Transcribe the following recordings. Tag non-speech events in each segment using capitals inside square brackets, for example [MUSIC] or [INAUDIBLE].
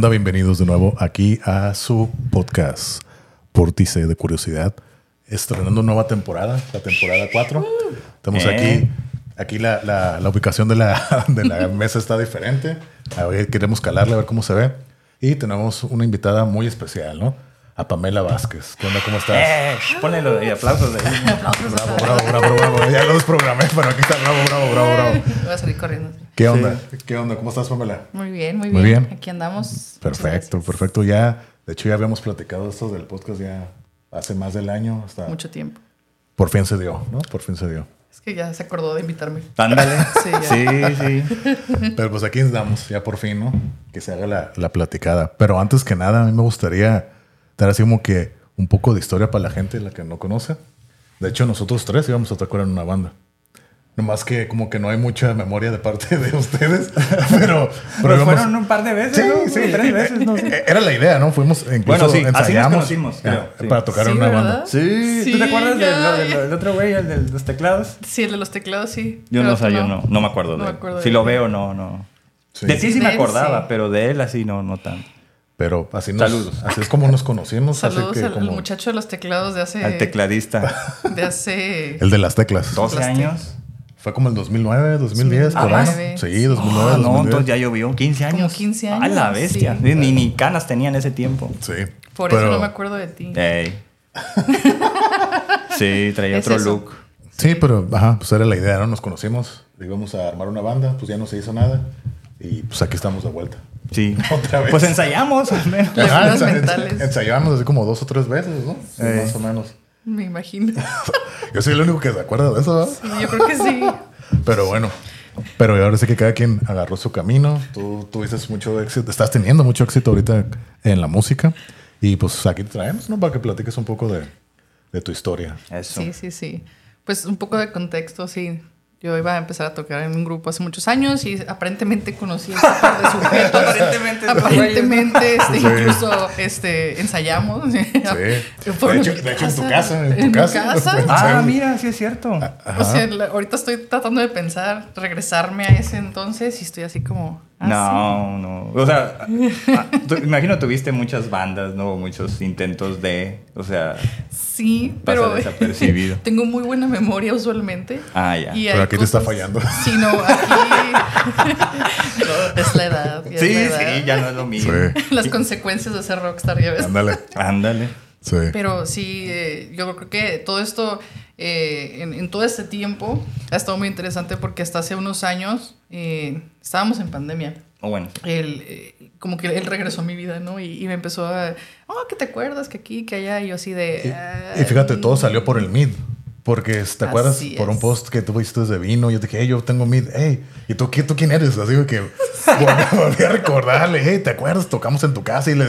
¿Qué onda? Bienvenidos de nuevo aquí a su podcast Pórtice de Curiosidad. Estrenando nueva temporada, la temporada 4. Estamos Eh. aquí. Aquí la, la- la ubicación de la, [LAUGHS] de la mesa está diferente. A ver, queremos calarle a ver cómo se ve. Y tenemos una invitada muy especial, ¿no? A Pamela Vázquez. ¿Qué onda? ¿Cómo estás? Eh, ponle los y aplausos de ahí. Bravo, bravo, bravo, bravo. Ya lo desprogramé, pero aquí está. Bravo, bravo, bravo, bravo. Voy a salir corriendo. ¿Qué onda? ¿Qué onda? ¿Cómo estás, Pamela? Muy bien, muy Muy bien. bien. Aquí andamos. Perfecto, perfecto. Ya, de hecho, ya habíamos platicado esto del podcast ya hace más del año. Hasta Mucho tiempo. por fin se dio, ¿no? Por fin se dio. Es que ya se acordó de invitarme. Ándale. [LAUGHS] Sí, ya. Sí, sí. [LAUGHS] Pero pues aquí estamos, ya por fin, ¿no? Que se haga la, la platicada. Pero antes que nada, a mí me gustaría dar así como que un poco de historia para la gente, la que no conoce. De hecho, nosotros tres íbamos a tocar en una banda. Nomás que como que no hay mucha memoria de parte de ustedes. [LAUGHS] Pero, pero Pero íbamos- fueron un par de veces, Sí, ¿no? sí. Tres veces, no sé. Eh, Era la idea, ¿no? Fuimos, incluso Bueno, sí, así nos ensayamos conocimos, creo, sí. para tocar Sí, en una ¿verdad? banda. Sí, ¿tú te acuerdas del, del- ya. del otro güey, el de los teclados? Sí, el de los teclados, sí. Yo no tú sé, yo no, no me acuerdo No de me él. acuerdo Si de lo él. veo, no, no. Sí. De sí sí De me él, acordaba, sí. pero de él así no, no tanto. Pero así, nos, Saludos. así es como nos conocimos. Saludos hace que al, como- muchacho de los teclados de hace. Al tecladista. [LAUGHS] De hace. El de las teclas. 12 Las años. Fue como el 2009, 2010, por ahí. 2009. Sí, 2009, Ah, no, 2010. entonces ya llovió 15 años. Como 15 A la años, bestia. sí. Ni, ni canas tenía en ese tiempo. Sí. Por Pero- eso no me acuerdo de ti. Ey. [LAUGHS] sí, traía Es otro eso. look. Sí, pero ajá, pues era la idea, ¿no? Nos conocimos, íbamos a armar una banda, pues ya no se hizo nada. Y pues aquí estamos de vuelta. Sí. [LAUGHS] Otra vez. Pues ensayamos al menos. Ajá, mentales. Ensayábamos así como dos o tres veces, ¿no? Sí, Eh. Más o menos. Me imagino. [LAUGHS] Yo soy el único que se acuerda de eso, ¿verdad? Sí, yo creo que sí. Pero bueno, pero ahora sí que cada quien agarró su camino. Tú tuviste mucho éxito, estás teniendo mucho éxito ahorita en la música. Y pues aquí te traemos, ¿no? Para que platiques un poco de, de tu historia. Eso. Sí, sí, sí. Pues un poco de contexto, sí. Yo iba a empezar a tocar en un grupo hace muchos años y aparentemente conocí a ese par de sujetos. [LAUGHS] Aparentemente, aparentemente este, Sí. incluso este, ensayamos. [LAUGHS] Sí. Por De hecho, de hecho, en tu casa, en tu mi casa. [LAUGHS] Ah, Sí. mira, sí es cierto. O sea, ahorita estoy tratando de pensar, regresarme a ese entonces y estoy así como... ah, no, no. O sea, tú- imagino tuviste muchas bandas, ¿no? Muchos intentos de. O sea. Sí, Pasa pero desapercibido. [LAUGHS] tengo muy buena memoria usualmente. Ah, ya. Y Pero aquí te está fallando. Sí, no, aquí [LAUGHS] [LAUGHS] es la edad. ya Sí, la edad. sí, ya no es lo mismo. Sí. Las consecuencias de ser rockstar, ya ves. Ándale. Ándale. Sí. Pero sí, eh, yo creo que todo esto, eh, en, en todo este tiempo, ha estado muy interesante porque hasta hace unos años eh, estábamos en pandemia. O bueno. Él, eh, como que él regresó a mi vida, ¿no? Y, y me empezó a, oh, que te acuerdas que aquí, que allá, y yo así de... Y fíjate, "Ay". todo salió por el mid. Porque, ¿te acuerdas? Así Por un post que tú viste de vino. Yo te dije, hey, yo tengo mid. Hey, ¿y tú, qué, tú quién eres? Así que [LAUGHS] volví, volví a recordarle, hey, ¿te acuerdas? Tocamos en tu casa y le,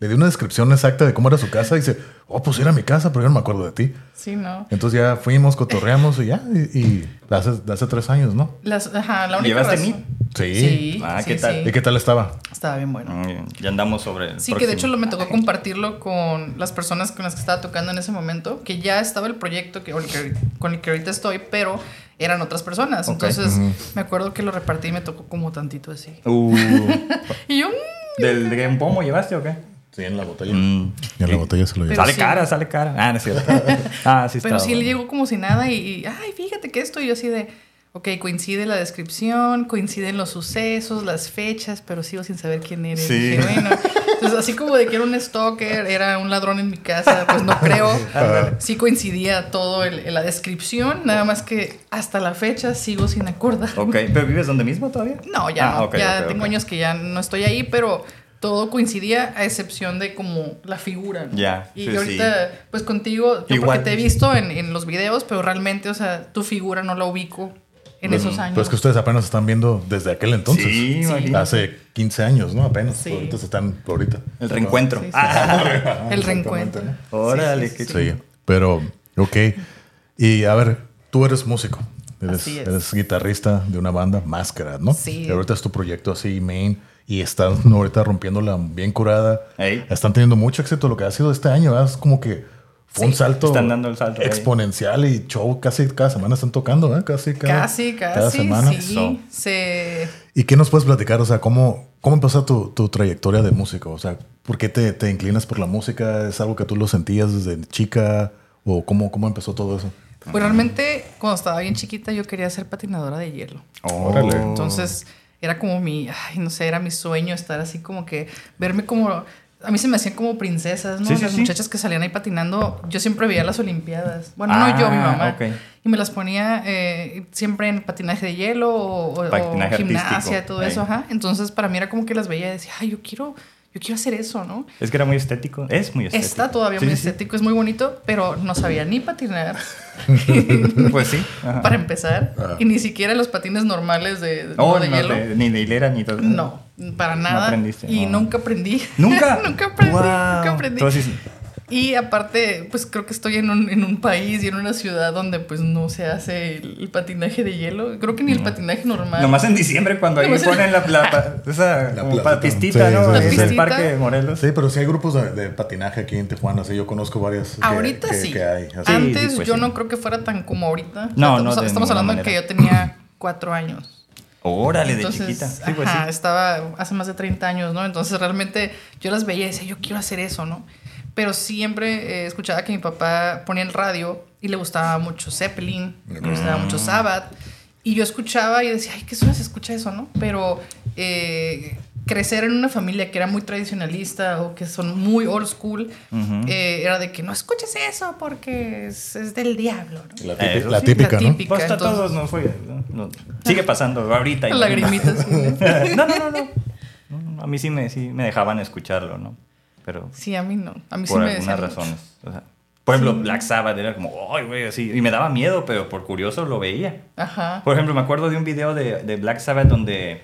le di una descripción exacta de cómo era su casa. Y dice, oh, pues era mi casa, pero yo no me acuerdo de ti. Sí, ¿no? Entonces ya fuimos, cotorreamos y ya. Y, y de hace, de hace tres años, ¿no? Las, ajá, la única ¿Llevaste razón- mí? Sí. Sí, Ah, sí, ¿qué tal? sí. ¿Y qué tal estaba? Estaba bien bueno. Mm, Ya andamos sobre el Sí, que de hecho lo me tocó compartirlo con las personas con las que estaba tocando en ese momento, que ya estaba el proyecto que, o el que- con el que ahorita estoy, pero eran otras personas. Entonces me acuerdo que lo repartí y me tocó como tantito así. Uh, [LAUGHS] Y yo, mm, ¿Del de un pomo llevaste o qué? Sí, en la botella. Mm. Y en la botella se lo llevé. Sale sí. cara, sale cara. Ah, no es cierto. [LAUGHS] Ah, sí está. pero sí él bueno. llegó como si nada y, y, ay, fíjate que esto, y yo así de, ok, coincide la descripción, coinciden los sucesos, las fechas, pero sigo sin saber quién eres. Sí. Dije, bueno, entonces así como de que era un stalker, era un ladrón en mi casa, pues no creo. [LAUGHS] Sí coincidía todo el- en la descripción, nada más que hasta la fecha sigo sin acordar. Ok, ¿pero vives donde mismo todavía? No, ya Ah, ya tengo años que ya no estoy ahí, pero todo coincidía a excepción de como la figura. ¿no? Ya, Y sí, ahorita, pues contigo, yo Igual. porque te he visto en, en los videos, pero realmente, o sea, tu figura no la ubico en esos años. Pero es que ustedes apenas están viendo desde aquel entonces. Sí, Sí. Hace 15 años, ¿no? Apenas. Sí. Ahorita se están ahorita. El reencuentro. Sí, sí. Ah, [LAUGHS] el reencuentro. ¿no? órale, Sí, qué chido. Sí, pero, ok. Y a ver, tú eres músico. Eres, Así es. eres guitarrista de una banda, Máscara, ¿no? Sí. Y ahorita es tu proyecto así, main. Y están ahorita rompiéndola bien curada. Ey. Están teniendo mucho éxito lo que ha sido este año. ¿verdad? Es como que fue un salto, Están dando el salto ahí. exponencial y show casi cada semana están tocando, ¿eh? Casi cada, Casi, casi. cada semana. Sí, se... ¿Y qué nos puedes platicar? O sea, ¿cómo, cómo empezó tu, tu trayectoria de músico? O sea, ¿por qué te, te inclinas por la música? ¿Es algo que tú lo sentías desde chica? ¿O cómo, cómo empezó todo eso? Pues realmente, cuando estaba bien chiquita, yo quería ser patinadora de hielo. Oh. Órale. Entonces, era como mi, ay, no sé, era mi sueño estar así como que, verme como, a mí se me hacían como princesas, ¿no? Sí, sí, las sí. muchachas que salían ahí patinando, yo siempre veía las Olimpiadas. Bueno, Ah, no yo, mi mamá. ok. Y me las ponía eh, siempre en patinaje de hielo o, o- Patinaje o gimnasia, artístico. todo eso, ajá. Entonces, para mí era como que las veía y decía, ay, yo quiero, yo quiero hacer eso, ¿no? Es que era muy estético. Es muy estético. Está todavía Sí, muy sí, sí. estético, es muy bonito, pero no sabía ni patinar. [LAUGHS] Pues sí. ajá. para empezar. Ah. Y ni siquiera los patines normales de, de- Oh, de no, hielo. de- ni de hilera ni todo. No, para nada. aprendiste, y no. nunca aprendí. ¿Nunca? [LAUGHS] nunca aprendí. Wow. Nunca aprendí. Entonces, Y aparte, pues creo que estoy en un, en un país y en una ciudad donde pues no se hace el, el patinaje de hielo. Creo que ni el patinaje normal. nomás en diciembre cuando ahí Nomás en- ponen la, [LAUGHS] la, pa- esa La pistita, Sí, ¿no? sí, sí. el parque de Morelos. Sí, pero sí hay grupos de, de patinaje aquí en Tijuana. Sí, yo conozco varias. Ahorita que, sí. que hay. así. Sí, Antes pues yo sí. no creo que fuera tan como ahorita. No, estamos, no, de estamos ninguna hablando de que yo tenía cuatro años. Órale, de chiquita. Sí, pues ajá, sí. estaba hace más de 30 años, ¿no? Entonces realmente yo las veía y decía, yo quiero hacer eso, ¿no? Pero siempre eh, escuchaba que mi papá ponía el radio y le gustaba mucho Zeppelin, le gustaba mucho Sabbath. Y yo escuchaba y decía, ay, qué suena se escucha eso, ¿no? Pero eh, crecer en una familia que era muy tradicionalista o que son muy old school, Ujú. eh, era de que no escuches eso porque es, es del diablo, ¿no? La, Eh, típica, la sí, típica, la ¿no? típica. Pues a entonces- todos no fue. no, no. Sigue pasando ahorita. Lagrimitas. [LAUGHS] sí, ¿no? no, no, no, no. No, no, A mí sí me, sí me dejaban escucharlo, ¿no? Pero Sí, a mí no. A mí sí me algunas razones. O sea, por ejemplo, Black Sabbath era como, ay, güey, así. Y me daba miedo, pero por curioso lo veía. Ajá. Por ejemplo, me acuerdo de un video de, de Black Sabbath donde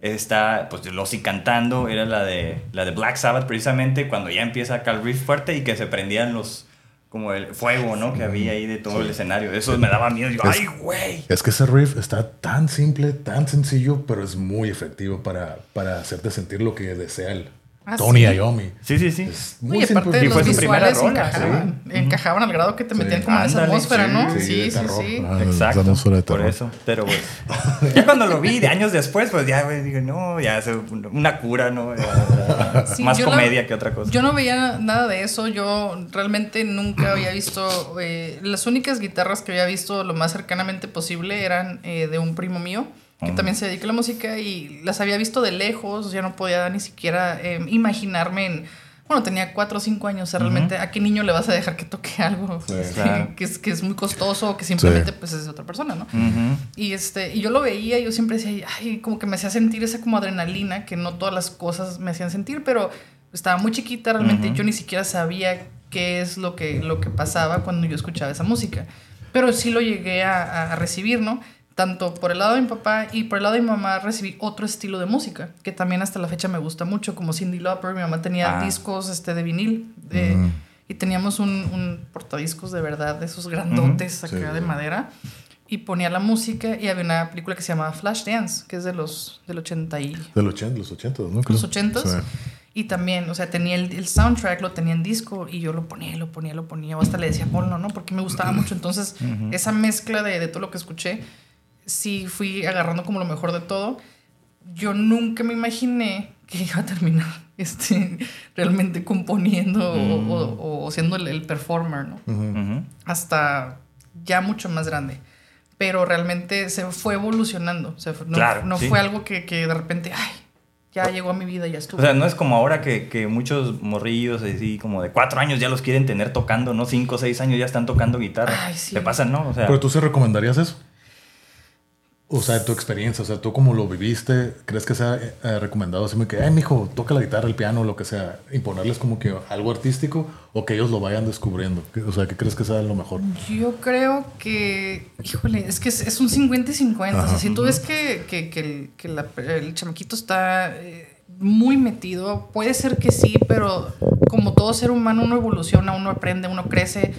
está, pues, Lossi cantando. Era la de, la de Black Sabbath, precisamente, cuando ya empieza acá el riff fuerte y que se prendían los, como el fuego, ¿no? Que había ahí de todo el escenario. Eso me daba miedo. Digo, Es- ay, güey. Es que ese riff está tan simple, tan sencillo, pero es muy efectivo para, para hacerte sentir lo que desea el Ah, Tony sí. Iommi. Sí, sí, sí. Es muy Oye, aparte Y los fue su primera visuales rola, encajaban, sí. encajaban al grado que te Sí. metían como en esa atmósfera, sí, ¿no? sí, Sí, sí, terror. sí. Ah, Exacto. de Por eso. Pero, pues, [LAUGHS] ya cuando lo vi de años después, pues ya, güey, dije, no, ya es una cura, ¿no? Ya, ya, Sí, más la- comedia que otra cosa. Yo no veía nada de eso, yo realmente nunca había visto, eh, las únicas guitarras que había visto lo más cercanamente posible eran eh, de un primo mío, que también se dedica a la música y las había visto de lejos, ya no podía ni siquiera eh, imaginarme en... Bueno, tenía cuatro o cinco años, o sea, realmente, ¿a qué niño le vas a dejar que toque [LAUGHS] algo Sí. Claro. que, es, que es muy costoso, que simplemente Sí. pues es de otra persona, ¿no? Y, este, y yo lo veía yo siempre decía, ay, como que me hacía sentir esa como adrenalina, que no todas las cosas me hacían sentir, pero estaba muy chiquita, realmente yo ni siquiera sabía qué es lo que, lo que pasaba cuando yo escuchaba esa música. Pero sí lo llegué a, a recibir, ¿no? Tanto por el lado de mi papá y por el lado de mi mamá recibí otro estilo de música, que también hasta la fecha me gusta mucho, como Cindy Lauper, mi mamá tenía Ah. discos este, de vinil, de- Mm. y teníamos un, un portadiscos de verdad, de esos grandotes Sí, acá de sí. madera y ponía la música y había una película que se llamaba Flashdance, que es de los del 80 y Del 80, los 80, ¿no? Los 80 Sí. y también, o sea, tenía el, el soundtrack, lo tenía en disco y yo lo ponía, lo ponía, lo ponía, o hasta le decía ponlo, ¿no? Porque me gustaba mucho. Entonces, Ujú. esa mezcla de, de todo lo que escuché, sí fui agarrando como lo mejor de todo. Yo nunca me imaginé que iba a terminar [LAUGHS] este, realmente componiendo o- Mm. o, o siendo el, el performer, ¿no? Hasta ya mucho más grande. Pero realmente se fue evolucionando. O sea, no, Claro, no sí. fue algo que, que de repente, ay, ya llegó a mi vida, ya estuvo. O sea, no es como ahora que, que muchos morrillos así como de cuatro años ya los quieren tener tocando, ¿no? Cinco o seis años ya están tocando guitarra. Ay, sí. ¿Te pasa, no? O sea, Pero tú sí recomendarías eso. O sea, tu experiencia, o sea, tú como lo viviste, ¿crees que sea eh, recomendado así que, ay, mijo, toca la guitarra, el piano, lo que sea, imponerles como que algo artístico o que ellos lo vayan descubriendo? ¿Qué- O sea, ¿qué crees que sea lo mejor? Yo creo que, híjole, es que es, es un 50 y 50. O sea, si tú ves que, que, que el, que la- el chamaquito está eh, muy metido, puede ser que sí, pero como todo ser humano, uno evoluciona, uno aprende, uno crece.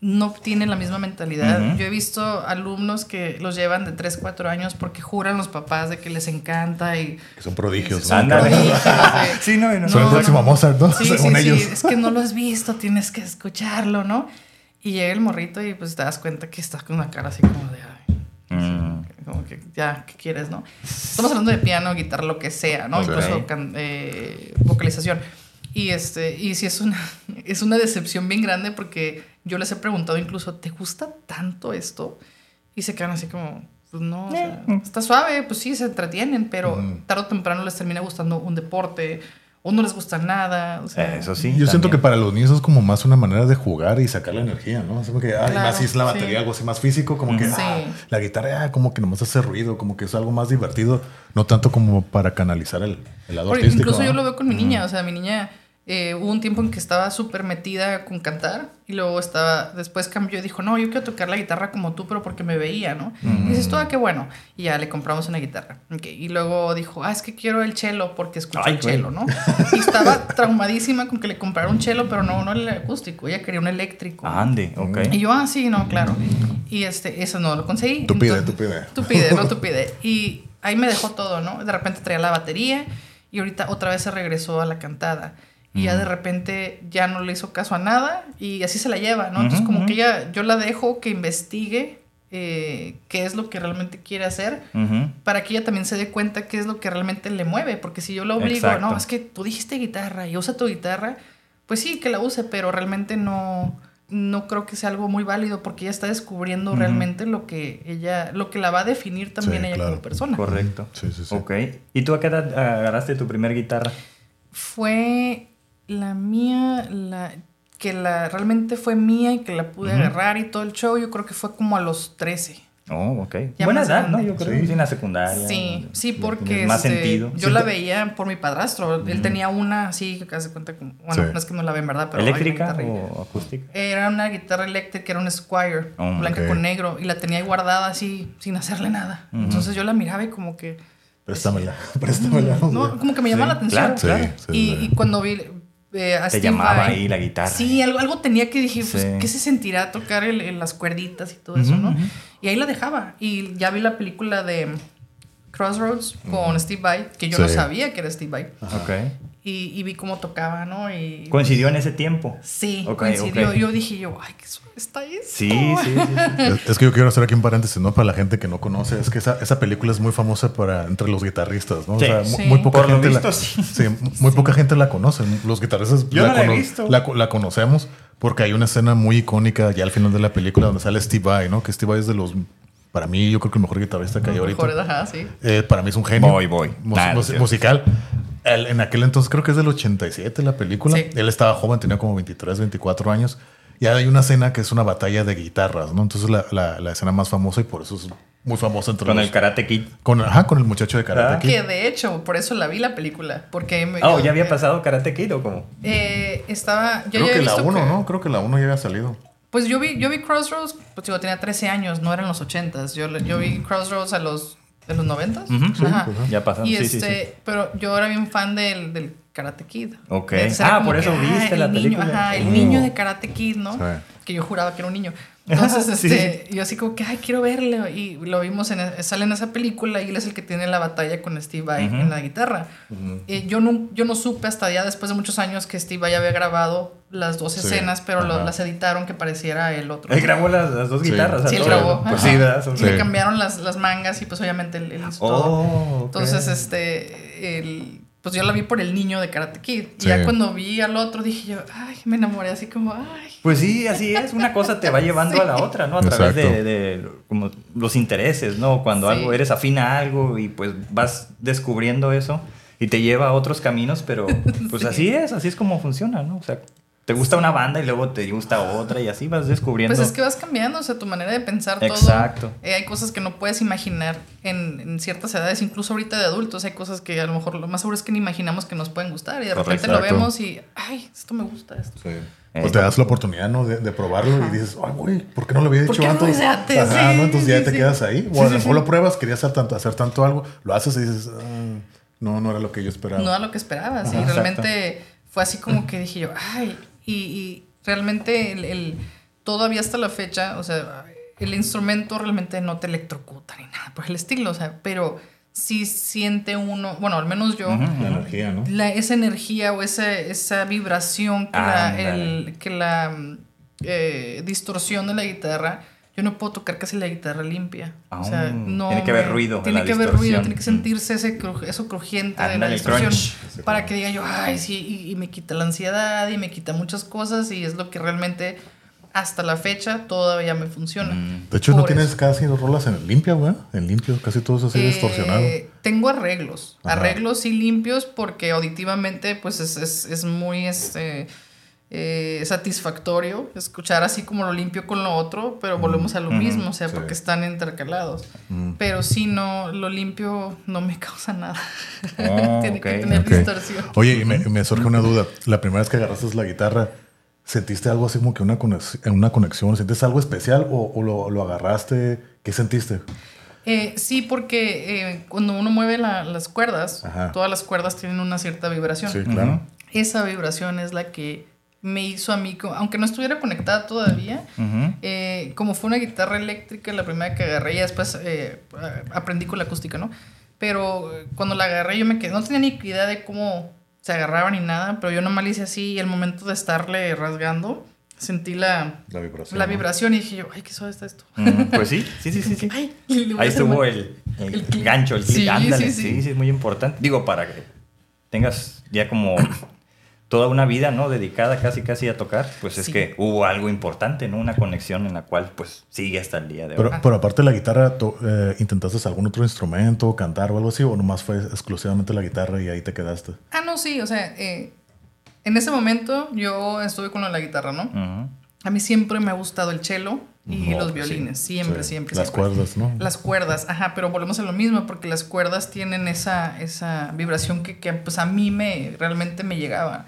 No tienen la misma mentalidad. Ujú. Yo he visto alumnos que los llevan de 3, 4 años porque juran los papás de que les encanta y... Que son prodigios. Son ¿no? Prodigios, sí. [LAUGHS] Sí, no, y no. Son el No, próximo no. Mozart, ¿no? Sí, Según sí, ellos. es que no lo has visto, tienes que escucharlo, ¿no? Y llega el morrito y pues te das cuenta que estás con una cara así como de... "Ay, Mm. como que ya, ¿qué quieres, no? Estamos hablando de piano, guitarra, lo que sea, ¿no? Ok. Incluso can- eh, vocalización. Y este, y sí es una, [LAUGHS] es una decepción bien grande porque yo les he preguntado incluso, ¿te gusta tanto esto? Y se quedan así como, pues no, o sea, está suave, pues sí, se entretienen, pero tarde o temprano les termina gustando un deporte, o no les gusta nada. O sea, Eso sí. Yo siento que para los niños es como más una manera de jugar y sacar la energía, ¿no? Es como que, ay, Claro, más si es la sí. batería, algo así más físico, como que Sí. ah, la guitarra, ah, como que nomás hace ruido, como que es algo más divertido, no tanto como para canalizar el, el lado Porque artístico. incluso yo lo veo con mi niña, o sea, mi niña eh, hubo un tiempo en que estaba súper metida con cantar y luego estaba, después cambió y dijo, no, yo quiero tocar la guitarra como tú, pero porque me veía, ¿no? Y dices, tú, ah, qué bueno. Y ya le compramos una guitarra. Ok, Y luego dijo, ah, es que quiero el cello porque escucho Ay, el cello, ¿no? Y estaba traumadísima con que le comprara un cello, pero no, no el acústico, ella quería un eléctrico. Ande, ok. Y yo, ah, sí, no, claro. Y este, eso no lo conseguí. Tú pide, Entonces- tú pide. Tú pide, no [LAUGHS] tú pide. Y ahí me dejó todo, ¿no? De repente traía la batería y ahorita otra vez se regresó a la cantada. Y ya de repente ya no le hizo caso a nada y así se la lleva, ¿no? Entonces como que ella, yo la dejo que investigue eh, qué es lo que realmente quiere hacer para que ella también se dé cuenta qué es lo que realmente le mueve. Porque si yo la obligo, Exacto. no, es que tú dijiste guitarra y usa tu guitarra, pues sí, que la use, pero realmente no, no creo que sea algo muy válido porque ella está descubriendo realmente lo que ella, lo que la va a definir también Sí, ella claro. como persona. Correcto. Sí, sí, sí. Ok. ¿Y tú a qué edad agarraste tu primer guitarra? Fue la mía, la que la realmente fue mía y que la pude agarrar y todo el show, yo creo que fue como a los 13. Oh, ok. Ya Buena edad, ¿no? Yo creo. Sí. Sí, en la secundaria. Sí, sí, porque Más este, sentido. yo la veía por mi padrastro. Él tenía una así, que hace cuenta como, bueno, Sí. no es que no la ve en verdad, pero ¿Eléctrica o acústica? Era una guitarra eléctrica, era un Squire, Oh, blanca con negro, y la tenía ahí guardada así, sin hacerle nada. Entonces yo la miraba y como que... Préstamela, préstamela. No, como que me llamaba Sí, la atención. claro, claro. sí, y, sí. y cuando vi eh, a Te Steve llamaba Vai, ahí la guitarra. Sí, algo, algo tenía que dije, pues. ¿qué se sentirá tocar el- el- las cuerditas y todo eso, no? Y ahí la dejaba. Y ya vi la película de Crossroads con Steve Vai, que yo no sabía que era Steve Vai. Ok. Y, y vi cómo tocaba, ¿no? Y ¿Coincidió en ese tiempo? sí, Ok, coincidió. Yo dije yo, ay, qué suave está eso. Sí, sí, sí. sí. Es, que yo quiero hacer aquí un paréntesis, ¿no? Para la gente que no conoce, es que esa, esa película es muy famosa para entre los guitarristas, ¿no? Sí. o sea, Sí. muy poca Por lo gente visto, la, sí. muy poca gente la conoce. Los guitarristas Yo la, no la he visto. la la conocemos porque hay una escena muy icónica ya al final de la película donde sale Steve Vai, ¿no? Que Steve Vai es de los, para mí, yo creo que el mejor guitarrista que hay ahorita. Mejor, ajá, sí. Eh, para mí es un genio. Voy, voy. Mus- musical. Él, en aquel entonces creo que es del 87 la película. Sí. Él estaba joven, tenía como 23, 24 años. Y hay una escena que es una batalla de guitarras, ¿no? Entonces la, la, la escena más famosa y por eso es muy famosa entre Con los... el Karate Kid. con, ajá, con el muchacho de Karate Ah. Kid. Que de hecho, por eso la vi la película. Porque me, Oh, yo- ¿ya había pasado Karate Kid o cómo? Eh, estaba. Yo Creo ya que la visto 1, que- ¿no? Creo que la 1 ya había salido. Pues yo vi, yo vi Crossroads, pues yo tenía 13 años, no eran los 80s. Yo, yo vi Crossroads a los, de los 90s. Ujú, sí, Ajá. pues, Ya pasaron. Y Sí, este, sí, sí. pero yo era bien fan del, del Karate Kid. Ok. Entonces Ah, por eso que, viste el la niño, película. Ajá, el Oh. niño de Karate Kid, ¿no? Sí. Que yo juraba que era un niño. Entonces, [LAUGHS] Sí. este, yo así como que, ay, quiero verlo. Y lo vimos, en, sale en esa película y él es el que tiene la batalla con Steve Vai en la guitarra. Eh, yo, no, yo no supe hasta ya después de muchos años que Steve Vai había grabado las dos Sí. escenas, pero lo- las editaron que pareciera el otro. Él grabó las, las dos Sí. guitarras. Sí, ¿a él grabó. Pues sí, Y le Sí. cambiaron las, las mangas y pues obviamente él, él hizo todo. Oh. Entonces, este, el, pues yo la vi por el niño de Karate Kid. Y Sí. ya cuando vi al otro dije yo, ay, me enamoré así como, ay. Pues sí, así es. Una cosa te va [LAUGHS] llevando Sí. a la otra, ¿no? A través de, de como los intereses, ¿no? Cuando Sí. algo eres afín a algo y pues vas descubriendo eso y te lleva a otros caminos, pero [LAUGHS] pues Sí. así es, así es como funciona, ¿no? O sea, te gusta una banda y luego te gusta otra y así vas descubriendo. Pues es que vas cambiando, o sea, tu manera de pensar todo. Exacto. Eh, hay cosas que no puedes imaginar en, en ciertas edades, incluso ahorita de adultos. Hay cosas que a lo mejor lo más seguro es que ni imaginamos que nos pueden gustar. Y de repente lo vemos y, ay, esto me gusta, esto. Sí. Eh, o te das la oportunidad, ¿no? De, de probarlo y dices, ay, güey, ¿por qué no lo había ¿Por dicho no antes? hice antes? Ajá, Sí, ¿no? Entonces sí, ya sí, te sí. quedas ahí. Sí, O a lo sí, mejor sí. lo pruebas, querías hacer tanto, hacer tanto algo, lo haces y dices, "Ah, no, no era lo que yo esperaba. No a lo que esperabas. Ajá, y realmente fue así como que dije yo, ay, y, y realmente el, el- todavía hasta la fecha, o sea, el instrumento realmente no te electrocuta ni nada por el estilo, o sea, pero sí siente uno, bueno, al menos yo, La energía, ¿no? la- esa energía o esa, esa vibración que la, el- que la eh, distorsión de la guitarra, yo no puedo tocar casi la guitarra limpia. o sea, Ah, no tiene que haber ruido en Tiene la que haber ruido, tiene que sentirse ese cru- eso crujiente de la distorsión crunch. para que diga yo, ay, sí, y, y me quita la ansiedad y me quita muchas cosas y es lo que realmente hasta la fecha todavía me funciona. Mm. De hecho, no Por tienes eso. casi dos rolas en limpia, güey. En limpio, casi todo es así Eh, distorsionado. Tengo arreglos. Ajá. Arreglos sí limpios porque auditivamente pues es, es, es muy este, eh, satisfactorio escuchar así como lo limpio con lo otro, pero volvemos a lo mismo, o sea, sí. porque están intercalados. Pero si no, lo limpio no me causa nada. Oh, [LAUGHS] Tiene que tener distorsión. Oye, y me, me surge una duda. La primera vez que agarraste la guitarra, ¿sentiste algo así como que una, conex- una conexión? ¿Sentiste algo especial o, o lo, lo agarraste? ¿Qué sentiste? Eh, sí, porque eh, cuando uno mueve la- las cuerdas, Ajá. todas las cuerdas tienen una cierta vibración. Sí, claro. Esa vibración es la que me hizo a mí, aunque no estuviera conectada todavía, eh, como fue una guitarra eléctrica la primera que agarré, y después eh, aprendí con la acústica, ¿no? Pero eh, cuando la agarré yo me quedé, no tenía ni idea de cómo se agarraba ni nada, pero yo nomás le hice así y al momento de estarle rasgando, sentí la, La vibración. la ¿no? vibración y dije yo, ay, qué suave está esto. Pues sí, sí, sí, sí. Ay, Ahí estuvo el, el gancho, el clic. Sí, sí, sí. sí, es muy importante. Digo, para que tengas ya como toda una vida, ¿no? Dedicada casi, casi a tocar, pues es Sí. que hubo algo importante, ¿no? Una conexión en la cual, pues, sigue hasta el día de hoy. Pero, pero aparte de la guitarra, eh, ¿intentaste algún otro instrumento, cantar o algo así? ¿O nomás fue exclusivamente la guitarra y ahí te quedaste? Ah, no, sí, o sea, eh, en ese momento yo estuve con lo de la guitarra, ¿no? Ujú. A mí siempre me ha gustado el cello y los sí. violines, siempre, Sí, siempre. Las siempre. cuerdas, ¿no? Las cuerdas, ajá, pero volvemos a lo mismo porque las cuerdas tienen esa, esa vibración que, que, pues a mí me realmente me llegaba.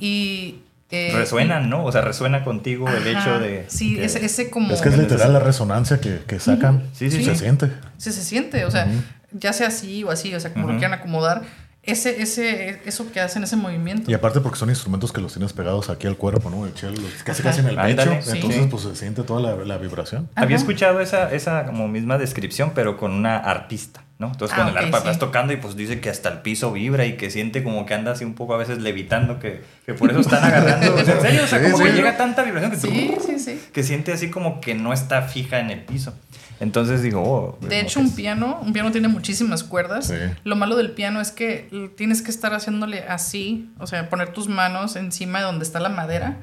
Y... eh, Resuenan, ¿no? O sea, resuena contigo el hecho de... Sí, que- ese, ese como... Es que es literal la resonancia que, que sacan. Sí, sí, se sí. siente. se, se siente, o sea, ya sea así o así, o sea, como lo quieran acomodar, ese, ese, eso que hacen, ese movimiento. Y aparte porque son instrumentos que los tienes pegados aquí al cuerpo, ¿no? El cello, casi Ajá. casi en el pecho. Ándale. Entonces, Sí. pues se siente toda la, la vibración. Había escuchado esa, esa como misma descripción, pero con una artista, ¿no? Entonces, Ah, con el arpa sí. vas tocando y pues dice que hasta el piso vibra y que siente como que anda así un poco a veces levitando, que, que por eso están agarrando. [LAUGHS] En serio, o sea, Sí, como sí. que llega tanta vibración que, Sí, sí, sí. que siente así como que no está fija en el piso. Entonces digo, oh, De hecho, un piano, un piano tiene muchísimas cuerdas. Sí. Lo malo del piano es que tienes que estar haciéndole así, o sea, poner tus manos encima de donde está la madera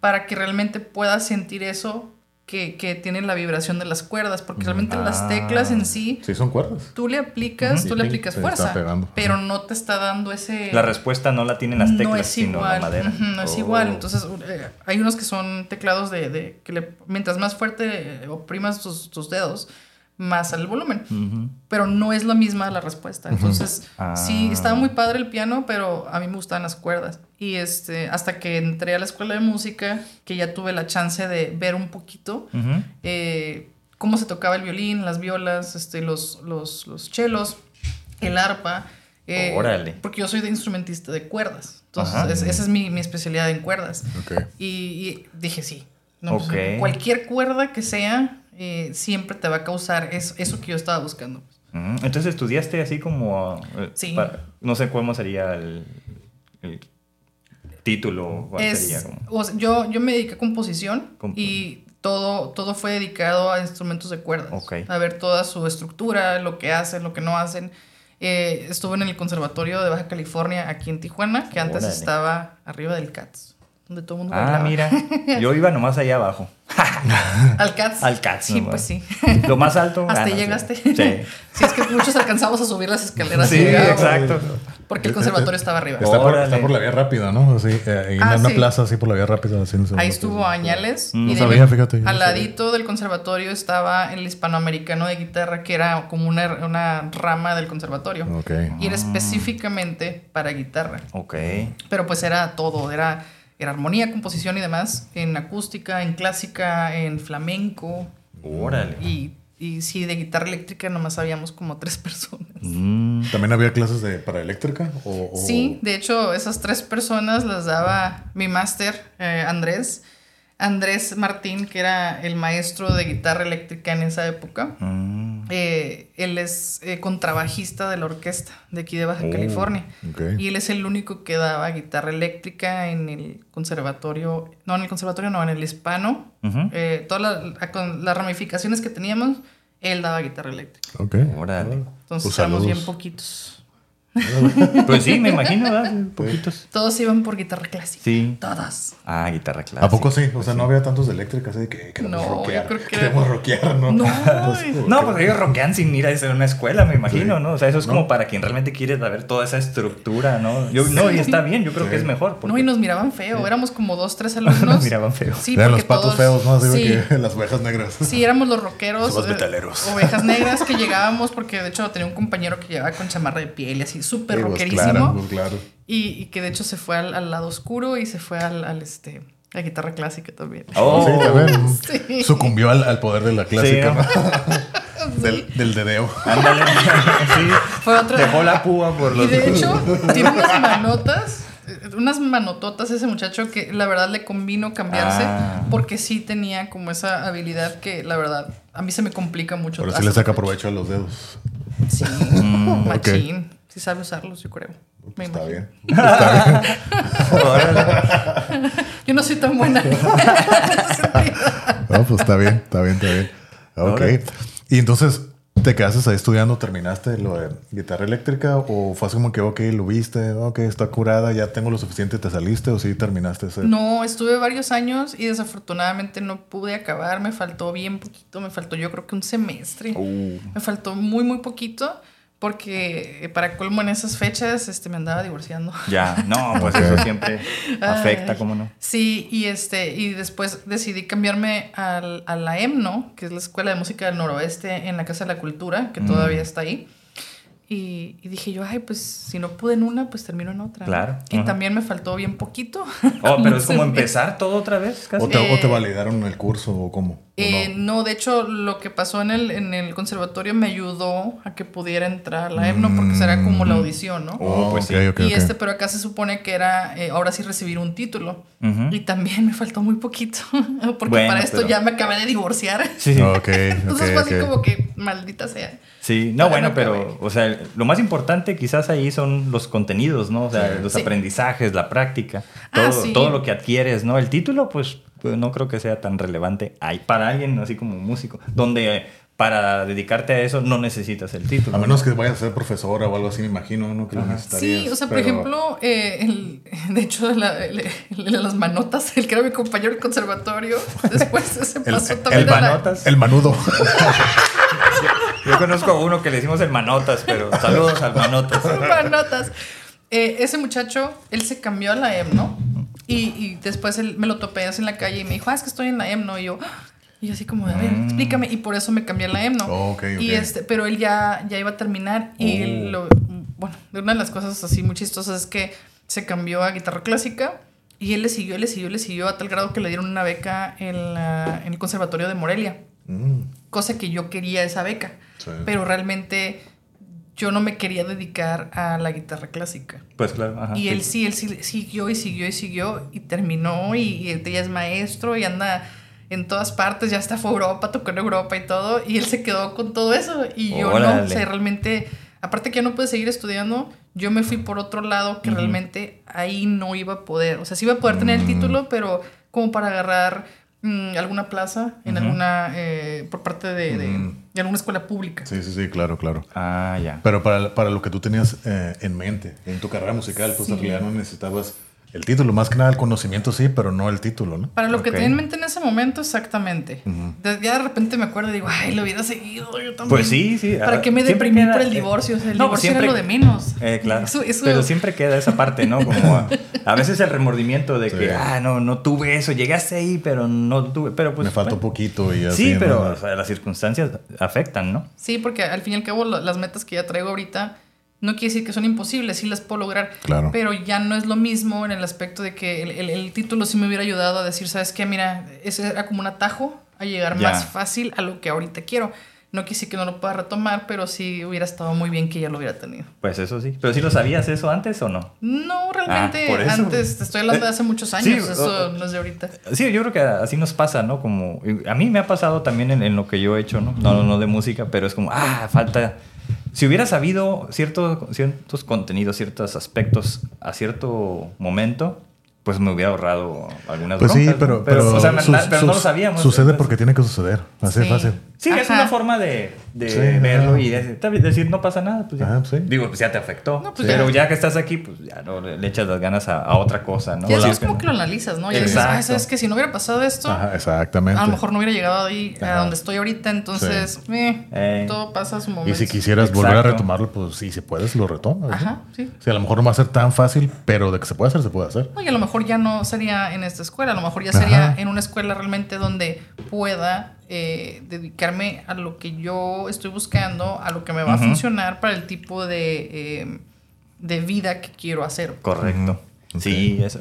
para que realmente puedas sentir eso que, que tiene la vibración de las cuerdas, porque realmente las Ah. teclas en sí, Sí, son cuerdas. tú le aplicas, tú le aplicas fuerza, pero no te está dando ese... La respuesta no la tienen las teclas, no es sino igual, la madera. no es igual. Entonces, eh, hay unos que son teclados de, de que le, mientras más fuerte eh, oprimas tus, tus dedos, más el volumen. Ujú. Pero no es la misma la respuesta. Entonces, Ah. sí, estaba muy padre el piano, pero a mí me gustaban las cuerdas. Y este, hasta que entré a la escuela de música, que ya tuve la chance de ver un poquito Ujú. eh, cómo se tocaba el violín, las violas, este, los, los, los chelos, el arpa. eh, Órale. Porque yo soy de instrumentista de cuerdas. Entonces, es- esa es mi, mi especialidad en cuerdas. Ok. Y, y dije, sí. No, pues, Ok. cualquier cuerda que sea, eh, siempre te va a causar eso, eso que yo estaba buscando. Ujú. Entonces estudiaste así como... eh, Sí. para- no sé cómo sería el, el título. ¿cuál Es- sería? Como- o sea, yo, yo me dediqué a composición Compo- y todo, todo fue dedicado a instrumentos de cuerdas. A ver toda su estructura, lo que hacen, lo que no hacen. Eh, estuve en el Conservatorio de Baja California, aquí en Tijuana, que antes Órale. estaba arriba del CATS, donde todo el mundo Ah, bailaba. mira. [LAUGHS] Yo iba nomás allá abajo. [LAUGHS] Al CATS. Al CATS, Sí, nomás. pues sí. Lo más alto. Hasta ah, no, llegaste. Sí. [LAUGHS] Sí, es que muchos alcanzamos a subir las escaleras. Sí, exacto. Porque el conservatorio estaba arriba. Está por, Órale. está por la vía rápida, ¿no? Así, eh, en Ah, una sí. plaza así por la vía rápida. Así, el Ahí estuvo. Añales. Mm. y No de sabía, fíjate, no Al ladito del conservatorio estaba el hispanoamericano de guitarra, que era como una, una rama del conservatorio. Ok. Y era específicamente para guitarra. Ok. Pero pues era todo, era, armonía, composición y demás, en acústica, en clásica, en flamenco. Órale. Y, y sí, de guitarra eléctrica nomás habíamos como tres [LAUGHS] personas. Mm. ¿También había clases de para eléctrica? O, o- Sí, de hecho, esas tres personas las daba mi máster, eh, Andrés. Andrés Martín, que era el maestro de guitarra eléctrica en esa época. Mm. Eh, él es eh, contrabajista de la orquesta de aquí de Baja Oh, California. ok. Y él es el único que daba guitarra eléctrica en el conservatorio, no en el conservatorio, no, en el hispano. Eh, todas las, ramificaciones que teníamos, él daba guitarra eléctrica. Ok. Órale. Entonces Pues éramos bien poquitos. [LAUGHS] Pues sí, me imagino, ¿verdad? Poquitos. Todos iban por guitarra clásica. Sí. Todos. Ah, guitarra clásica. ¿A poco sí? O sea, no había tantos de eléctricas, así de que queremos No, rockear. yo creo que era- Queremos rockear, ¿no? No, [LAUGHS] Pues, No, pues ellos rockean sin ir a hacer una escuela, me imagino, Sí. ¿no? O sea, eso es No. como para quien realmente quiere saber toda esa estructura, ¿no? Yo, No, y está bien, yo creo Sí. que es mejor. Porque no, y nos miraban feo. Éramos como dos, tres [LAUGHS] alumnos. nos miraban feo. Sí, Eran porque los patos todos- feos, ¿no? Así que las ovejas negras. sí, éramos los rockeros. Somos eh, metaleros. Ovejas negras que llegábamos porque de hecho tenía un compañero que llevaba con chamarra de piel y así, súper Sí, pues, rockerísimo. claro, pues, claro. y, y que de hecho se fue al, al lado oscuro y se fue al, al, este, a guitarra clásica también. Oh, Sí, [LAUGHS] también. Sí. Sucumbió al, al poder de la clásica, Sí, ¿no? [LAUGHS] del, del dedeo. ándale. sí. Fue otro. Dejó la púa por Y los... de hecho, tiene unas manotas, unas manototas ese muchacho que la verdad le convino cambiarse Ah. porque sí tenía como esa habilidad que la verdad a mí se me complica mucho. Pero sí le saca la provecho a los dedos. Sí, Mm, machín. Sí sabe usarlos, yo creo. Me Está imagino. bien. Está bien. [LAUGHS] Yo no soy tan buena. [LAUGHS] No, pues está bien, está bien, está bien. Ok. Y entonces, ¿te quedaste ahí estudiando? ¿Terminaste lo de guitarra eléctrica? ¿O fue así como que, ok, lo viste, ok, está curada, ya tengo lo suficiente, te saliste? ¿O sí terminaste ese? No, estuve varios años y desafortunadamente no pude acabar. Me faltó bien poquito. Me faltó yo creo que un semestre. Uh, Me faltó muy, muy poquito. Porque eh, para colmo en esas fechas este, me andaba divorciando. ya, no, pues eso siempre [LAUGHS] afecta, Ay. ¿cómo no? Sí, y este, y después decidí cambiarme al, a la EMNO, que es la Escuela de Música del Noroeste en la Casa de la Cultura, que Mm. todavía está ahí. Y, y dije yo, ay, pues si no pude en una, pues termino en otra. Claro, Y ajá. también me faltó bien poquito. Oh, pero es [LAUGHS] como empezar todo otra vez, casi. ¿O te, o te Eh, validaron el curso o cómo? ¿O Eh, no? no? de hecho, lo que pasó en el, en el conservatorio me ayudó a que pudiera entrar a la EMNO, porque será como la audición, ¿no? Oh, pues sí. ok, ok, y este, pero acá se supone que era eh, ahora sí recibir un título. Y también me faltó muy poquito. [LAUGHS] Porque Bueno, para esto pero- ya me acabé de divorciar. Sí, [LAUGHS] sí. Ok, Entonces fue así como que maldita sea. Sí, no, bueno, no pero, o sea, lo más importante quizás ahí son los contenidos, ¿no? O sea, Sí. los Sí. aprendizajes, la práctica, Ah, todo, sí. todo lo que adquieres, ¿no? El título, pues, pues, no creo que sea tan relevante ahí para alguien así como músico, donde para dedicarte a eso no necesitas el título. A ¿no? menos que vayas a ser profesora o algo así, me imagino, ¿no? Que lo necesitarías. Sí, o sea, por pero- ejemplo, eh, el- [LAUGHS] de hecho, la- el- el- las manotas, el que era mi compañero del conservatorio, [LAUGHS] después se El- pasó el también la- manotas. El manudo. [LAUGHS] Yo conozco a uno que le decimos el manotas, pero saludos al manotas. manotas. Eh, ese muchacho, él se cambió a la EMNO y, y después él, me lo topé así en la calle y me dijo, ah, es que estoy en la EMNO. Y yo, "Ah". y yo así como, a ver, Mm. explícame. Y por eso me cambié a la EMNO. Oh, ok, ok. Y este, pero él ya, ya iba a terminar y Oh. lo, bueno, una de las cosas así muy chistosas es que se cambió a guitarra clásica y él le siguió, le siguió, le siguió a tal grado que le dieron una beca en, la- en el Conservatorio de Morelia, Mm, cosa que yo quería esa beca, sí. pero realmente yo no me quería dedicar a la guitarra clásica. Pues claro, ajá. Y él sí, él sí siguió y siguió y siguió y terminó y, y ya es maestro y anda en todas partes, ya hasta fue a Europa, tocó en Europa y todo, y él se quedó con todo eso. Y yo no, o sea, realmente, aparte que ya no pude seguir estudiando, yo me fui por otro lado que realmente ahí no iba a poder, o sea, sí iba a poder tener el Mm. título, pero como para agarrar mm, alguna plaza en alguna, eh, por parte de, de- Mm. de alguna escuela pública. Sí, sí, sí, claro, claro. Ah, ya. Pero para, para lo que tú tenías eh, en mente en tu carrera musical, pues en Sí. realidad no necesitabas el título. Más que nada el conocimiento sí, pero no el título, ¿no? Para lo que tenía en mente en ese momento, exactamente. De- ya de repente me acuerdo y digo, ay, lo hubiera seguido yo también. Pues sí, sí. ¿Para ah, qué me deprimí queda- por el eh, divorcio? O sea, el no, divorcio siempre- era lo de menos. Eh, claro. Eso- eso- Pero siempre queda esa parte, ¿no? Como [LAUGHS] a, a veces el remordimiento de Sí. que, ah, no, no tuve eso, llegaste ahí, pero no tuve, pero pues... Me faltó bueno. poquito y así. Sí, ¿no? pero o sea, las circunstancias afectan, ¿no? Sí, porque al fin y al cabo las metas que ya traigo ahorita no quiere decir que son imposibles, sí las puedo lograr. Claro. Pero ya no es lo mismo en el aspecto de que el, el- el título sí me hubiera ayudado a decir, ¿sabes qué? Mira, ese era como un atajo a llegar Ya. más fácil a lo que ahorita quiero. no quise que no lo pueda retomar, pero sí hubiera estado muy bien que ya lo hubiera tenido. Pues eso sí. ¿Pero sí lo sabías eso antes o no? No, realmente Ah, eso. antes, te estoy hablando de hace muchos Sí, años, eso no es de ahorita. Sí, yo creo que así nos pasa, ¿no? Como a mí me ha pasado también en, en lo que yo he hecho, ¿no? No, no de música, pero es como, ah, falta... Si hubiera sabido cierto- ciertos contenidos, ciertos aspectos a cierto momento, pues me hubiera ahorrado algunas Pues sí, broncas, pero, ¿no? pero, o sea, na- sus- pero no lo sabíamos. Sucede entonces- porque tiene que suceder. Así de Sí. fácil. Sí, es una forma de, de Sí, verlo y de, decir no pasa nada. Pues ya. Ajá, sí. Digo, pues ya te afectó. No, pues pero ya. ya. que estás aquí, pues ya no le, echas las ganas a, a otra cosa, ¿no? y así es como que lo analizas, ¿no? Y dices, Exacto. ah, sabes que si no hubiera pasado esto, Ajá, exactamente. a lo mejor no hubiera llegado ahí a donde estoy ahorita, entonces, eh, todo pasa a su Y momento. si quisieras volver a retomarlo, pues sí, si puedes, lo retomas. Ajá, sí. Sí, a lo mejor no va a ser tan fácil, pero de que se puede hacer, se puede hacer. No, y a lo mejor ya no sería en esta escuela, a lo mejor ya sería Ajá. en una escuela realmente donde pueda eh, dedicarme a lo que yo estoy buscando, a lo que me va a funcionar para el tipo de, eh, de vida que quiero hacer. Correcto. Sí, eso.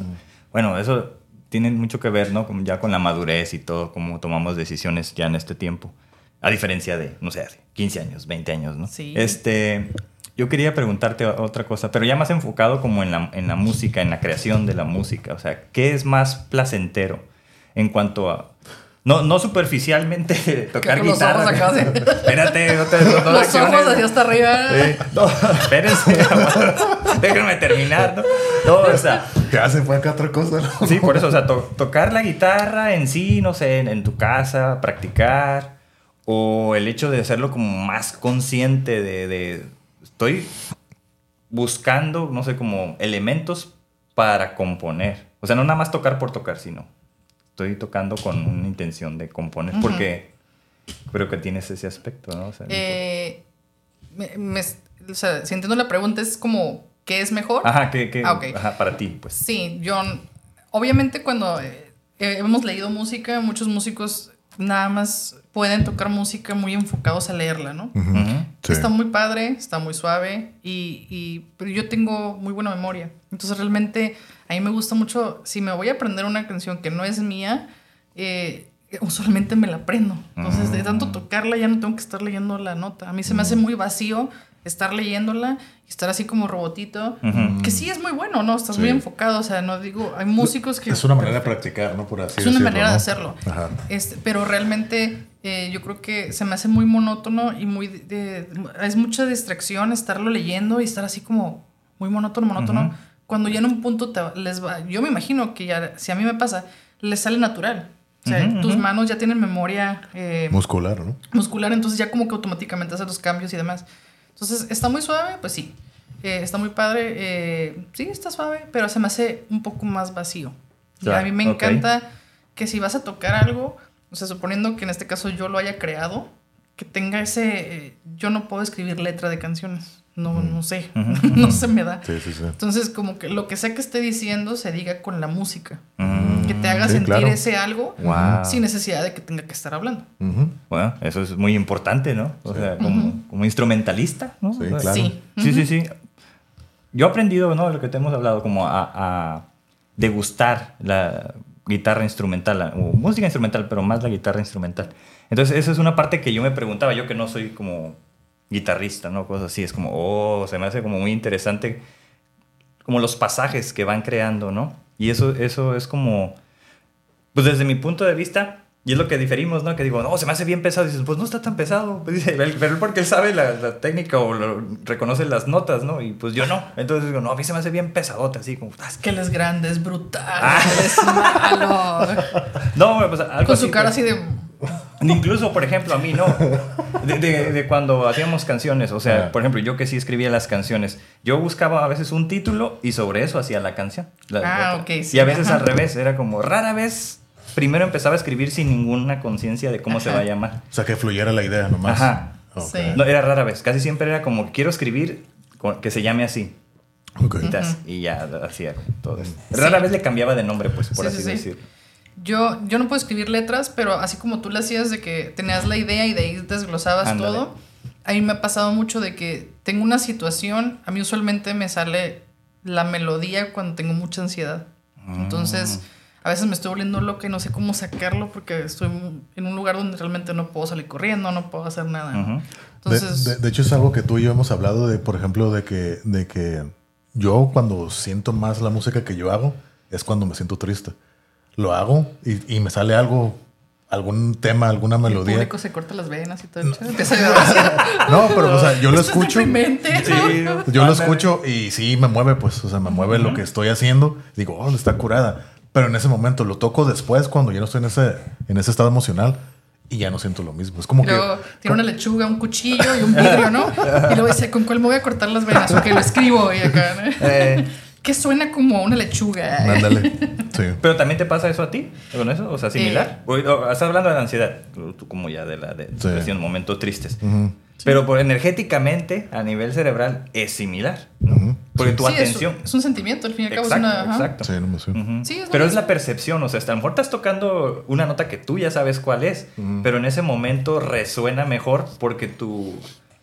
Bueno, eso tiene mucho que ver, ¿no? Como ya con la madurez y todo, cómo tomamos decisiones ya en este tiempo. A diferencia de, no sé, hace 15 años, 20 años, ¿no? Sí. Este, yo quería preguntarte otra cosa, pero ya más enfocado como en la, en la música, en la creación de la música. O sea, ¿qué es más placentero en cuanto a... No, no superficialmente tocar con los guitarra. ojos acá, sí. [LAUGHS] Espérate, no te no Los [LAUGHS] ojos hacia hasta arriba. Sí. No, espérense, [LAUGHS] déjenme terminar, ¿no? No, o sea, Ya se fue acá otra cosa. ¿no? sí, por eso, o sea, to- tocar la guitarra en sí, no sé, en, en tu casa, practicar, o el hecho de hacerlo como más consciente de, de- estoy buscando, no sé, como elementos para componer. O sea, no nada más tocar por tocar, sino estoy tocando con una intención de componer, porque creo que tienes ese aspecto, ¿no? O sea, Eh, me- me- o sea, si entiendo la pregunta, es como, ¿qué es mejor? Ajá, que, que- Ah, ajá, para ti, pues. Sí, yo obviamente cuando eh, hemos leído música, muchos músicos nada más pueden tocar música muy enfocados a leerla, ¿no? Sí. Está muy padre, está muy suave, y, y- pero yo tengo muy buena memoria. Entonces realmente a mí me gusta mucho, si me voy a aprender una canción que no es mía, eh, usualmente me la aprendo. Entonces de tanto Mm. tocarla ya no tengo que estar leyendo la nota. A mí se me hace muy vacío estar leyéndola y estar así como robotito. Que sí es muy bueno, ¿no? Estás Sí. muy enfocado, o sea, no digo, hay músicos que... Es una manera de practicar, ¿no? Por así Es una decirlo, manera de hacerlo. Ajá. Este, pero realmente eh, yo creo que se me hace muy monótono y muy... de- de- es mucha distracción estarlo leyendo y estar así como muy monótono, monótono. Cuando ya en un punto te va- les va... Yo me imagino que ya, si a mí me pasa, les sale natural. O sea, tus manos ya tienen memoria eh, Muscular, ¿no? muscular, entonces ya como que automáticamente hace los cambios y demás. Entonces, ¿está muy suave? Pues sí. Eh, está muy padre. eh, sí, está suave, pero se me hace un poco más vacío. Y Ya, a mí me encanta que si vas a tocar algo, o sea, suponiendo que en este caso yo lo haya creado, que tenga ese... eh, yo no puedo escribir letra de canciones. No, no sé. [LAUGHS] No se me da. Sí, sí, sí. Entonces, como que lo que sea que esté diciendo se diga con la música. Mm. Que te haga sí, sentir claro. ese algo Wow. sin necesidad de que tenga que estar hablando. Bueno, eso es muy importante, ¿no? O Sí. sea, como, instrumentalista, ¿no? Sí, O sea, claro. Sí. Sí, sí, sí. Yo he aprendido, ¿no? Lo que te hemos hablado, como a, a degustar la guitarra instrumental, la- o música instrumental, pero más la guitarra instrumental. Entonces, esa es una parte que yo me preguntaba, yo que no soy como guitarrista, ¿no? Cosas así, es como, oh, se me hace como muy interesante, como los pasajes que van creando, ¿no? Y eso, eso es como, pues desde mi punto de vista, y es lo que diferimos, ¿no? Que digo, no, se me hace bien pesado. Y dices, pues no está tan pesado. Pues [LAUGHS] dice, "Él- pero él porque él sabe la, la técnica o lo- reconoce las notas, ¿no? Y pues yo no. Entonces digo, no, a mí se me hace bien pesadote, así como, "Ah, es que-". Él es grande, es brutal, [LAUGHS] Ah. es malo. [LAUGHS] No, pues algo Con su así, cara pues. así de. [LAUGHS] Incluso, por ejemplo, a mí no. De, de- de cuando hacíamos canciones, o sea, Ah. por ejemplo, yo que sí escribía las canciones, yo buscaba a veces un título y sobre eso hacía la canción. La- Ah, ok, sí, Y a veces ajá. al revés, era como rara vez. Primero empezaba a escribir sin ninguna conciencia de cómo se va a llamar. O sea, que fluyera la idea nomás. Ajá. Sí. No, era rara vez. Casi siempre era como, quiero escribir que se llame así. Ok. Y, ya hacía todo eso. Rara vez le cambiaba de nombre, pues, por Sí, así sí, sí. decirlo. Yo, yo no puedo escribir letras, pero así como tú lo hacías de que tenías la idea y de ahí desglosabas Ándale. todo, a mí me ha pasado mucho de que tengo una situación, a mí usualmente me sale la melodía cuando tengo mucha ansiedad. Mm. Entonces, a veces me estoy volviendo loca y no sé cómo sacarlo porque estoy en un lugar donde realmente no puedo salir corriendo, no puedo hacer nada. Entonces, de, de- de hecho, es algo que tú y yo hemos hablado de, por ejemplo, de que, de que yo cuando siento más la música que yo hago es cuando me siento triste. Lo hago y, y me sale algo, algún tema, alguna el melodía. público se corta las venas y todo. el show, Empieza a. [LAUGHS] No, pero o sea, yo lo es escucho. Sí, Yo lo escucho y sí me mueve, pues, o sea, me mueve lo que estoy haciendo. Digo, oh, está curada. Pero en ese momento lo toco después, cuando ya no estoy en ese, en ese estado emocional y ya no siento lo mismo. Es como luego que. tiene una lechuga, un cuchillo y un vidrio, ¿no? [LAUGHS] Y luego dice, ¿con cuál me voy a cortar las venas? Ok, lo escribo y acá, ¿no? Eh, Que suena como una lechuga. Ándale. [LAUGHS] Sí. Pero también te pasa eso a ti, con eso, o sea, similar. Eh. O- o- estás hablando de la ansiedad, tú como ya de la de Sí. momentos tristes. Pero por energéticamente, a nivel cerebral, es similar. ¿no? Porque tu Sí, es, atención. es un sentimiento, al fin y al cabo Exacto, es una... ajá. exacto. Sí, es pero es la percepción, o sea, hasta a lo mejor estás tocando una nota que tú ya sabes cuál es, pero en ese momento resuena mejor porque tu,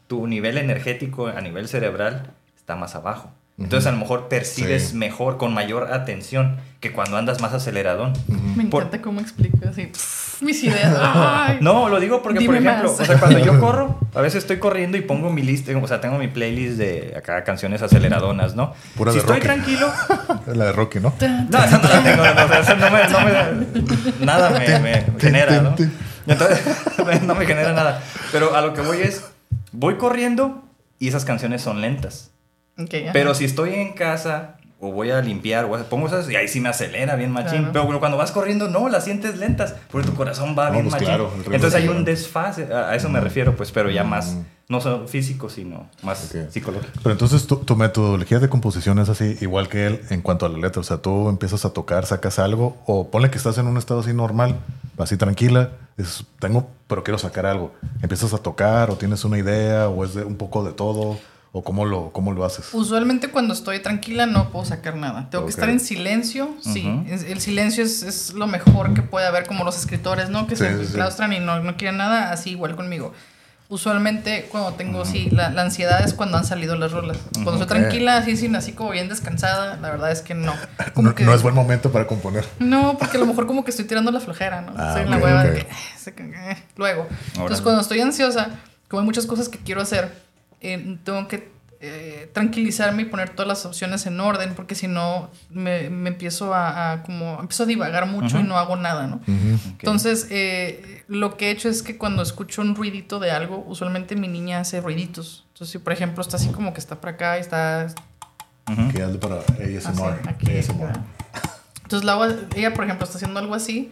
tu nivel energético a nivel cerebral está más abajo. Entonces a lo mejor percibes Sí. mejor, con mayor atención, que cuando andas más aceleradón. Me Por- encanta cómo explico así. pff, mis ideas. [LAUGHS] Ay. No, lo digo porque, por ejemplo, más. o sea, cuando yo [LAUGHS] corro, a veces estoy corriendo y pongo mi lista, o sea, tengo mi playlist de acá canciones aceleradonas, ¿no? Pura si de estoy Rocky. tranquilo, [LAUGHS] La de Rocky, ¿no? No, esa no la tengo, no, o sea, esa no me, no me- nada me, me genera, ¿no? Entonces, no me genera nada. Pero a lo que voy es, voy corriendo y esas canciones son lentas. Pero si estoy en casa o voy a limpiar o pongo esas y ahí sí me acelera bien machín. Claro. Pero cuando vas corriendo, no, las sientes lentas porque tu corazón va No, bien pues machín. claro, Entonces hay un desfase, a eso me refiero, pues, pero ya más, no solo físico, sino más Ok. psicológico. Pero entonces tu, tu metodología de composición es así, igual que él en cuanto a la letra. O sea, tú empiezas a tocar, sacas algo, o ponle que estás en un estado así normal, así tranquila, dices, tengo, pero quiero sacar algo. Empiezas a tocar, o tienes una idea, o es de un poco de todo, o cómo lo, cómo lo haces. Usualmente cuando estoy tranquila no puedo sacar nada. Tengo Ok. que estar en silencio. Sí, Ujú. Es- el silencio es, es lo mejor que puede haber, como los escritores, ¿no? Que Sí, se sí, sí. claustran y no, no quieren nada, así igual conmigo. Usualmente cuando tengo, sí, la, la ansiedad es cuando han salido las rolas. Cuando estoy Ok. tranquila, así, sin, así como bien descansada, la verdad es que no. [LAUGHS] No, que- no es buen momento para componer. No, porque a lo mejor como que estoy tirando la flojera, ¿no? Ah, Estoy en la hueva ok. de que... "Eh, se ca- eh", Luego. Entonces, Órale. cuando estoy ansiosa, como hay muchas cosas que quiero hacer, eh, tengo que eh, tranquilizarme y poner todas las opciones en orden, porque si no, me, me empiezo a, a como... Empiezo a divagar mucho y no hago nada, ¿no? Entonces, eh, lo que he hecho es que cuando escucho un ruidito de algo, usualmente mi niña hace ruiditos. Entonces, si por ejemplo está así como que está para acá y está. Que hazle para Así, ASMR. aquí, ASMR. Entonces la ella, por ejemplo, está haciendo algo así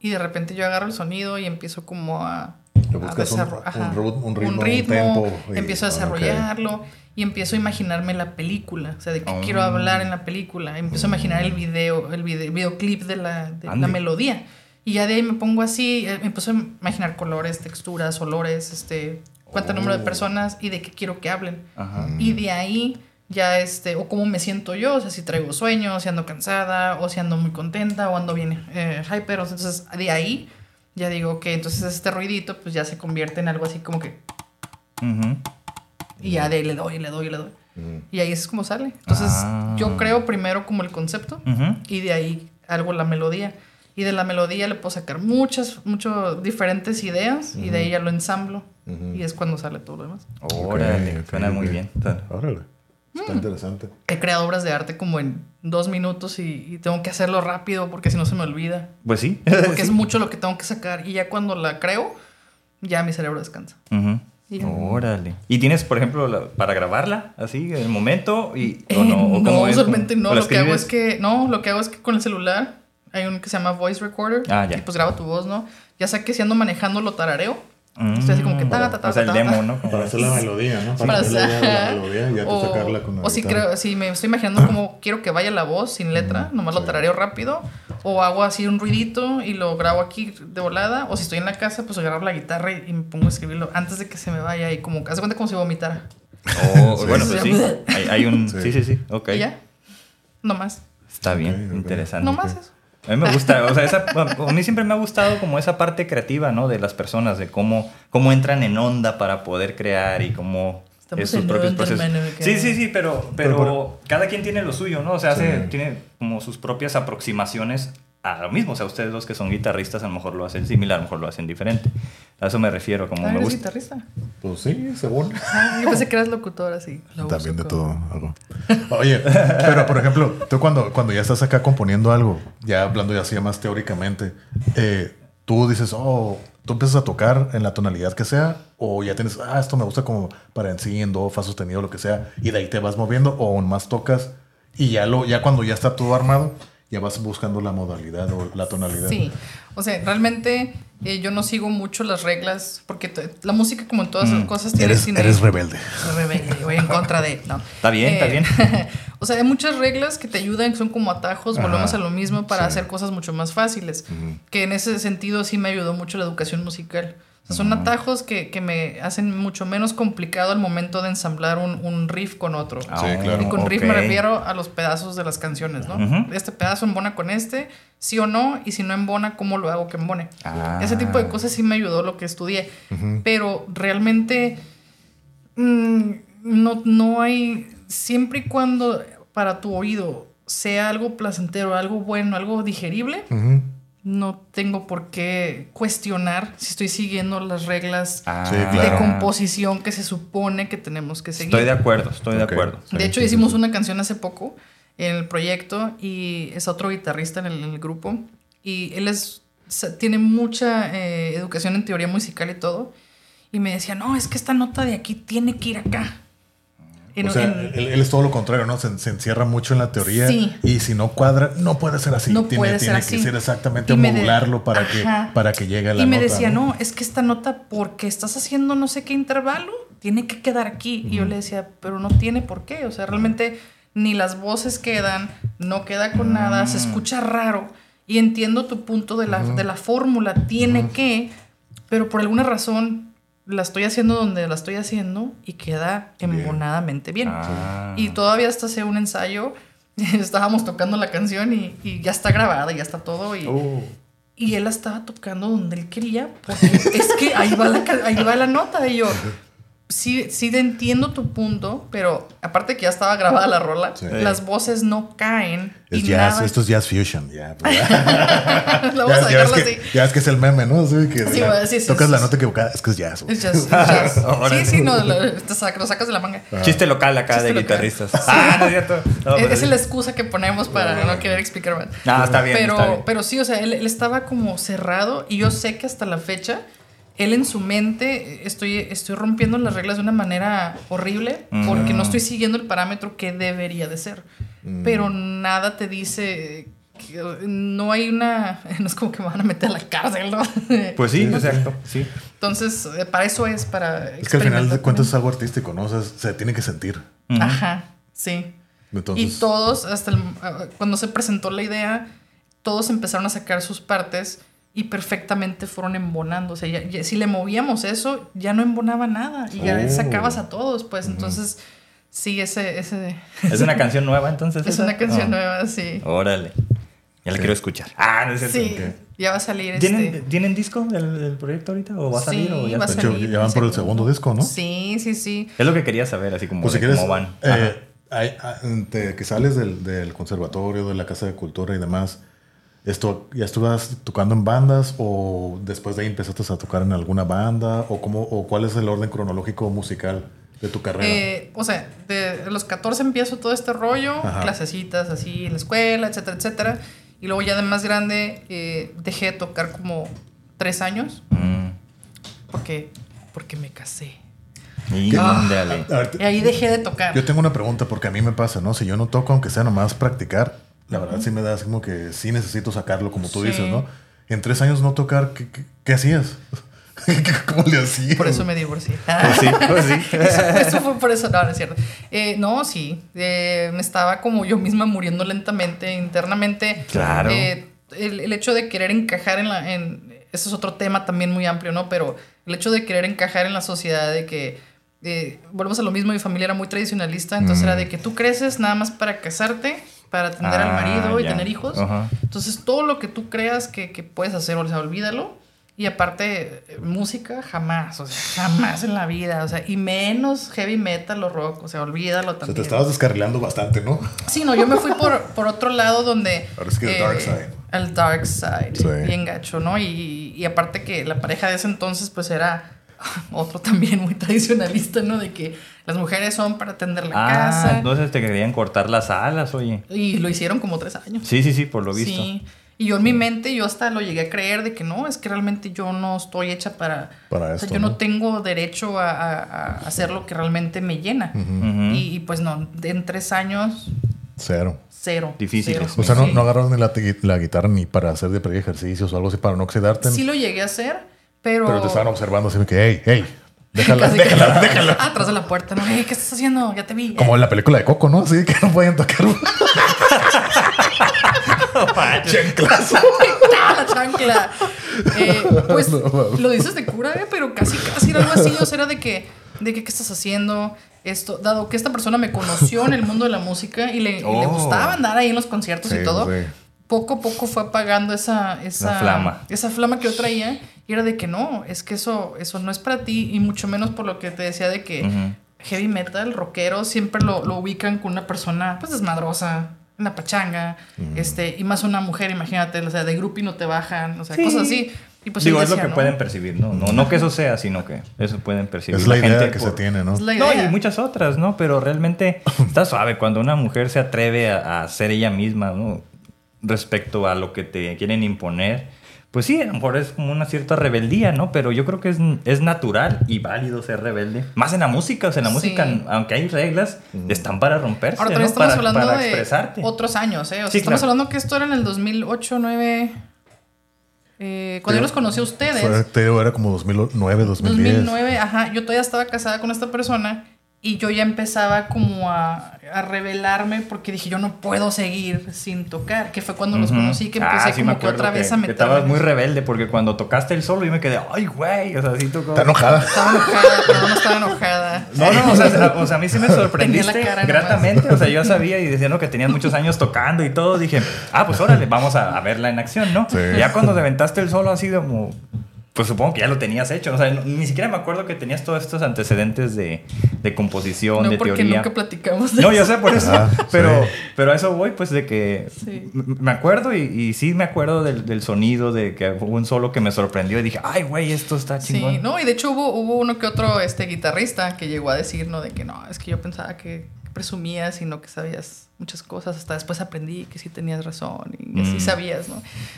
y de repente yo agarro el sonido y empiezo como a, Buscas un- un un ritmo, un tempo y- empiezo a desarrollarlo y empiezo a imaginarme la película, o sea, de qué Oh. quiero hablar en la película, empiezo a imaginar el video, el video, videoclip de la, de la melodía. Y ya de ahí me pongo así, eh, me empiezo a imaginar colores, texturas, olores, este, cuánto número de Oh. personas y de qué quiero que hablen. Ajá. Y de ahí ya este, o cómo me siento yo, o sea, si traigo sueño, si ando cansada, o si ando muy contenta, o ando bien eh, hyper. o sea, Entonces, de ahí ya digo, ok, entonces este ruidito pues ya se convierte en algo así como que... Ujú. Y ya de ahí le doy, le doy, le doy. Ujú. Y ahí es como sale. Entonces, Ah. yo creo primero como el concepto y de ahí algo la melodía. Y de la melodía le puedo sacar muchas, muchas diferentes ideas y de ahí ya lo ensamblo. Y es cuando sale todo lo demás. Órale, Ok, ok, suena muy bien. Órale. Está Mm. interesante. He creado obras de arte como en dos minutos y, y tengo que hacerlo rápido porque si no se me olvida. Pues sí. Porque [LAUGHS] es mucho lo que tengo que sacar. Y ya cuando la creo, ya mi cerebro descansa. Ujú. Y ya. Órale. ¿Y tienes, por ejemplo, la- para grabarla así en el momento? Y, Eh, ¿O no? ¿O no, no. ¿O la Lo que hago es que, no, lo que hago es que con el celular hay un que se llama Voice Recorder. Ah, ya. Y pues graba tu voz, ¿no? Ya sea que si ando manejando lo tarareo. Estoy así como que Mm, ta, ta, ta, O sea, el demo. ¿no? Para hacer la melodía, ¿no? Para hacer la melodía y ya o, sacarla con la o si, creo, si me estoy imaginando cómo quiero que vaya la voz sin letra, nomás lo tarareo rápido, o hago así un ruidito y lo grabo aquí de volada, o si estoy en la casa, pues agarro la guitarra y, me pongo a escribirlo antes de que se me vaya y como, haz de cuenta como si vomitara. Oh, Sí, bueno, sí. pues sí. Hay, hay un... Sí. Sí, sí, sí. Ok. Y ya, nomás, Está bien, interesante. nomás ok. eso. A mí me gusta, o sea, esa, a mí siempre me ha gustado como esa parte creativa, ¿no? De las personas, de cómo, cómo entran en onda para poder crear y cómo Estamos es sus propios procesos. Sí, sí, sí, pero, pero, Pero cada quien tiene lo suyo, ¿no? O sea, hace, tiene como sus propias aproximaciones a lo mismo. O sea, ustedes dos que son guitarristas, a lo mejor lo hacen similar, a lo mejor lo hacen diferente. A eso me refiero, como Ah, me ¿eres gusta. guitarrista? Pues sí, según. Ah, yo pensé que eras locutor así. Lo También de todo algo. Oye, pero por ejemplo, tú cuando, cuando ya estás acá componiendo algo, ya hablando ya así más teóricamente, eh, tú dices, oh, tú empiezas a tocar en la tonalidad que sea, o ya tienes, ah, esto me gusta como para en sí, en do, fa sostenido, lo que sea, y de ahí te vas moviendo, o aún más tocas, y ya, lo, ya cuando ya está todo armado, ya vas buscando la modalidad o la tonalidad. Sí, o sea, realmente eh, yo no sigo mucho las reglas, porque la música, como en todas las cosas, tiene... Eres, tiene- eres rebelde. Soy rebelde, voy en contra de. No. Está bien, está bien. [LAUGHS] o sea, hay muchas reglas que te ayudan, que son como atajos, Ajá, volvemos a lo mismo para sí. hacer cosas mucho más fáciles. Que en ese sentido sí me ayudó mucho la educación musical. O sea, son atajos que, que me hacen mucho menos complicado al momento de ensamblar un, un riff con otro. Ah, Sí, claro. Y con riff me refiero a los pedazos de las canciones, ¿no? Este pedazo embona con este, sí o no, y si no embona, ¿cómo lo hago que embone? Ah. Ese tipo de cosas sí me ayudó lo que estudié. Pero realmente mm, no, no hay, siempre y cuando para tu oído sea algo placentero, algo bueno, algo digerible, Ujú. No tengo por qué cuestionar si estoy siguiendo las reglas Ah, Sí, de composición que se supone que tenemos que seguir. Estoy de acuerdo, estoy de acuerdo. Sí, De hecho, sí, hicimos sí. una canción hace poco en el proyecto y es otro guitarrista en el, en el grupo y él es tiene mucha eh, educación en teoría musical y todo y me decía, no, es que esta nota de aquí tiene que ir acá. En- o sea, en- él, él es todo lo contrario, ¿no? Se, se encierra mucho en la teoría Sí. y si no cuadra, no puede ser así. No tiene puede ser tiene así. que ser exactamente Y me de- modularlo para, que, para que llegue a la y me nota, decía, ¿no? es que esta nota, porque estás haciendo no sé qué intervalo, tiene que quedar aquí. Y yo le decía, pero no tiene por qué. O sea, realmente ni las voces quedan, no queda con nada, Mm. se escucha raro. Y entiendo tu punto de la, de la fórmula, tiene que, pero por alguna razón la estoy haciendo donde la estoy haciendo y queda embonadamente bien. Ah. Y todavía hasta hace un ensayo, [LAUGHS] estábamos tocando la canción y, y ya está grabada, ya está todo. Y, Oh. y él la estaba tocando donde él quería, porque es que ahí va la, ahí va la nota. Y yo, sí, sí te entiendo tu punto, pero aparte que ya estaba grabada la rola, Sí. las voces no caen. Es y jazz, nada- esto es jazz fusion. Ya, [LAUGHS] ya. La vamos Ya- a ya que, así. ya es que es el meme, ¿no? Sí, que Sí, la- sí, sí, tocas sí, la sí. nota equivocada, es que es jazz. Es jazz, es jazz. [LAUGHS] Órale. Sí, sí, no, lo, lo sacas de la manga. Chiste local acá Chiste de local. guitarristas. [LAUGHS] Ah, no es cierto. No, Es, la excusa que ponemos para no querer explicar más. No, está bien, Pero, está bien. pero sí, o sea, él, él estaba como cerrado y yo sé que hasta la fecha, él en su mente, eh, estoy, estoy rompiendo las reglas de una manera horrible porque no estoy siguiendo el parámetro que debería de ser. Pero nada te dice... que, eh, no hay una... [LAUGHS] No es como que me van a meter a la cárcel, ¿no? [LAUGHS] Pues sí, exacto. Sí. Entonces, eh, para eso es, para... Es que al final de cuentas es algo artístico, ¿no? O sea, se tiene que sentir. Ajá, sí. Entonces, Y todos, hasta el- ah, cuando se presentó la idea, todos empezaron a sacar sus partes y perfectamente fueron embonando. O sea, ya- ya- si le movíamos eso, ya no embonaba nada y ya Oh. sacabas a todos. Pues entonces, sí, ese, ese ¿Es una canción nueva entonces? [LAUGHS] es esa? una canción Oh. nueva, sí. Órale. Ya la quiero escuchar. Ah, no es cierto. Sí, ya va a salir ¿Tienen, este. ¿Tienen disco del, del proyecto ahorita? ¿O va a salir? Sí, o ya va a salir ya van por el segundo disco, ¿no? Sí, sí, sí. Es lo que quería saber, así como Pues si quieres, cómo van. eh, hay- hay- te- que sales del, del conservatorio, de la Casa de Cultura y demás, ¿esto ya estuvas tocando en bandas o después de ahí empezaste a tocar en alguna banda? ¿O, cómo, o cuál es el orden cronológico musical de tu carrera? Eh, o sea, de los 14 empiezo todo este rollo, Ajá. clasecitas así en la escuela, etcétera, etcétera. Y luego ya de más grande eh, dejé de tocar como tres años Mm. porque, porque me casé. Índale. A ver, Y ahí dejé de tocar. Yo tengo una pregunta porque a mí me pasa, ¿no? Si yo no toco, aunque sea nomás practicar, la verdad sí me da así como que sí necesito sacarlo, como tú Sí. dices, ¿no? En tres años no tocar, ¿qué, qué- qué hacías? [LAUGHS] ¿Cómo le hacías? Por eso me divorcié. Pues sí, pues sí. [LAUGHS] eso, eso fue por eso, no, no es cierto. Eh, no, sí, eh, me estaba como yo misma muriendo lentamente, internamente. Claro. Eh, el, el hecho de querer encajar en la... En, ese es otro tema también muy amplio, ¿no? Pero el hecho de querer encajar en la sociedad, de que... eh, volvemos a lo mismo, mi familia era muy tradicionalista, entonces era de que tú creces nada más para casarte, para atender al Ah, marido y ya. tener hijos. Ajá. Entonces todo lo que tú creas que, que puedes hacer, o sea, olvídalo. Y aparte, eh, música jamás, o sea, jamás en la vida, o sea, y menos heavy metal o rock, o sea, olvídalo O sea, también. te estabas descarrilando bastante, ¿no? Sí, no, yo me fui por, [LAUGHS] por otro lado donde... Ahora es que dark side. al dark side, Sí. bien gacho, ¿no? Y, y aparte que la pareja de ese entonces pues era [LAUGHS] otro también muy tradicionalista, ¿no? De que las mujeres son para atender la Ah, casa. entonces te querían cortar las alas, oye. Y lo hicieron como tres años. Sí, sí, sí, por lo visto. Sí. Y yo en mi mente, yo hasta lo llegué a creer de que no, es que realmente yo no estoy hecha para... Para o sea, esto, yo no, ¿no? tengo derecho a, a- a hacer lo que realmente me llena. Ujú. y, y, pues no, en tres años, Cero. cero. Difíciles. cero. O sea, no, no agarras ni la, la guitarra ni para hacer de pre ejercicios o algo así para no oxidarte. Sí lo llegué a hacer, pero... pero te estaban observando así de que, hey, hey, déjala, [LAUGHS] Casi déjala, [LAUGHS] déjala. Atrás de la puerta, ¿no? "Ey, ¿Qué estás haciendo? Ya te vi. Como en la película de Coco, ¿no? Así que no pueden tocar. [LAUGHS] Chanclazo. ¡Ah, la chancla! Eh, pues No, lo dices de cura, eh, pero casi, casi era algo así. O sea, era de que, de que, ¿qué estás haciendo? Esto, dado que esta persona me conoció en el mundo de la música y le, y le Oh. gustaba andar ahí en los conciertos Sí, y todo, sí. poco a poco fue apagando esa, esa La flama. Esa flama que yo traía. Y era de que no, es que eso, eso no es para ti. Y mucho menos por lo que te decía de que heavy metal, rockero, siempre lo, lo ubican con una persona pues desmadrosa, una pachanga, este, y más una mujer, imagínate, o sea, de grupo y no te bajan, o sea, Sí. cosas así. Y pues Digo, es lo que ¿no? pueden percibir, ¿no? No, no que eso sea, sino que eso pueden percibir. Es la idea gente que por- se tiene, ¿no? Es la No, y muchas otras, ¿no? Pero realmente está suave cuando una mujer se atreve a, a ser ella misma, ¿no? Respecto a lo que te quieren imponer. Pues sí, a lo mejor es como una cierta rebeldía, ¿no? Pero yo creo que es, es natural y válido ser rebelde. Más en la música, o sea, en la Sí. música, aunque hay reglas, están para romperse, Ahora ¿no? también estamos para, hablando para de expresarte. otros años, ¿eh? O sea, Sí, estamos claro. hablando que esto era en el 2008, 9... Eh, cuando yo los conocí a ustedes. Fue, te digo, era como 2009, 2010. 2009, ajá, yo todavía estaba casada con esta persona y yo ya empezaba como a, a revelarme porque dije, yo no puedo seguir sin tocar, que fue cuando los Ujú. conocí que Ah, empecé sí me como que otra vez a que meterme. estabas muy rebelde porque cuando tocaste el solo yo me quedé, ay, güey, o sea, así tocó. Está enojada. Estaba enojada, pero no estaba enojada. No, no, o sea, o sea, a mí sí me sorprendiste Tenía la cara nomás. gratamente. O sea, yo sabía y decía, no, que tenías muchos años tocando y todo. Dije, ah, pues órale, vamos a, a verla en acción, ¿no? Sí. Ya cuando te aventaste el solo así como... Pues supongo que ya lo tenías hecho. O sea, no- ni siquiera me acuerdo que tenías todos estos antecedentes de, de composición, No, de porque teoría. nunca platicamos de No, eso. yo sé por eso. [LAUGHS] Pero, sí. pero a eso voy, pues, de que Sí. me acuerdo y, y sí me acuerdo del, del sonido, de que hubo un solo que me sorprendió y dije, ay, güey, esto está chingón. Sí, no, y de hecho hubo, hubo uno que otro este, guitarrista que llegó a decir, ¿no? De que no, es que yo pensaba que presumías y no que sabías muchas cosas. Hasta después aprendí que sí tenías razón y que sí Mm. sabías, ¿no?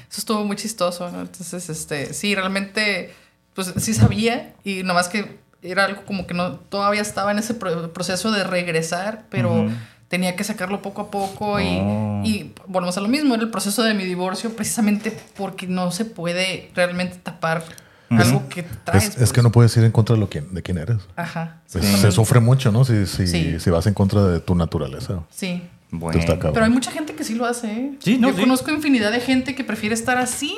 Eso estuvo muy chistoso, ¿no? Entonces, este, sí, realmente, pues sí sabía y nomás que era algo como que no, todavía estaba en ese pro- proceso de regresar, pero tenía que sacarlo poco a poco y, Oh. y volvemos a lo mismo, era el proceso de mi divorcio precisamente porque no se puede realmente tapar Algo que traes. Es, es que pues. no puedes ir en contra de, lo que, de quién eres. Ajá. Pues, sí. Se sufre mucho, ¿no? Si, si, Sí. si vas en contra de tu naturaleza. Sí. Bueno. Pero hay mucha gente que sí lo hace, ¿eh? Sí, no, Yo sí. conozco infinidad de gente que prefiere estar así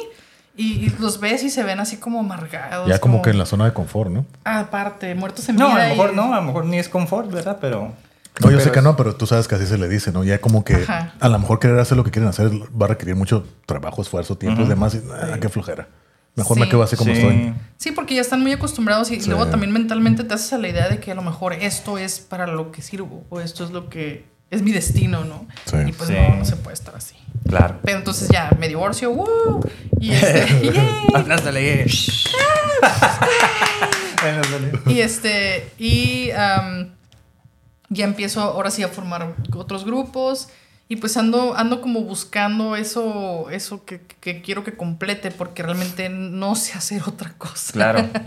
y, y los ves y se ven así como amargados. Ya como que en la zona de confort, ¿no? Aparte, muertos en No, vida. a lo mejor y- no, a lo mejor ni es confort, ¿verdad? Pero... No, yo sé que es- no, pero tú sabes que así se le dice, ¿no? Ya como que Ajá. a lo mejor querer hacer lo que quieren hacer va a requerir mucho trabajo, esfuerzo, tiempo y demás. Y, ah, qué flojera. Mejor Sí. me quedo así como Sí. estoy. Sí, porque ya están muy acostumbrados y Sí. luego también mentalmente te haces a la idea de que a lo mejor esto es para lo que sirvo o esto es lo que es mi destino, ¿no? Sí. Y pues Sí. no, no se puede estar así. Claro. Pero entonces ya me divorcio, ¡woo! Y este, [LAUGHS] ¡yay! [LAUGHS] Y este, y am, ya empiezo ahora sí a formar otros grupos. Y pues ando, ando como buscando eso, eso que, que quiero que complete, porque realmente no sé hacer otra cosa. Claro. [LAUGHS]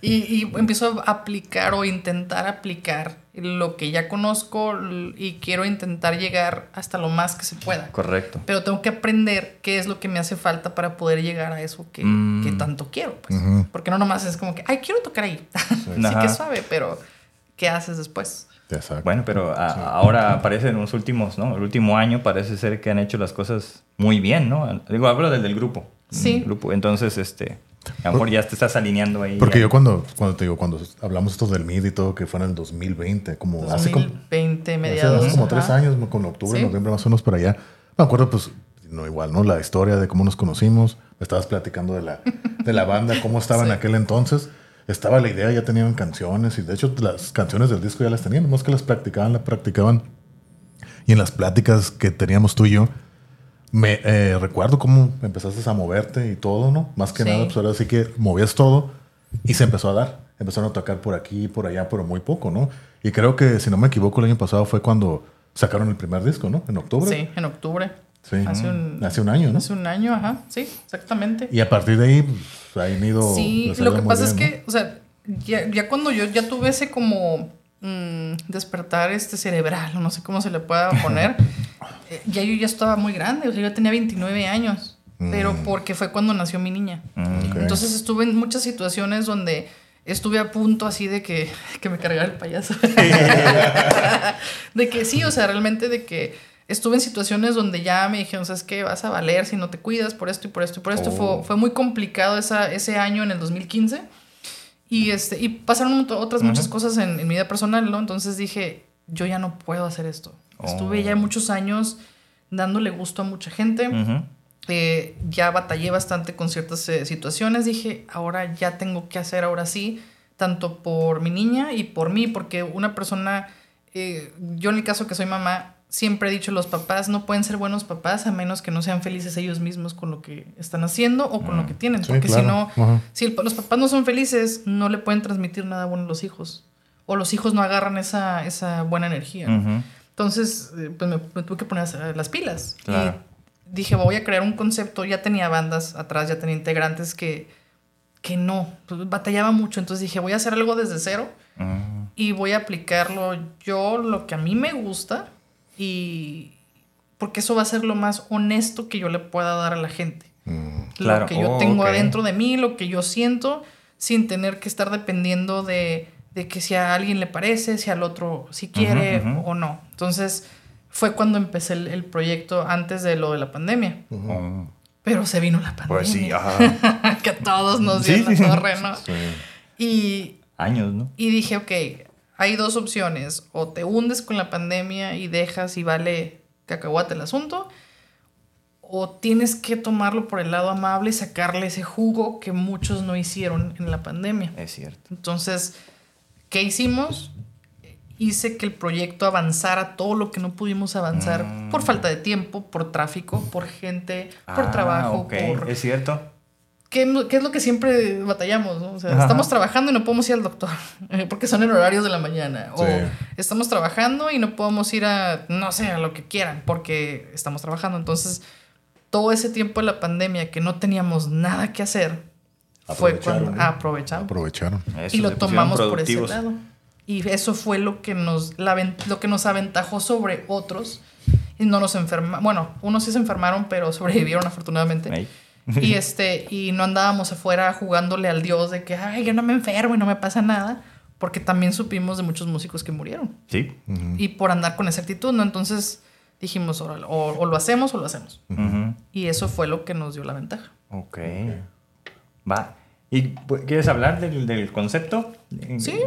Y, y empiezo a aplicar o intentar aplicar lo que ya conozco y quiero intentar llegar hasta lo más que se pueda. Correcto. Pero tengo que aprender qué es lo que me hace falta para poder llegar a eso que, Mm. que tanto quiero. Pues. Porque no nomás es como que, ay, quiero tocar ahí. [LAUGHS] sí Ajá. que suave, pero ¿qué haces después? Exacto. Bueno, pero a- ahora parece en los últimos, ¿no? El último año parece ser que han hecho las cosas muy bien, ¿no? Digo, hablo del, del grupo. Sí. El grupo. Entonces, este, a lo mejor ya te estás alineando ahí. Porque ya. yo cuando, cuando te digo, cuando hablamos esto del MID y todo, que fue en el 2020, como hace como, 2020, hace mediados. como ajá. tres años, con octubre, Sí. noviembre, más o menos por allá. Me acuerdo, pues, no igual, ¿no? La historia de cómo nos conocimos. Me estabas platicando de la, de la banda, cómo estaba en aquel entonces. Estaba la idea, ya tenían canciones y de hecho las canciones del disco ya las tenían, nomás que las practicaban, las practicaban. Y en las pláticas que teníamos tú y yo, me eh, recuerdo cómo empezaste a moverte y todo, ¿no? Más que Sí. nada, pues ahora sí que movías todo y se empezó a dar. Empezaron a tocar por aquí y por allá, pero muy poco, ¿no? Y creo que, si no me equivoco, el año pasado fue cuando sacaron el primer disco, ¿no? En octubre. Sí, en octubre. Sí. Hace un, Hace un año, ¿no? Hace un año, ajá. Sí, exactamente. Y a partir de ahí, pues, han ido. Sí, lo que pasa es que, o sea, ya, ya cuando yo ya tuve ese como mm, despertar este cerebral, no sé cómo se le pueda [LAUGHS] poner, eh, ya yo ya estaba muy grande, o sea, yo tenía 29 años, pero Mm. porque fue cuando nació mi niña. Mm. Entonces estuve en muchas situaciones donde estuve a punto así de que, [LAUGHS] que me cargara el payaso. [LAUGHS] de que sí, o sea, realmente de que estuve en situaciones donde ya me dijeron, ¿sabes qué? Vas a valer si no te cuidas por esto y por esto y por esto. Oh. Fue, fue muy complicado esa, ese año en el 2015. Y, este, y pasaron ot- otras muchas cosas en, en mi vida personal, ¿no? Entonces dije, yo ya no puedo hacer esto. Estuve ya muchos años dándole gusto a mucha gente. Eh, ya batallé bastante con ciertas eh, situaciones. Dije, ahora ya tengo que hacer, ahora sí, tanto por mi niña y por mí, porque una persona, eh, yo en el caso que soy mamá, siempre he dicho, los papás no pueden ser buenos papás a menos que no sean felices ellos mismos con lo que están haciendo o con lo que tienen. Sí, porque si no, Ajá. si el- los papás no son felices, no le pueden transmitir nada bueno a los hijos. O los hijos no agarran esa, esa buena energía. Entonces, eh, pues me, me tuve que poner las pilas. Claro. Y dije, voy a crear un concepto. Ya tenía bandas atrás, ya tenía integrantes que, que no, pues, batallaba mucho. Entonces dije, voy a hacer algo desde cero y voy a aplicarlo yo, lo que a mí me gusta. Y porque eso va a ser lo más honesto que yo le pueda dar a la gente. Mm. Claro. Lo que yo Oh, tengo adentro de mí, lo que yo siento, sin tener que estar dependiendo de, de que si a alguien le parece, si al otro si quiere ujú. o no. Entonces, fue cuando empecé el, el proyecto antes de lo de la pandemia. Oh. Pero se vino la pandemia. Pues sí, ajá. [LAUGHS] que a todos nos dio Sí, la sí. torre, ¿no? Sí. Y, Años, ¿no? y dije, ok, hay dos opciones. O te hundes con la pandemia y dejas y vale cacahuate el asunto. O tienes que tomarlo por el lado amable y sacarle ese jugo que muchos no hicieron en la pandemia. Es cierto. Entonces, ¿qué hicimos? Hice que el proyecto avanzara todo lo que no pudimos avanzar Mm. por falta de tiempo, por tráfico, por gente, por Ah, trabajo, ok. por Es cierto. ¿Qué, qué es lo que siempre batallamos? ¿no? O sea, Ajá. estamos trabajando y no podemos ir al doctor [LAUGHS] eh, porque son en horarios de la mañana. O Sí. estamos trabajando y no podemos ir a, no sé, a lo que quieran porque estamos trabajando. Entonces, todo ese tiempo de la pandemia que no teníamos nada que hacer, fue cuando ¿no? aprovechamos. Aprovecharon. Eso, y lo tomamos por ese lado. Y eso fue lo que nos, la lo que nos aventajó sobre otros. Y no nos enfermamos. Bueno, unos sí se enfermaron, pero sobrevivieron afortunadamente. Y este, y no andábamos afuera jugándole al Dios de que ay, yo no me enfermo y no me pasa nada. Porque también supimos de muchos músicos que murieron. Sí. Y por andar con esa actitud, ¿no? Entonces dijimos, o, o lo hacemos o lo hacemos. Y eso fue lo que nos dio la ventaja. Ok. Va. ¿Y quieres hablar del, del concepto? Sí.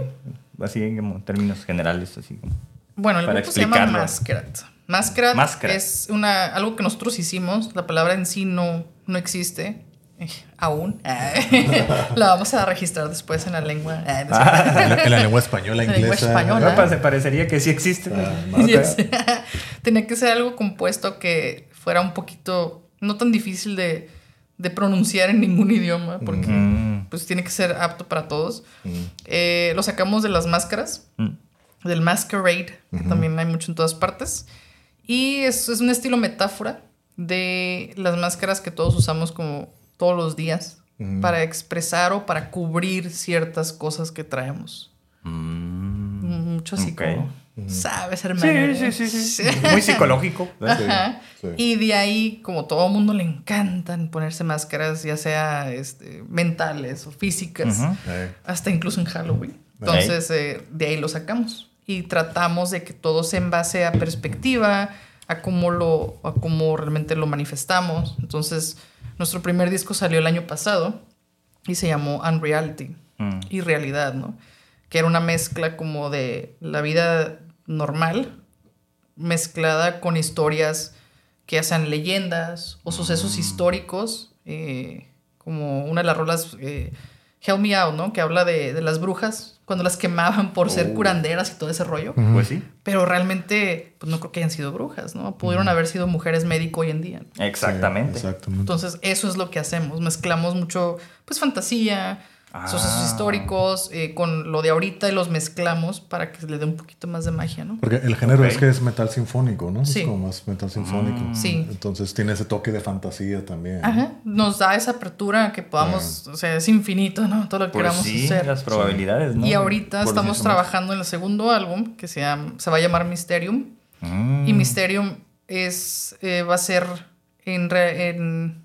Así en términos generales, así como. Bueno, el Para grupo se llama explicarlo. Masquerade. Masquerade. es una, algo que nosotros hicimos. La palabra en sí no, no existe. eh, aún. [LAUGHS] la vamos a registrar después en la lengua. eh, no sé. En la, en la lengua española, [LAUGHS] En la lengua inglesa. española. Ah, pa- parecería que sí existe. Ah, Ya sé. [LAUGHS] Tenía que ser algo compuesto que fuera un poquito, no tan difícil de, de pronunciar en ningún idioma, porque Mm. pues tiene que ser apto para todos. Mm. Eh, lo sacamos de las máscaras, Mm. del masquerade, que también hay mucho en todas partes. Y es, es un estilo metáfora de las máscaras que todos usamos como todos los días Mm. para expresar o para cubrir ciertas cosas que traemos. Mm. Mucho así como, ¿sabes, hermano? Sí, sí, sí, sí. Muy psicológico. [LAUGHS] Ajá. Sí, sí. Y de ahí, como todo mundo le encantan ponerse máscaras, ya sea este, mentales o físicas, hasta incluso en Halloween. Entonces, eh, de ahí lo sacamos. Y tratamos de que todo sea en base a perspectiva, a cómo, lo, a cómo realmente lo manifestamos. Entonces, nuestro primer disco salió el año pasado y se llamó Unreality Mm. y realidad, ¿no? Que era una mezcla como de la vida normal mezclada con historias que ya sean leyendas o sucesos históricos, eh, como una de las rolas, eh, Help Me Out, ¿no? Que habla de, de las brujas, cuando las quemaban por ser Oh. curanderas y todo ese rollo. Pues sí. Pero realmente, pues no creo que hayan sido brujas, ¿no? Pudieron haber sido mujeres médico hoy en día. Exactamente. Sí, exactamente. Entonces, eso es lo que hacemos. Mezclamos mucho, pues, fantasía, sucesos Ah. históricos, eh, con lo de ahorita y los mezclamos para que le dé un poquito más de magia, ¿no? Porque el género es que es metal sinfónico, ¿no? Sí. Es como más metal sinfónico. Mm. Sí. Entonces tiene ese toque de fantasía también. Ajá. Nos da esa apertura que podamos, o sea, es infinito, ¿no? Todo lo que Pues queramos sí, hacer. las probabilidades, ¿no? Y ahorita Por estamos trabajando en el segundo álbum que se, llama- se va a llamar Mysterium. Mm. Y Mysterium es, eh, va a ser en, re- en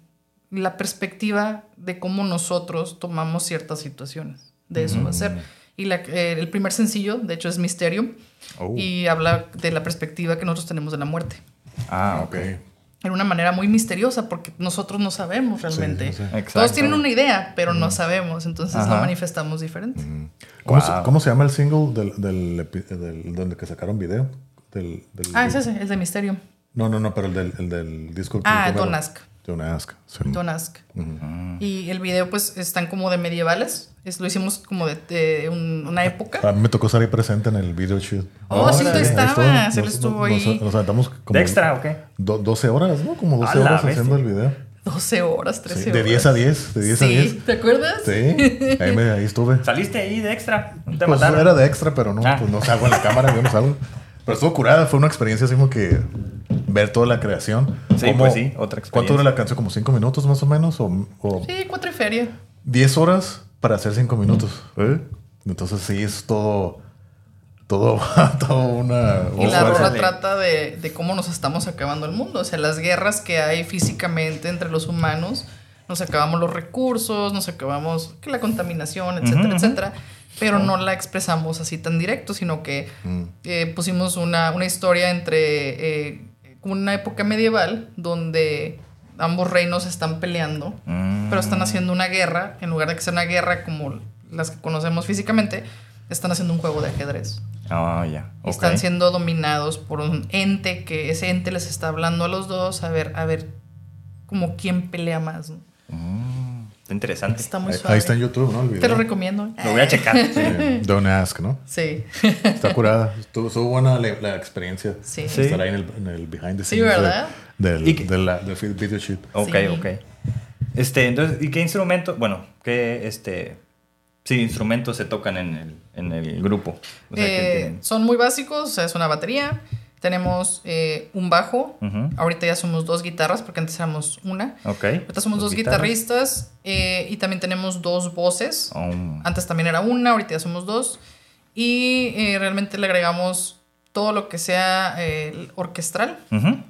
la perspectiva de cómo nosotros tomamos ciertas situaciones. De eso va a ser. Y la- eh, el primer sencillo, de hecho, es Mysterium. Oh. Y habla de la perspectiva que nosotros tenemos de la muerte. Ah, ok. En una manera muy misteriosa, porque nosotros no sabemos realmente. sí, sí. Exacto. Todos tienen una idea, pero no sabemos. Entonces Ajá. lo manifestamos diferente. ¿Cómo, Wow. se, cómo se llama el single del, del, del- donde que sacaron video? Del, del- Ah, es ese, es de Mysterium. No, no, no, pero el del, el del disco. Ah. Don't Ask. Don't Ask. sí. Don't Ask. Ujú. Y el video, pues, están como de medievales. Es, lo hicimos como de, de un- una época. A mí me tocó estar ahí presente en el video shoot. Oh, sí, tú estabas, él estuvo ahí. Nos, nos aventamos como ¿De extra o qué? do- 12 horas, ¿no? Como 12 A la horas bestia. haciendo el video. 12 horas, 13 Sí, horas. de 10 a 10, de 10 sí, a 10. ¿te acuerdas? Sí, ahí, me, ahí estuve. ¿Saliste ahí de extra? ¿No ¿Te Pues mataron? era de extra, pero no, Ah. pues no salgo en la cámara, yo no salgo. [LAUGHS] Pero estuvo curada, fue una experiencia así como que ver toda la creación. Sí, pues sí, otra ¿Cuánto dura experiencia. la canción? ¿Como 5 minutos más o menos? ¿O, o Sí, cuatro y feria. 10 horas para hacer 5 minutos? Entonces sí, es todo, todo, [LAUGHS] todo una... Y la rola trata de, de cómo nos estamos acabando el mundo. O sea, las guerras que hay físicamente entre los humanos. Nos acabamos los recursos, nos acabamos que la contaminación, etcétera, etcétera. Pero no la expresamos así tan directo, sino que Mm. eh, pusimos una, una historia entre eh, una época medieval donde ambos reinos están peleando, Mm. pero están haciendo una guerra. En lugar de que sea una guerra como las que conocemos físicamente, están haciendo un juego de ajedrez. Ah, ya. Y ok. Están siendo dominados por un ente que ese ente les está hablando a los dos a ver, a ver como quién pelea más. ¿no? Mm, está interesante. Está muy Ahí, suave. ahí está en YouTube, ¿no? El video. Te lo recomiendo. Lo voy a checar. Sí, Don't Ask, ¿no? Sí. Está curada. Estuvo, estuvo buena la, la experiencia. Sí. Sí. Estar ahí en el, en el behind the Sí, scenes. de- ¿verdad? Del, Y que- de la, del video shoot. Ok, Sí. ok. Este, entonces, ¿y qué instrumento? Bueno, ¿qué este. Sí, instrumentos se tocan en el, en el grupo? O sea, ¿qué Eh, son muy básicos, o sea, es una batería. Tenemos eh, un bajo. Ahorita ya somos dos guitarras porque antes éramos una. Ok. Ahorita somos dos, guitarristas eh, y también tenemos dos voces. Oh, Antes también era una, ahorita ya somos dos. Y eh, realmente le agregamos todo lo que sea eh, orquestral.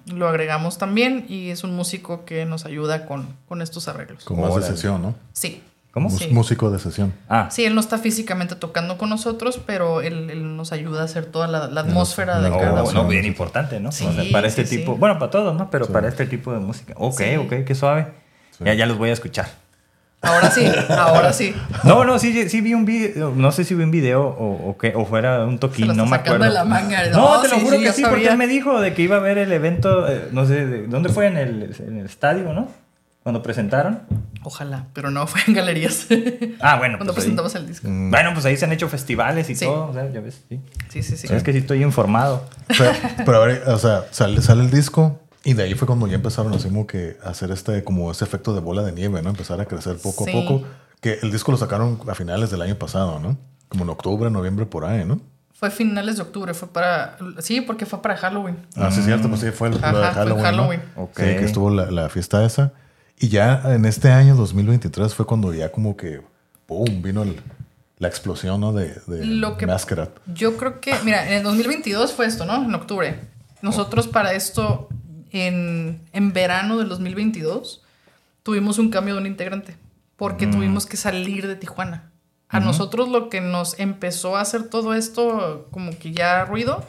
Lo agregamos también y es un músico que nos ayuda con, con estos arreglos. Con más de sesión, ¿no? Sí. ¿Cómo? Sí. Músico de sesión. Ah, Sí, él no está físicamente tocando con nosotros, pero él, él nos ayuda a hacer toda la, la atmósfera de cada grabación. no, uno. bien importante, ¿no? Sí, O sea, para este sí, tipo, sí. bueno, para todos, ¿no? Pero Sí. para este tipo de música. Ok, Sí. ok, qué suave. Sí. Ya, ya los voy a escuchar. Ahora sí, ahora sí. [LAUGHS] No, no, sí, sí vi un video, no sé si vi un video o, o qué, o fuera un Se toquín, lo no me acuerdo. de la manga. No, te lo sí, juro sí, que sí, porque él me dijo de que iba a ver el evento, eh, no sé, de- ¿dónde fue? En el, en el estadio, ¿no? Cuando presentaron. Ojalá, pero no fue en galerías. [LAUGHS] Ah, bueno. Cuando pues ahí. presentamos el disco. Mm. Bueno, pues ahí se han hecho festivales y Sí. todo, o sea, ya ves, sí. Sí, sí, sí. Es que sí estoy informado. Pero, pero a ver, o sea, sale, sale el disco y de ahí fue cuando ya empezaron así como que a hacer este, como ese efecto de bola de nieve, ¿no? Empezar a crecer poco Sí. a poco. Que el disco lo sacaron a finales del año pasado, ¿no? Como en octubre, noviembre, por ahí, ¿no? Fue finales de octubre, fue para... Sí, porque fue para Halloween. Ah, sí, cierto, pues sí, fue el, lo de Ajá, fue en Halloween. ¿no? Halloween. Ok. Sí, que estuvo la, la fiesta esa. Y ya en este año, 2023, fue cuando ya como que, ¡pum! vino el- la explosión, ¿no? De, de Lo que- Masquerade. Yo creo que, mira, en el 2022 fue esto, ¿no? En octubre. Nosotros para esto, en, en verano del 2022, tuvimos un cambio de un integrante, porque tuvimos que salir de Tijuana. A nosotros lo que nos empezó a hacer todo esto, como que ya ruido,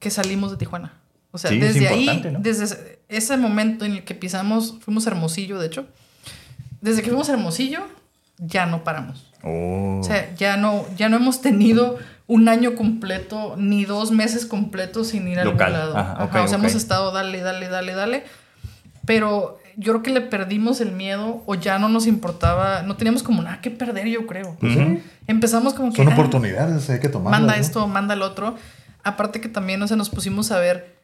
que salimos de Tijuana. O sea, Sí, es desde ahí, ¿no? desde ese- momento en el que pisamos, fuimos a Hermosillo, de hecho, desde que fuimos a Hermosillo, ya no paramos. Oh. O sea, ya no, ya no hemos tenido un año completo ni dos meses completos sin ir a algún lado. Ajá, Ajá, o sea, ok. hemos estado dale, dale, dale, dale. Pero yo creo que le perdimos el miedo o ya no nos importaba, no teníamos como nada que perder, yo creo. Empezamos como que... Son ah, oportunidades, hay que tomarlas. Manda ¿no? esto, manda el otro. Aparte que también, o sea, nos pusimos a ver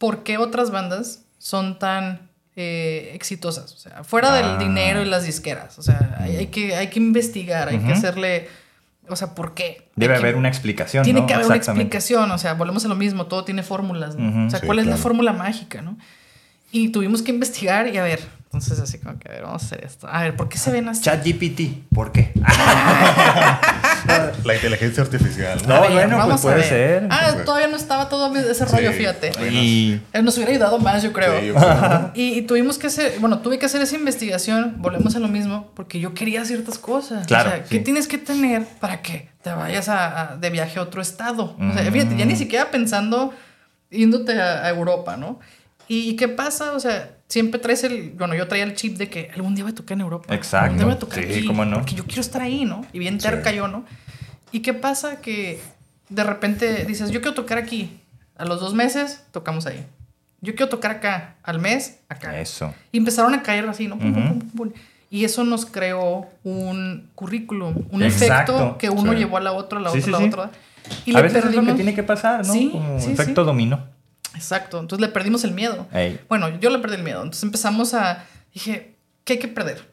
por qué otras bandas son tan eh, exitosas. O sea, fuera Ah. del dinero y las disqueras. O sea, hay, hay que, hay que investigar, hay que hacerle... O sea, ¿por qué? Debe Hay que- haber una explicación. tiene ¿no? que haber una explicación, o sea, volvemos a lo mismo, todo tiene fórmulas. O sea, Sí, ¿cuál es la fórmula mágica, no? Y tuvimos que investigar y a ver, entonces así como que, a ver, vamos a hacer esto. A ver, ¿por qué se ven así? ChatGPT, ¿por qué? [LAUGHS] [LAUGHS] La inteligencia artificial. ¿no? Ver, bueno, pues puede ver. ser. Ah, Sí. todavía no estaba todo ese rollo, Sí. fíjate. y Eh, Nos hubiera ayudado más, yo creo. Sí, yo creo. [LAUGHS] Y, y tuvimos que hacer, bueno, tuve que hacer esa investigación, volvemos a lo mismo, porque yo quería ciertas cosas. Claro, O sea, ¿qué sí. tienes que tener para que te vayas a, a- de viaje a otro estado? O sea, fíjate, ya ni siquiera pensando yéndote a, a Europa, ¿no? ¿Y qué pasa? O sea, siempre traes el, bueno, yo traía el chip de que algún día voy a tocar en Europa. Exacto. Algún día voy a tocar Sí, aquí, cómo no. Porque yo quiero estar ahí, ¿no? Y bien terca Sí. yo, ¿no? ¿Y qué pasa? Que de repente dices, yo quiero tocar aquí. A los dos meses, tocamos ahí. Yo quiero tocar acá. Al mes, acá. eso. Y empezaron a caer así, ¿no? Pum, pum, Ujú. pum, pum. Y eso nos creó un currículum, un Exacto. efecto que uno Sí. llevó a la otra, a la otra, a la otra. Y a veces es lo perdimos. que tiene que pasar, ¿no? Como efecto dominó. Exacto. Entonces le perdimos el miedo. Ey. Bueno, yo le perdí el miedo. Entonces empezamos a. Dije, ¿qué hay que perder?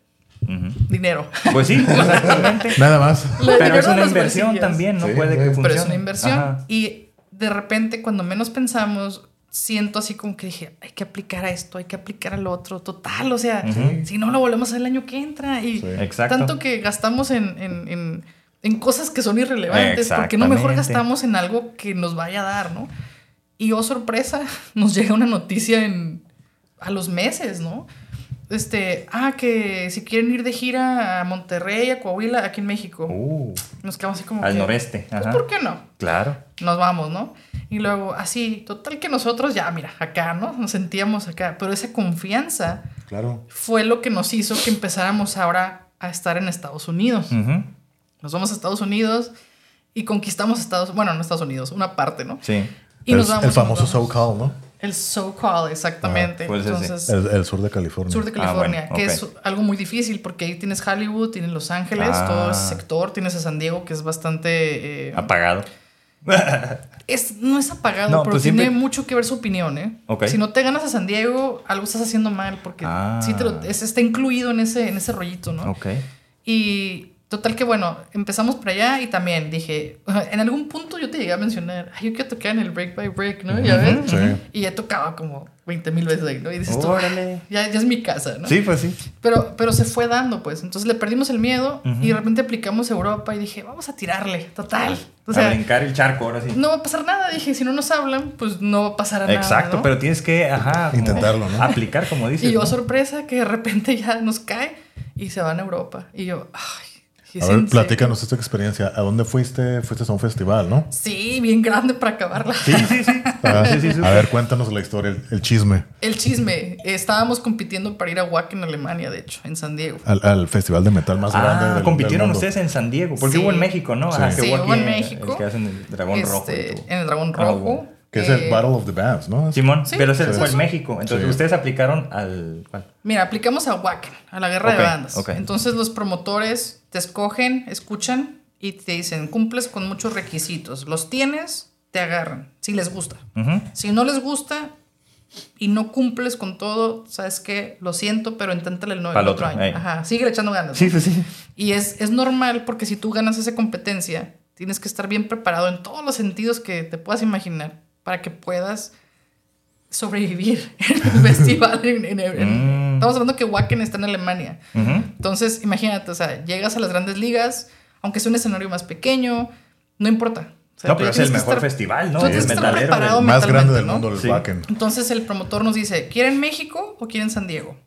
Dinero. Pues sí, [LAUGHS] exactamente. Nada más. Le Pero es una inversión bolsillas. también, no Sí, puede sí. que funcione. Pero es una inversión. Ajá. Y de repente, cuando menos pensamos, siento así como que dije, hay que aplicar a esto, hay que aplicar al otro. Total, o sea, si no lo volvemos a hacer el año que entra. Y Sí. Tanto que gastamos en, en, en, en cosas que son irrelevantes, porque no mejor gastamos en algo que nos vaya a dar, ¿no? Y oh, sorpresa, [LAUGHS] nos llega una noticia en, a los meses, ¿no? Este, ah, que si quieren ir de gira a Monterrey, a Coahuila, aquí en México. Uh, Nos quedamos así como al que, noreste. Pues, Ajá. ¿por qué no? Claro. Nos vamos, ¿no? Y luego, así, total que nosotros ya, mira, acá, ¿no? Nos sentíamos acá. Pero esa confianza Claro. fue lo que nos hizo que empezáramos ahora a estar en Estados Unidos. Ujú. Nos vamos a Estados Unidos y conquistamos Estados bueno, no Estados Unidos, una parte, ¿no? Sí. Y el, nos vamos. el y famoso nos vamos. SoCal, ¿no? El SoCal, exactamente. Ah, pues. Entonces, El, el sur de California. sur de California, Ah, bueno, que es algo muy difícil porque ahí tienes Hollywood, tienes Los Ángeles, Ah. todo ese sector, tienes a San Diego, que es bastante... eh, Apagado. [LAUGHS] es, no es apagado, No, pero pues tiene siempre- mucho que ver su opinión, ¿eh? Ok. Si no te ganas a San Diego, algo estás haciendo mal porque Ah. sí te lo- es- está incluido en ese, en ese rollito, ¿no? Ok. Y total que bueno, empezamos por allá y también dije, [LAUGHS] en algún punto yo te llegué a mencionar, "Ay, yo quiero tocar en el Break by Break, ¿no? ¿Ya ves? Sí. Y ya tocaba como 20 mil veces ahí, ¿no? Y dices, tú, Órale. ya, ya es mi casa, ¿no? Sí, pues sí. Pero, pero se fue dando, pues. Entonces le perdimos el miedo Ujú. y de repente aplicamos Europa y dije, vamos a tirarle, total. O a sea, brincar el charco ahora sí. no va a pasar nada. Dije, si no nos hablan, pues no va a pasar nada. Exacto, ¿no? pero tienes que, ajá, Intentarlo, ¿no? Aplicar, como dices. Y yo, ¿no? sorpresa, que de repente ya nos cae y se van a Europa. Y yo, ay. ¿Es A ver, en platícanos esta experiencia. ¿A dónde fuiste? Fuiste a un festival, ¿no? Sí, bien grande para acabarla. [LAUGHS] Sí, sí, sí. Ah, Sí, sí, sí. a ver, cuéntanos la historia, el, el chisme. El chisme. Estábamos compitiendo para ir a Wacken, Alemania, de hecho, en San Diego. Al, al festival de metal más grande Ah, del, compitieron del mundo. ustedes en San Diego, porque Sí. hubo en México, ¿no? Sí. que Sí, hubo en el- México. El que hacen el dragón rojo. Este, todo. en el Dragón Ah, Rojo. Que es Eh, el Battle of the Bands, ¿no? Simón, Sí, pero ese sí, fue sí. en México. Entonces Sí. ustedes aplicaron al. ¿cuál? Mira, aplicamos a Wacken, a la guerra de bandas. ok. Entonces los promotores te escogen, escuchan y te dicen, cumples con muchos requisitos. Los tienes, te agarran, si les gusta. Si no les gusta y no cumples con todo, sabes qué, lo siento, pero inténtale el, no- el otro, otro, año. Ajá, sigue echando ganas. ¿no? Sí, pues sí. Y es, es normal porque si tú ganas esa competencia, tienes que estar bien preparado en todos los sentidos que te puedas imaginar para que puedas sobrevivir [LAUGHS] en el [LAUGHS] festival. en- en- en- Mm. Estamos hablando que Wacken está en Alemania. Entonces, imagínate, o sea, llegas a las grandes ligas, aunque sea un escenario más pequeño, no importa. O sea, No, pero es el mejor estar- festival, ¿no? tú El Más grande del ¿no? mundo, el Sí. Wacken. Entonces el promotor nos dice, ¿quieren México o quieren San Diego?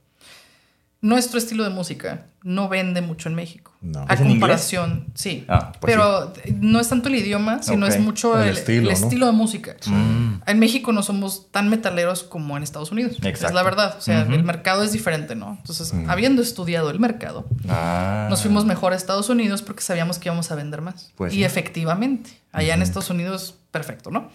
Nuestro estilo de música no vende mucho en México. No. A ¿Es comparación, sí. Ah, pues Pero no es tanto el idioma, sino es mucho El el, estilo, el ¿no? estilo de música. Mm. En México no somos tan metaleros como en Estados Unidos. Es Exacto. la verdad. O sea, el mercado es diferente, ¿no? Entonces, habiendo estudiado el mercado, Ah. nos fuimos mejor a Estados Unidos porque sabíamos que íbamos a vender más. Pues y sí. efectivamente, allá en Estados Unidos, perfecto, ¿no?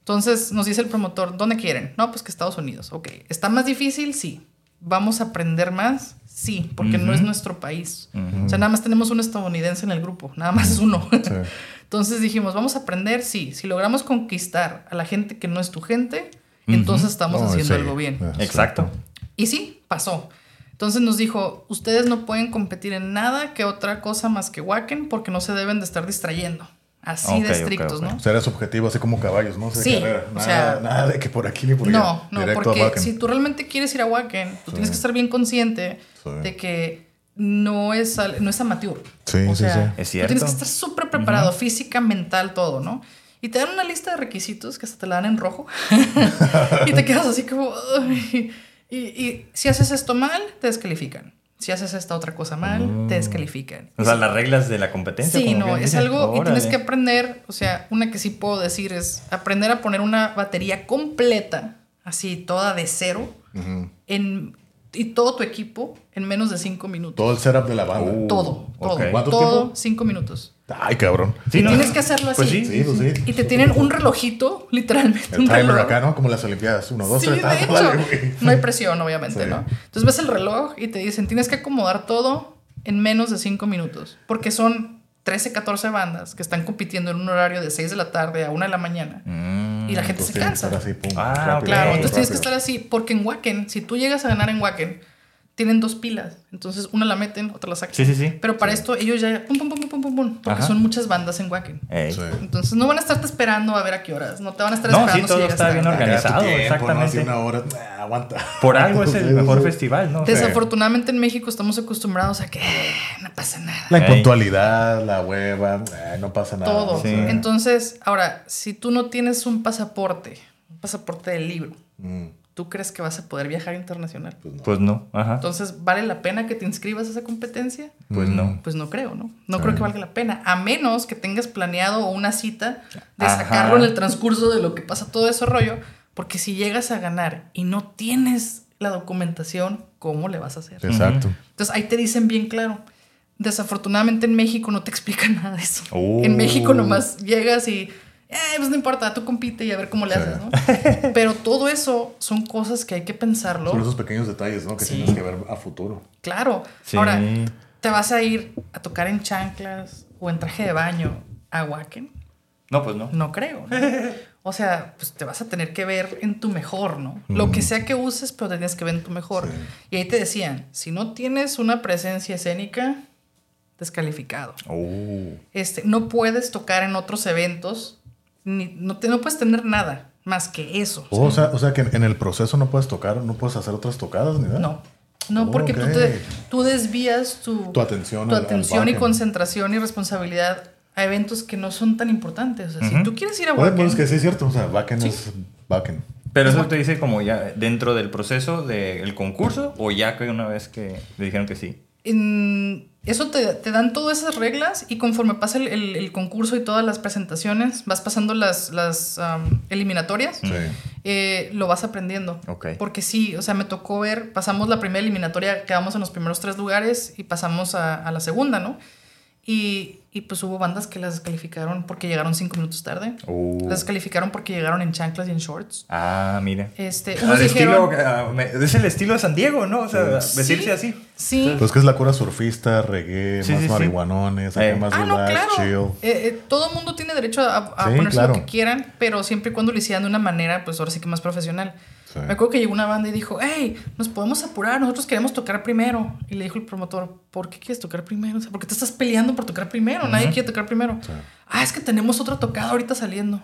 Entonces nos dice el promotor, ¿dónde quieren? No, pues que Estados Unidos. Ok, ¿está más difícil? Sí. ¿Vamos a aprender más? Sí, porque no es nuestro país. O sea, nada más tenemos un estadounidense en el grupo, nada más es uno. [LAUGHS] Entonces dijimos, ¿vamos a aprender? Sí. Si logramos conquistar a la gente que no es tu gente, entonces estamos No, haciendo sí. algo bien. Exacto. Y sí, pasó. Entonces nos dijo, ustedes no pueden competir en nada que otra cosa más que Wacken porque no se deben de estar distrayendo. Así Ok, de estrictos. ¿no? O sea, era su objetivo, así como caballos, ¿no? O sea, Sí, carrera. o Nada, sea- nada de que por aquí ni por allá. No, no, Directo porque si tú realmente quieres ir a Wacken, tú Sí. tienes que estar bien consciente Sí. de que no es, no es amateur. Sí, o sí, sea, sí. Es tú tienes que estar súper preparado, física, mental, todo, ¿no? Y te dan una lista de requisitos que hasta te la dan en rojo. [LAUGHS] [LAUGHS] y te quedas así como... Y, y si haces esto mal, te descalifican. Si haces esta otra cosa mal, te descalifican. O sea, las reglas de la competencia. Sí, no, es algo y tienes Órale. que aprender, o sea, una que sí puedo decir es aprender a poner una batería completa, así toda de cero, Ujú. en, y todo tu equipo en menos de cinco minutos. Todo el setup de la banda. Uh, todo, todo, ok. ¿Cuánto todo, tiempo? cinco minutos. Ay, cabrón. Sí, ¿no? Tienes que hacerlo así. Pues sí. Sí, pues sí. Y te tienen un relojito, literalmente. El un timer reloj. acá, ¿no? Como las Olimpiadas. Uno, dos, Sí, tres. de ah, hecho. güey. no hay presión, obviamente, Sí. ¿no? Entonces ves el reloj y te dicen, tienes que acomodar todo en menos de 5 minutos. Porque son 13, 14 bandas que están compitiendo en un horario de 6 de la tarde a 1 de la mañana. Mm. Y la gente se cansa. estar así, pum, Ah, rápido, Claro, entonces tienes que rápido. estar así. Porque en Wacken, si tú llegas a ganar en Wacken, tienen dos pilas. Entonces una la meten, otra la sacan. Sí, sí, sí. Pero para esto ellos ya... Pum, pum, pum, pum, pum, pum. Porque Ajá. son muchas bandas en Wacken. Sí. Entonces no van a estarte esperando a ver a qué horas. No te van a estar No, esperando sí, todo llegas está bien organizado, tiempo, ¿no? exactamente. Así una hora. nah, aguanta. Por algo es el Sí, [LAUGHS] mejor sí. festival, ¿no? Desafortunadamente en México estamos acostumbrados a que no pasa nada. La impuntualidad, la hueva, no pasa nada. Todo. Sí. Entonces, ahora, si tú no tienes un pasaporte, un pasaporte del libro, mm, ¿tú crees que vas a poder viajar internacional? Pues no, ajá. Entonces, ¿vale la pena que te inscribas a esa competencia? Pues Mm. no. Pues no creo, ¿no? No creo que valga la pena, a menos que tengas planeado una cita de Ajá. sacarlo en el transcurso de lo que pasa todo ese rollo, porque si llegas a ganar y no tienes la documentación, ¿cómo le vas a hacer? Exacto. Entonces ahí te dicen bien claro. Desafortunadamente en México no te explican [LAUGHS] nada de eso. Oh. En México nomás llegas y, eh, pues no importa, tú compite y a ver cómo le Sí. haces, ¿no? [LAUGHS] Pero todo eso son cosas que hay que pensarlo. Son esos pequeños detalles, ¿no? Que Sí. tienes que ver a futuro. Claro. Sí. Ahora, ¿te vas a ir a tocar en chanclas o en traje de baño a Wacken? No, pues no. No creo. ¿no? [LAUGHS] O sea, pues te vas a tener que ver en tu mejor, ¿no? Lo que sea que uses, pero te tienes que ver en tu mejor. Sí. Y ahí te decían, si no tienes una presencia escénica, descalificado. Oh. Este, no puedes tocar en otros eventos, ni, no, te, no puedes tener nada más que eso. Oh, o, sea, o sea que en el proceso no puedes tocar, no puedes hacer otras tocadas ni nada. No. No, Oh, porque tú, te- tú desvías tu, Tu atención tu al- al atención y concentración y responsabilidad a eventos que no son tan importantes. O sea, si tú quieres ir a Wacken, pues es que sí es cierto. O sea, backend Sí. es backend. Pero eso te dice como ya dentro del proceso del concurso o ya que una vez que le dijeron que sí. En- eso te, te dan todas esas reglas y conforme pasa el, el- el concurso y todas las presentaciones, vas pasando las, las eliminatorias, Sí. eh, lo vas aprendiendo. Ok. Porque sí, o sea, me tocó ver, pasamos la primera eliminatoria, quedamos en los primeros tres lugares y pasamos a, a la segunda, ¿no? Y, y pues hubo bandas que las descalificaron porque llegaron cinco minutos tarde. Oh. Las descalificaron porque llegaron en chanclas y en shorts. Ah, mira. Este, unos dijeron... estilo, ah, me- es el estilo de San Diego, ¿no? O sea, Sí. vestirse así. Sí. Pues que es la cura surfista, reggae, Sí, más sí, marihuanones, acá Eh. más Ah, no, relax, claro. chill. Eh, eh, todo el mundo tiene derecho a, a Sí, ponerse claro. lo que quieran, pero siempre y cuando lo hicieran de una manera, pues ahora sí que más profesional. Sí. Me acuerdo que llegó una banda y dijo, hey, nos podemos apurar, nosotros queremos tocar primero. Y le dijo el promotor, ¿por qué quieres tocar primero? O sea, ¿por qué te estás peleando por tocar primero? Nadie quiere tocar primero. Sí. Ah, es que tenemos otra tocada ahorita saliendo.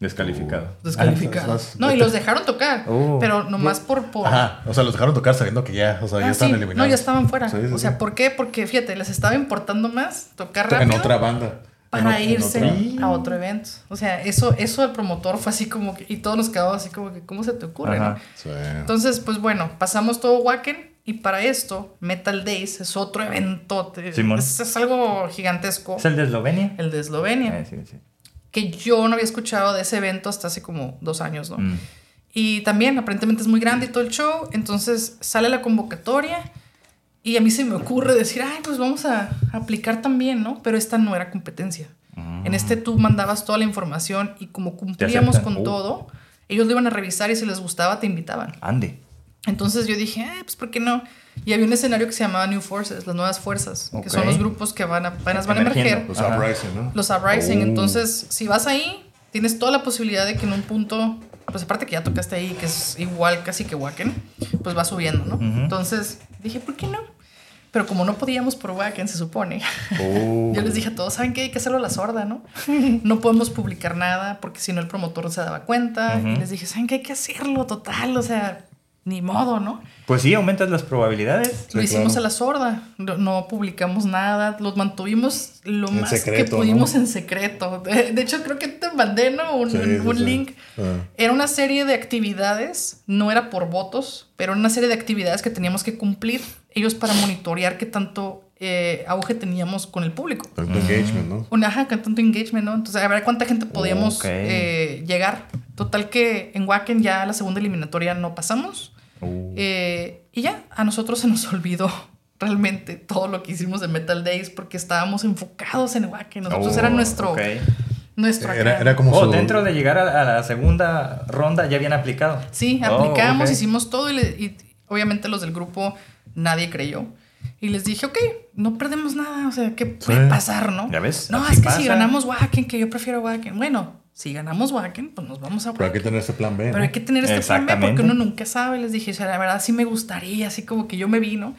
Descalificado. Descalificado. Ah, no, y los dejaron tocar, Oh. pero nomás por... por Ajá. O sea, los dejaron tocar sabiendo que ya, o sea, ya Ah, están sí. eliminados. No, ya estaban fuera. Sí, sí, o sea. ¿por qué? Porque, fíjate, les estaba importando más tocar En rápido otra banda. Para en irse a otro evento. O sea, eso, eso el promotor fue así como que... Y todos nos quedamos así como que, ¿cómo se te ocurre? Ajá. no? Sí. Entonces, pues bueno, pasamos todo Wacken y para esto, Metal Days es otro evento. Es, es algo gigantesco. ¿Es el de Eslovenia? El de Eslovenia. Eh, sí, sí. Que yo no había escuchado de ese evento hasta hace como dos años, ¿no? Mm. Y también aparentemente es muy grande y todo el show. Entonces sale la convocatoria y a mí se me ocurre decir, ay, pues vamos a aplicar también, ¿no? Pero esta no era competencia. En este tú mandabas toda la información y como cumplíamos con Oh. todo, ellos lo iban a revisar y si les gustaba te invitaban. Ande. Entonces yo dije, eh, pues ¿por qué no? Y había un escenario que se llamaba New Forces, las nuevas fuerzas, que son los grupos que van a, apenas van a emerger. Los Ajá. Uprising, ¿no? Los Uprising. Oh. Entonces, si vas ahí, tienes toda la posibilidad de que en un punto, pues aparte que ya tocaste ahí, que es igual casi que Wacken, pues va subiendo, ¿no? Entonces dije, ¿por qué no? Pero como no podíamos por Wacken, se supone, Oh. [LAUGHS] yo les dije a todos, ¿saben qué? Hay que hacerlo a la sorda, ¿no? [LAUGHS] No podemos publicar nada porque si no el promotor no se daba cuenta. Y les dije, ¿saben qué? Hay que hacerlo, total, o sea, ni modo, ¿no? Pues sí, aumentas las probabilidades. Lo Sí, hicimos claro. a la sorda, no, publicamos nada, los mantuvimos lo En más secreto, que pudimos ¿no? en secreto. De, de hecho, creo que te mandé ¿no? un, Sí, un sí. link. Ah. Era una serie de actividades, no era por votos, pero era una serie de actividades que teníamos que cumplir ellos para monitorear qué tanto eh, auge teníamos con el público. Tanto engagement, ¿no? Una ajá, con tanto engagement, ¿no? Entonces, a ver cuánta gente podíamos eh, llegar. Total que en Wacken ya la segunda eliminatoria no pasamos. Uh, Eh, y ya, a nosotros se nos [LAUGHS] olvidó realmente todo lo que hicimos de Metal Days porque estábamos enfocados en Wacken. Nosotros oh, era nuestro, ok. nuestro Era, era como Oh, su... dentro de llegar a, a la segunda ronda ya habían aplicado. Sí, Oh, aplicamos, ok. hicimos todo y, le- y obviamente los del grupo nadie creyó. Y les dije, ok, no perdemos nada, o sea, ¿qué puede Sí. pasar, no? Ya ves, No, así es que pasa. si ganamos Wacken, que yo prefiero Wacken. Bueno, si ganamos Wacken, pues nos vamos a Pero hay que tener ese plan B, Pero ¿no? hay que tener este plan B porque uno nunca sabe. Les dije, o sea, la verdad sí me gustaría, así como que yo me vino.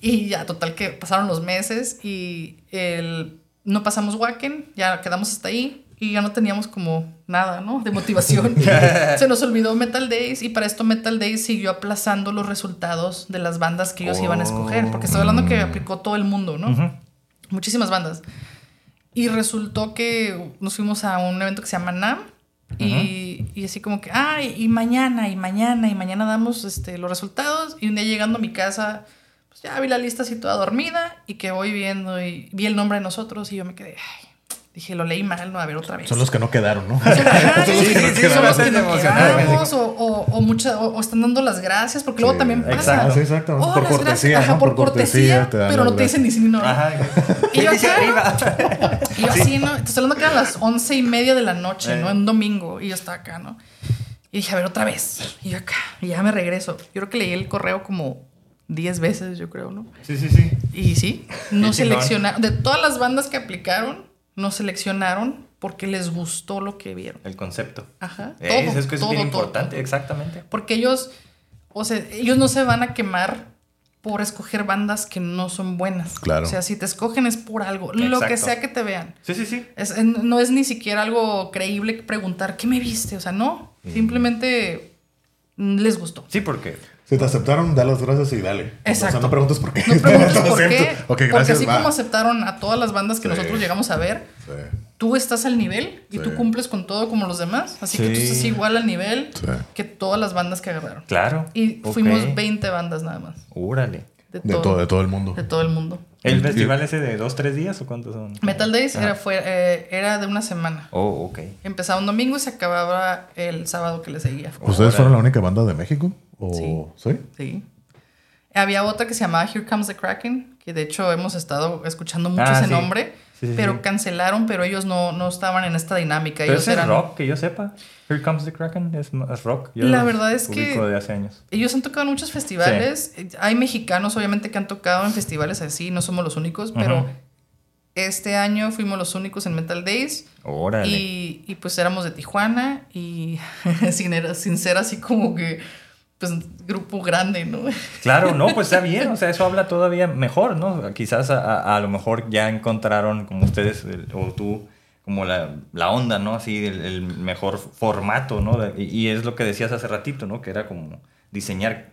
Y ya, total que pasaron los meses y el, no pasamos Wacken, ya quedamos hasta ahí y ya no teníamos como nada, ¿no? De motivación. [LAUGHS] Se nos olvidó Metal Days y para esto Metal Days siguió aplazando los resultados de las bandas que ellos iban a escoger. Porque estoy hablando que aplicó todo el mundo, ¿no? Ujú. muchísimas bandas. Y resultó que nos fuimos a un evento que se llama NAM. Y, y así como que, ay, y mañana, y mañana, y mañana damos este, los resultados. Y un día llegando a mi casa, pues ya vi la lista así toda dormida y que voy viendo y vi el nombre de nosotros y yo me quedé, ay, dije, lo leí mal, no, a ver otra vez. Son los que no quedaron, ¿no? Ajá, Sí, sí, sí, son los que no [LAUGHS] quedamos, o, o, o, mucha- o- o están dando las gracias, porque luego también pasa. exacto. Sí, exacto. Oh, por las cortesía, gracias. Ajá, ¿no? por cortesía, te pero no te dicen ni sí ni no. Ajá. Y yo [LAUGHS] acá- arriba. [LAUGHS] Y yo así, ¿no? Estoy hablando que eran las once y media de la noche, ¿no? Eh. En un domingo. Y yo estaba acá, ¿no? Y dije, a ver, otra vez. Y yo acá. Y ya me regreso. Yo creo que leí el correo como 10 veces, yo creo, ¿no? Sí, sí, sí. Y sí, no seleccionaron. De todas las bandas que aplicaron, no seleccionaron porque les gustó lo que vieron. El concepto. Ajá. Es, Todo, es que eso es todo, bien todo, importante, todo. exactamente. Porque ellos, o sea, ellos no se van a quemar por escoger bandas que no son buenas. Claro. O sea, si te escogen es por algo, lo que sea que te vean. Sí, sí, sí. Es- no es ni siquiera algo creíble que preguntar, ¿qué me viste? O sea, no. Simplemente mm, les gustó. Sí, porque Si te aceptaron, da las gracias y dale. Exacto. O sea, no preguntes por qué. No preguntes [LAUGHS] Lo por qué. porque gracias, así va. como aceptaron a todas las bandas que Sí. nosotros llegamos a ver, Sí, tú estás al nivel y Sí. tú cumples con todo como los demás. Así que tú estás igual al nivel Sí. que todas las bandas que agarraron. Claro. Y fuimos 20 bandas nada más. Órale. De, De todo, todo, de todo el mundo. de todo el mundo. ¿El festival ese de dos, tres días o cuántos son? Metal Days era, fue, eh, era de una semana. Oh, ok. Empezaba un domingo y se acababa el sábado que le seguía. ¿Ustedes Órale. fueron la única banda de México? ¿O sí? Sí. Había otra que se llamaba Here Comes the Kraken, que de hecho hemos estado escuchando mucho Ah, ese sí. nombre, Sí, sí, pero sí. cancelaron, pero ellos no, no estaban en esta dinámica. Pero Ellos ese es eran, rock, que yo sepa. Here Comes the Kraken es, es rock. Yo La verdad es que- de hace años. Ellos han tocado en muchos festivales. Hay mexicanos, obviamente, que han tocado en festivales así, no somos los únicos, pero Ujú. este año fuimos los únicos en Metal Days. Órale. Y, y, pues éramos de Tijuana y [LAUGHS] sin, era- sin ser así como que, pues, grupo grande, ¿no? [LAUGHS] Claro, no, pues está bien, o sea, eso habla todavía mejor, ¿no? Quizás a, a- lo mejor ya encontraron, como ustedes o tú, como la, la onda, ¿no? Así, el, mejor formato, ¿no? Y es lo que decías hace ratito, ¿no? Que era como diseñar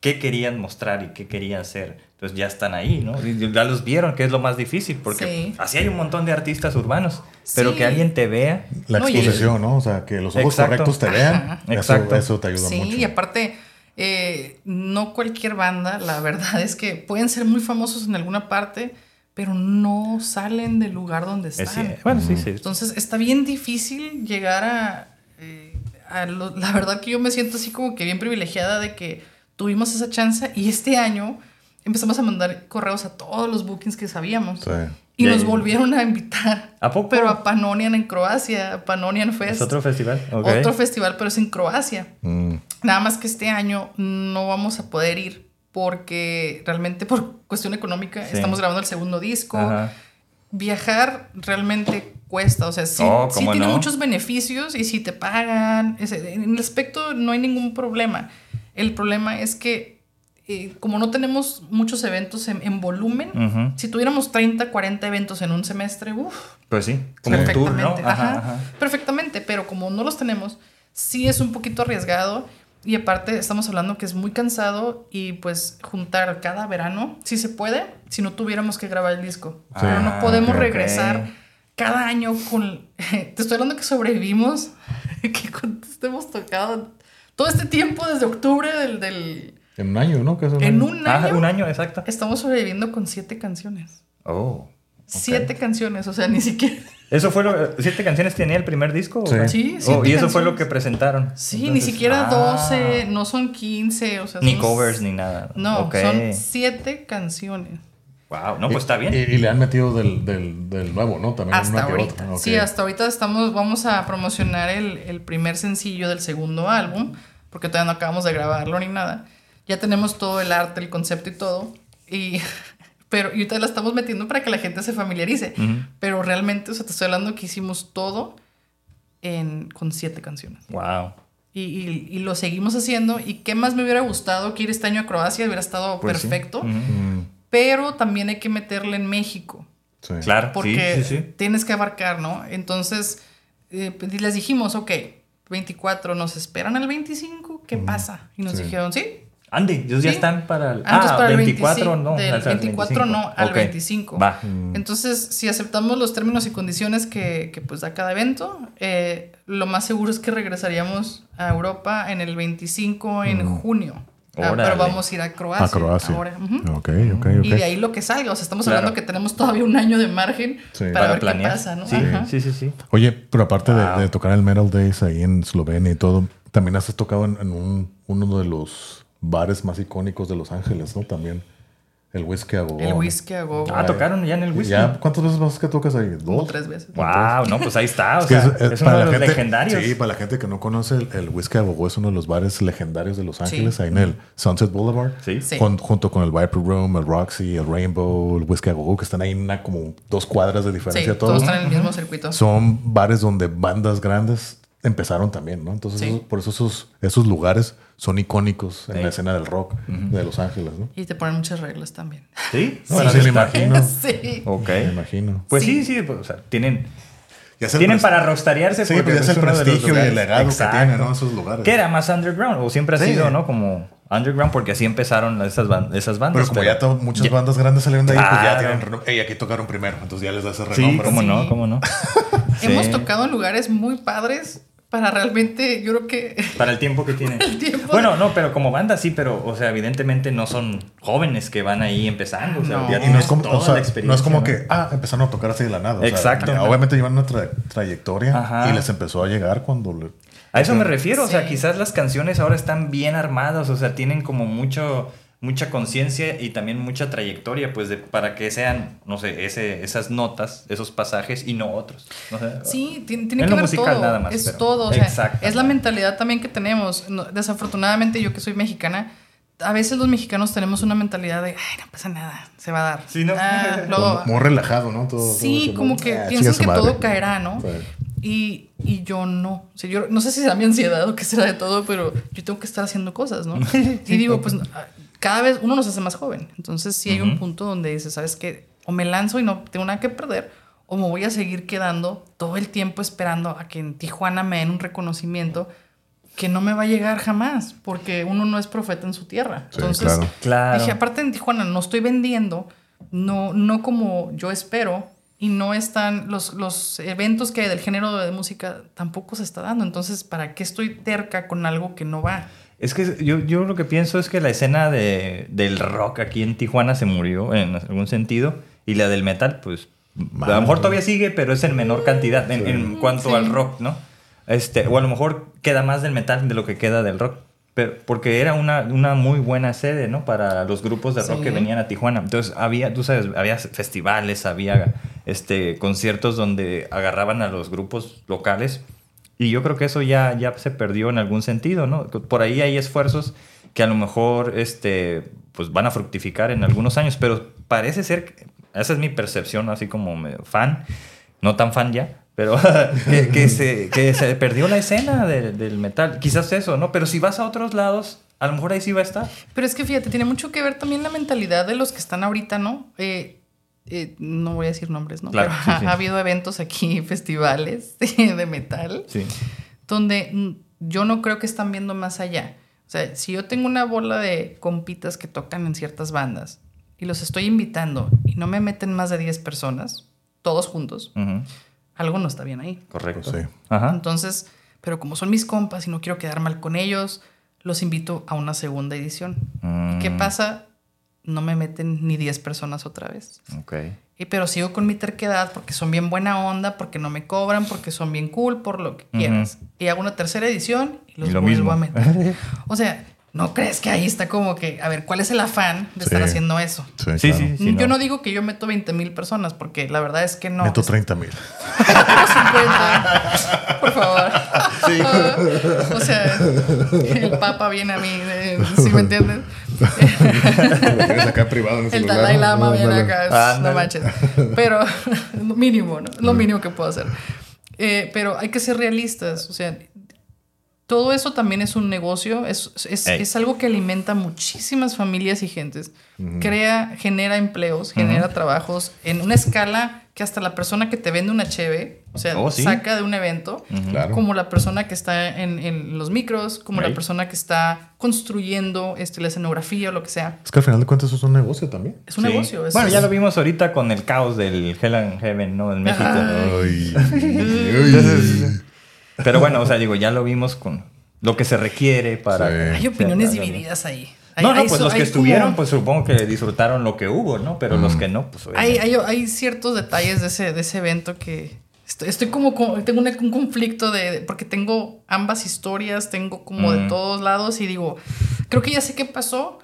qué querían mostrar y qué querían ser. Entonces ya están ahí, ¿no? Ya los vieron, que es lo más difícil, porque Sí. así hay un montón de artistas urbanos, pero Sí. que alguien te vea. La No, y- exposición, ¿no? O sea, que los ojos Exacto. correctos te vean. Eso, Exacto. eso te ayuda Sí, mucho. y aparte, eh, no cualquier banda, la verdad es que pueden ser muy famosos en alguna parte, pero no salen del lugar donde Es están. bueno, sí, sí. Entonces está bien difícil llegar a... eh, a lo- la verdad que yo me siento así como que bien privilegiada de que tuvimos esa chance y este año empezamos a mandar correos a todos los bookings que sabíamos. Sí. Y nos volvieron a invitar. ¿A poco? Pero a Panonian en Croacia, a Panonian Fest. Es otro festival. ok. Otro festival, pero es en Croacia. Mm. Nada más que este año no vamos a poder ir porque realmente por cuestión económica Sí. estamos grabando el segundo disco. Ajá. Viajar realmente cuesta, o sea, sí, Oh, sí ¿cómo tiene no? muchos beneficios y si te pagan, en el aspecto no hay ningún problema. El problema es que eh, como no tenemos muchos eventos en, en volumen, Ujú. si tuviéramos 30, 40 eventos en un semestre, uff, Pues sí, como un tour, ¿no? perfectamente, ajá, perfectamente, pero como no los tenemos, sí es un poquito arriesgado y aparte estamos hablando que es muy cansado y pues juntar cada verano, si se puede, si no tuviéramos que grabar el disco, Sí. pero no podemos regresar cada año con, [LAUGHS] te estoy hablando que sobrevivimos, [LAUGHS] que con- hemos tocado todo este tiempo desde octubre del, del En un año, ¿no? Que es un en año. un Ah, año, un año, exacto. estamos sobreviviendo con siete canciones. Oh. Siete canciones, o sea, ni siquiera. ¿Eso fue lo, siete canciones tenía el primer disco? Sí. Sí, Oh, y eso fue lo que presentaron. Sí, ni siquiera ah, 12, no son 15, o sea, Ni covers ni nada. No, Ok. son siete canciones. Wow, no, pues está bien. Y, y le han metido del, del, del nuevo, ¿no? También Hasta una que ahorita. otra. Ok. Sí, hasta ahorita estamos, vamos a promocionar el, el primer sencillo del segundo álbum, porque todavía no acabamos de grabarlo ni nada. Ya tenemos todo el arte, el concepto y todo. Y, [LAUGHS] pero y ahorita la estamos metiendo para que la gente se familiarice. Ujú. Pero realmente, o sea, te estoy hablando que hicimos todo en, con siete canciones. Wow. Y, y- y lo seguimos haciendo. ¿Y qué más me hubiera gustado que ir este año a Croacia? Hubiera estado Pues sí. perfecto. Ujú. Mm, Pero también hay que meterle en México. sí. Claro, Porque sí, sí, sí. tienes que abarcar, ¿no? Entonces, eh, les dijimos, ok, 24, ¿nos esperan al 25? ¿Qué pasa? Y nos Sí. dijeron, sí. Andy, ellos ya están para el. Ah, para el 24 25, no. del o sea, el 24 no, al Ok. 25. Va. Entonces, si aceptamos los términos y condiciones que, que, pues da cada evento, eh, lo más seguro es que regresaríamos a Europa en el 25 en junio. Ah, pero vamos a ir a Croacia. A Croacia. ahora. Ujú. Ok, ok, ok. Y de ahí lo que salga. O sea, estamos Claro. hablando que tenemos todavía un año de margen Sí. para, Para ver planear. qué pasa, ¿no? Sí, Ajá. sí, sí, sí. Oye, pero aparte de- de, tocar el Metal Days ahí en Eslovenia y todo, también has tocado en, en un, uno de los bares más icónicos de Los Ángeles, ¿no? También el Whisky a Go. El whisky a go. Ah, tocaron ya en el whisky. ¿Ya? ¿Cuántas veces más que tocas ahí? Como ¿Dos? tres veces. Wow, no, pues ahí está. O sea, es- es, es uno de los gente- legendarios. Sí, para la gente que no conoce, el, el Whisky a Go es uno de los bares legendarios de Los Ángeles, ahí en el Sunset Boulevard. Sí. Sí. Jun- junto con el Viper Room, el Roxy, el Rainbow, el Whisky a Go, que están ahí en una como dos cuadras de Sí, diferencia todos todos. están en el mismo circuito. Son bares donde bandas grandes empezaron también, ¿no? Entonces, Sí. esos- por eso esos, esos lugares son icónicos en Sí. la escena del rock de Los Ángeles, ¿no? Y te ponen muchas reglas también. Sí, No, Para sí, me imagino. [LAUGHS] sí. Ok. Me imagino. Pues sí, Sí. sí, pues, o sea, tienen, tienen para rostarearse. Sí, porque pues ya es el prestigio y el legado que Exacto. tienen, ¿no? Esos lugares. Que era más underground, o siempre ha Sí. sido, ¿no? Como underground, porque así empezaron esas, ban- esas bandas. Pero como ya to- muchas ya- bandas grandes salieron de ahí, pues ya Claro. tienen renom- Ey, aquí tocaron primero, entonces ya les da ese Sí, renombre. cómo Sí. no, cómo no. Hemos Sí. tocado en lugares muy padres para realmente, yo creo que Para el tiempo que tienen. [LAUGHS] El tiempo. Bueno, no, pero como banda sí, pero, o sea, evidentemente no son jóvenes que van ahí empezando. O sea, No. ya es como, toda o sea, la experiencia. no es como que, ah, empezaron a tocar así de la nada. O sea, Exacto. obviamente llevan una tra- trayectoria Ajá. y les empezó a llegar cuando... le- A eso me refiero, o sea, quizás las canciones ahora están bien armadas, o sea, tienen como mucho mucha conciencia y también mucha trayectoria, pues, de, para que sean, no sé, ese, esas notas, esos pasajes y no otros. No sé. Sí, tiene, tiene En que lo ver musical todo. nada más, es pero- todo. O sea, es la mentalidad también que tenemos. No, desafortunadamente, yo que soy mexicana, a veces los mexicanos tenemos una mentalidad de, ay, no pasa nada, se va a dar. Sí, ¿no? Ah, [LAUGHS] luego- muy relajado, ¿no? Todo, sí, todo como que ah, piensan que madre. todo caerá, ¿no? Sí. Y, y yo no. O sea, yo no sé si será mi ansiedad o qué será de todo, pero yo tengo que estar haciendo cosas, ¿no? [LAUGHS] y digo, pues cada vez uno nos hace más joven. Entonces sí hay un punto donde dices, ¿sabes qué? O me lanzo y no tengo nada que perder, o me voy a seguir quedando todo el tiempo esperando a que en Tijuana me den un reconocimiento que no me va a llegar jamás, porque uno no es profeta en su tierra. Sí, Entonces, claro. Claro. Dije, aparte en Tijuana no estoy vendiendo, no, no como yo espero, y no están los, los eventos que hay del género de música tampoco se está dando. Entonces, ¿para qué estoy terca con algo que no va? Es que yo, yo lo que pienso es que la escena de, del rock aquí en Tijuana se murió en algún sentido y la del metal, pues a lo mejor todavía sigue, pero es en menor cantidad en, en cuanto Sí. al rock, ¿no? Este, o a lo mejor queda más del metal de lo que queda del rock. Pero, porque era una, una muy buena sede, ¿no? Para los grupos de rock Sí. que venían a Tijuana. Entonces había, tú sabes, había festivales, había este, conciertos donde agarraban a los grupos locales Y yo creo que eso ya, ya se perdió en algún sentido, ¿no? Por ahí hay esfuerzos que a lo mejor este, pues van a fructificar en algunos años, pero parece ser, esa es mi percepción así como fan, no tan fan ya, pero [LAUGHS] que, se, que se perdió la escena de- del metal. Quizás eso, ¿no? Pero si vas a otros lados, a lo mejor ahí sí va a estar. Pero es que fíjate, tiene mucho que ver también la mentalidad de los que están ahorita, ¿no? Eh, eh, no voy a decir nombres, ¿no? Claro, Pero sí, ha, sí. ha habido eventos aquí, [LAUGHS] festivales [LAUGHS] de metal, Sí. donde mm, yo no creo que están viendo más allá. O sea, si yo tengo una bola de compitas que tocan en ciertas bandas y los estoy invitando y no me meten más de 10 personas, todos juntos, algo no está bien ahí. Correcto. Sí. Ajá. Entonces, pero como son mis compas y no quiero quedar mal con ellos, los invito a una segunda edición. Mm, ¿Qué pasa? No me meten ni 10 personas otra vez. Ok. Y, pero sigo con mi terquedad porque son bien buena onda, porque no me cobran, porque son bien cool, por lo que Ujú. quieras. Y hago una tercera edición y los Y lo vuelvo mismo. a meter. [LAUGHS] O sea, ¿no crees que ahí está como que, a ver, cuál es el afán de estar Sí. haciendo eso? Sí, Sí, claro. sí, sí. yo no. digo que yo meto 20 mil personas, porque la verdad es que no. Meto Es- 30 mil. 50. [LAUGHS] Por favor. [LAUGHS] o sea, el Papa viene a mí, eh, ¿sí me entiendes? Lo tienes acá privado en el El celular, Dalai ¿no? Lama viene acá, no manches. Pero [LAUGHS] lo mínimo, ¿no? Lo mínimo que puedo hacer. Eh, pero hay que ser realistas, o sea, todo eso también es un negocio, es, es, es algo que alimenta muchísimas familias y gentes, crea, genera empleos, genera trabajos en una escala que hasta la persona que te vende una cheve, o sea, Oh, sí. saca de un evento, Claro. como la persona que está en, en los micros, como la persona que está construyendo este, la escenografía o lo que sea. Es que al final de cuentas eso es un negocio también. Es un Sí. negocio. es- bueno, ya lo vimos ahorita con el caos del Hell and Heaven, ¿no? En México. Ay. [LAUGHS] Entonces, pero bueno, o sea, digo, ya lo vimos con lo que se requiere para... Sí. Hay opiniones divididas ahí. Hay- No, no, pues los que estuvieron, como- pues supongo que disfrutaron lo que hubo, ¿no? Pero los que no, pues Hay, obviamente. hay, hay ciertos detalles de ese, de ese evento que estoy, estoy como, con- tengo una- un conflicto de, de- porque tengo ambas historias, tengo como de todos lados y digo, creo que ya sé qué pasó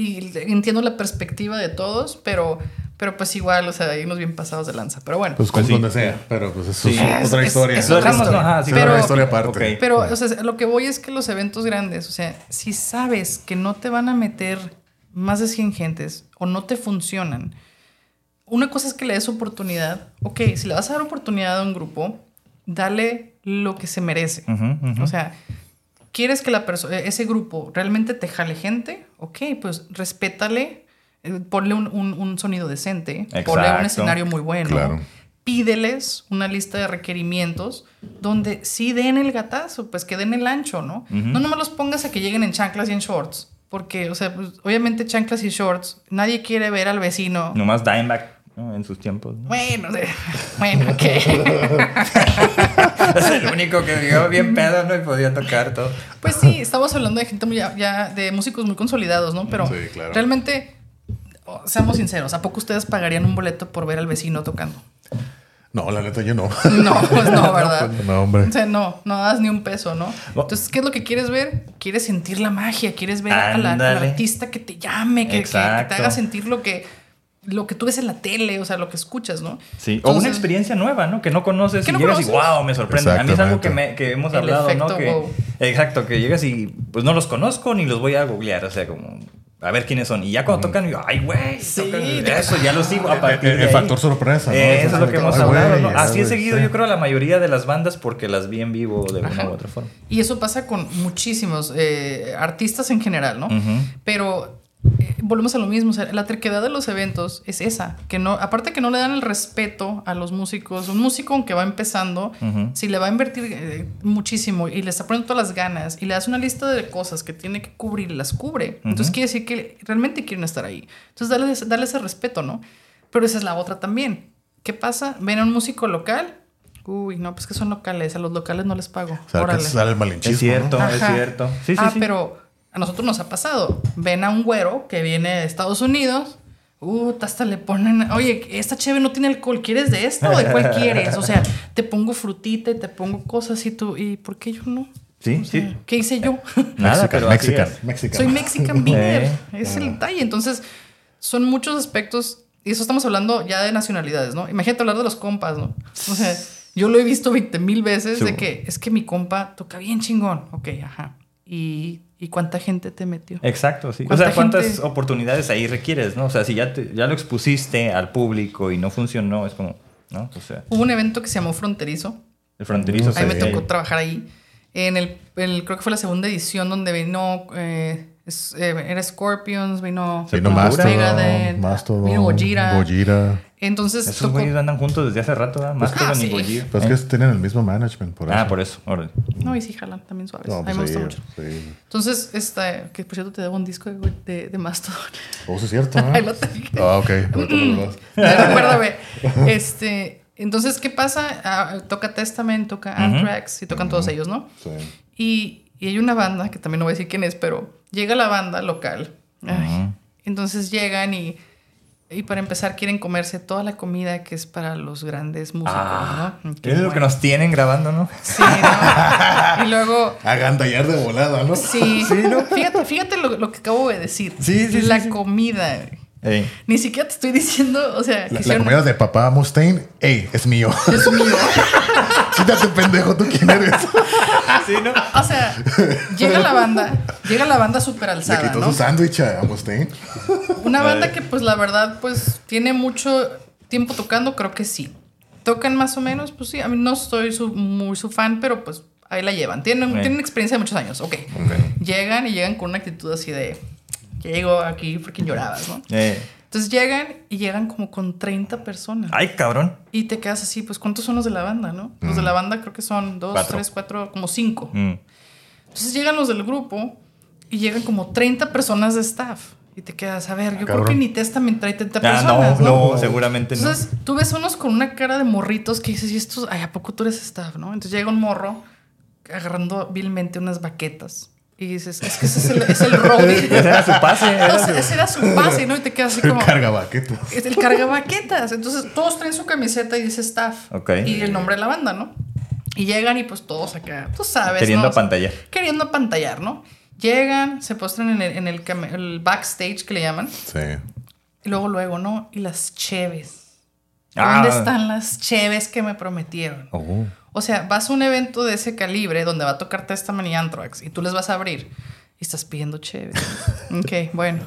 y entiendo la perspectiva de todos, pero, pero pues igual, o sea, hay unos bien pasados de lanza. Pero bueno. Pues con Pues sí. donde sea, pero pues eso Sí. es otra Es- historia. es Lo otra dejamos, historia. ¿no? Ajá, sí, Pero- otra historia aparte. Pero, o sea, lo que voy es que los eventos grandes, o sea, si sabes que no te van a meter más de 100 gentes o no te funcionan, una cosa es que le des oportunidad. Ok, si le vas a dar oportunidad a un grupo, dale lo que se merece. O sea, ¿quieres que la eh, ese grupo realmente te jale gente? Ok, pues respétale, eh, ponle un, un- un sonido decente, ponle un escenario muy bueno. Claro. Pídeles una lista de requerimientos donde sí den el gatazo, pues que den el ancho, ¿no? Ujú. No nomás los pongas a que lleguen en chanclas y en shorts. Porque, o sea, pues, obviamente chanclas y shorts, nadie quiere ver al vecino. Nomás Dimebag ¿no? en sus tiempos. ¿no? Bueno, de- bueno, ok. [LAUGHS] es el único que llegaba bien pedo, ¿no? Y podía tocar todo. Pues sí, estamos hablando de gente muy ya, de músicos muy consolidados, ¿no? Pero Sí, claro. realmente, oh, seamos sinceros, ¿a poco ustedes pagarían un boleto por ver al vecino tocando? No, la neta yo no. [LAUGHS] No, pues no, ¿verdad? No, hombre. O sea, no, no das ni un peso, ¿no? Entonces, ¿qué es lo que quieres ver? Quieres sentir la magia, quieres ver al artista que te llame, que, que- que te haga sentir lo que, lo que tú ves en la tele, o sea, lo que escuchas, ¿no? Sí, o una experiencia nueva, ¿no? Que no conoces Que y no llegas y conoces. wow, me sorprende. A mí es algo que, me- que hemos El hablado, ¿no? Que, wow. Exacto, que llegas y pues no los conozco ni los voy a googlear, o sea, como a ver quiénes son. Y ya cuando tocan, yo, ay, güey, Sí, eso ya lo sigo a partir El- de el ahí. factor sorpresa, ¿no? Eh, Eso eso es lo que hemos Ay, hablado, ¿no? Así he seguido, sí. yo creo, a la mayoría de las bandas porque las vi en vivo de una u otra forma. Y eso pasa con muchísimos eh, artistas en general, ¿no? Pero eh, volvemos a lo mismo, o sea, la terquedad de los eventos es esa, que no, aparte que no le dan el respeto a los músicos, un músico aunque va empezando, Ujú. si le va a invertir eh, muchísimo y le está poniendo todas las ganas y le das una lista de cosas que tiene que cubrir las cubre, entonces Ujú. quiere decir que realmente quieren estar ahí. Entonces dale, ese- dale ese respeto, ¿no? Pero esa es la otra también. ¿Qué pasa? Ven a un músico local. Uy, no, pues que son locales, a los locales no les pago. O sea, que Órale. sale el malinchismo. Es cierto, ¿no? es cierto. Sí, sí, ah, sí. pero a nosotros nos ha pasado. Ven a un güero que viene de Estados Unidos. Uh, hasta le ponen, oye, esta cheve no tiene alcohol, ¿quieres de esta o de cuál [LAUGHS] quieres? O sea, te pongo frutita y te pongo cosas y tú, ¿y por qué yo no? Sí, O sea, sí. ¿Qué hice yo? [LAUGHS] Nada, Mexican, pero Mexican. Mexican. Soy Mexican [LAUGHS] beer. Eh. Es el detalle. Entonces, son muchos aspectos. Y eso estamos hablando ya de nacionalidades, ¿no? Imagínate hablar de los compas, ¿no? O sea, Yo lo he visto 20 mil veces de Sí. que es que mi compa toca bien chingón. Ok, ajá. ¿Y, y cuánta gente te metió? Exacto, sí. O ¿Cuánta sea, ¿cuántas gente- oportunidades ahí requieres, no? O sea, si ya, te- ya lo expusiste al público y no funcionó, es como, ¿no? O sea, Hubo un evento que se llamó Fronterizo. el fronterizo A mí me sería- tocó trabajar ahí. En el, el- creo que fue la segunda edición donde vino, eh, es- eh, era Scorpions, vino, Vino Sepultura. Mastodon, Megadeth, Mastodon, vino Gojira. Gojira. Entonces Esos tocó- güeyes andan juntos desde hace rato, ¿verdad? Más Ah, ni sí. Gojira. Pues Eh. que tienen el mismo management, por eso. Ah, por eso. órale. No, y sí, jalan también suaves. No, a mí pues me gusta ahí, mucho. sí. Entonces, esta, que por cierto te debo un disco de, de, de Mastodon. Oh, sí es cierto, [LAUGHS] ¿no? Ahí lo tengo. Ah, ok. Das. Recuérdame. Este, entonces, ¿qué pasa? Ah, toca Testament, toca Anthrax y tocan todos ellos, ¿no? Sí. Y, y hay una banda, que también no voy a decir quién es, pero llega la banda local. Ay, Entonces llegan y, y para empezar quieren comerse toda la comida que es para los grandes músicos, Ah, ¿no? es lo que nos tienen grabando, ¿no? Sí, ¿no? Y luego... [LAUGHS] Agandallar de volada, ¿no? Sí, fíjate, fíjate lo, lo que acabo de decir. Sí, sí, sí, La sí. comida. Ey. Ni siquiera te estoy diciendo, o sea, La, la quisieron- comida de papá Mustaine, ey, es mío. es mío. [LAUGHS] Quítate, pendejo, ¿tú quién eres? Sí, ¿no? O sea, llega la banda, llega la banda súper Le alzada, quitó ¿no? su sándwich a Mustaine. Una banda que pues la verdad pues tiene mucho tiempo tocando, creo que sí. Tocan más o menos, pues sí, a mí no soy su- muy su fan, pero pues ahí la llevan. Tienen, Sí. tienen experiencia de muchos años, ok. Llegan y llegan con una actitud así de, ya llego aquí porque llorabas, ¿no? Eh. Entonces llegan y llegan como con 30 personas. Ay, cabrón. Y te quedas así, pues ¿cuántos son los de la banda, no? Los de la banda creo que son dos, Cuatro. tres, cuatro, como cinco. Mm. Entonces llegan los del grupo y llegan como 30 personas de staff. Y te quedas, a ver, yo creo que ni Testament trae 30 Ah, personas. no, no, seguramente no. Entonces tú ves unos con una cara de morritos que dices, ¿y estos? Ay, ¿a poco tú eres staff, no? Entonces llega un morro agarrando vilmente unas baquetas. Y dices, es que ese es el, es el roadie. [LAUGHS] Ese era su pase. [LAUGHS] era su- ese era su pase, ¿no? Y te quedas así [LAUGHS] El como... carga baquetas. Es el cargabaquetas. Entonces todos traen su camiseta y dice staff. Ok. Y el nombre de la banda, ¿no? Y llegan y pues todos acá, tú sabes. Queriendo ¿no? apantallar. Queriendo apantallar, ¿no? Llegan, se postran en el, en el, el backstage que le llaman. Sí. Y luego, luego, ¿no? Y las cheves. Ah. ¿Dónde están las cheves que me prometieron? Oh. O sea, vas a un evento de ese calibre donde va a tocar Testament y Anthrax y tú les vas a abrir y estás pidiendo cheves. [LAUGHS] ok, bueno.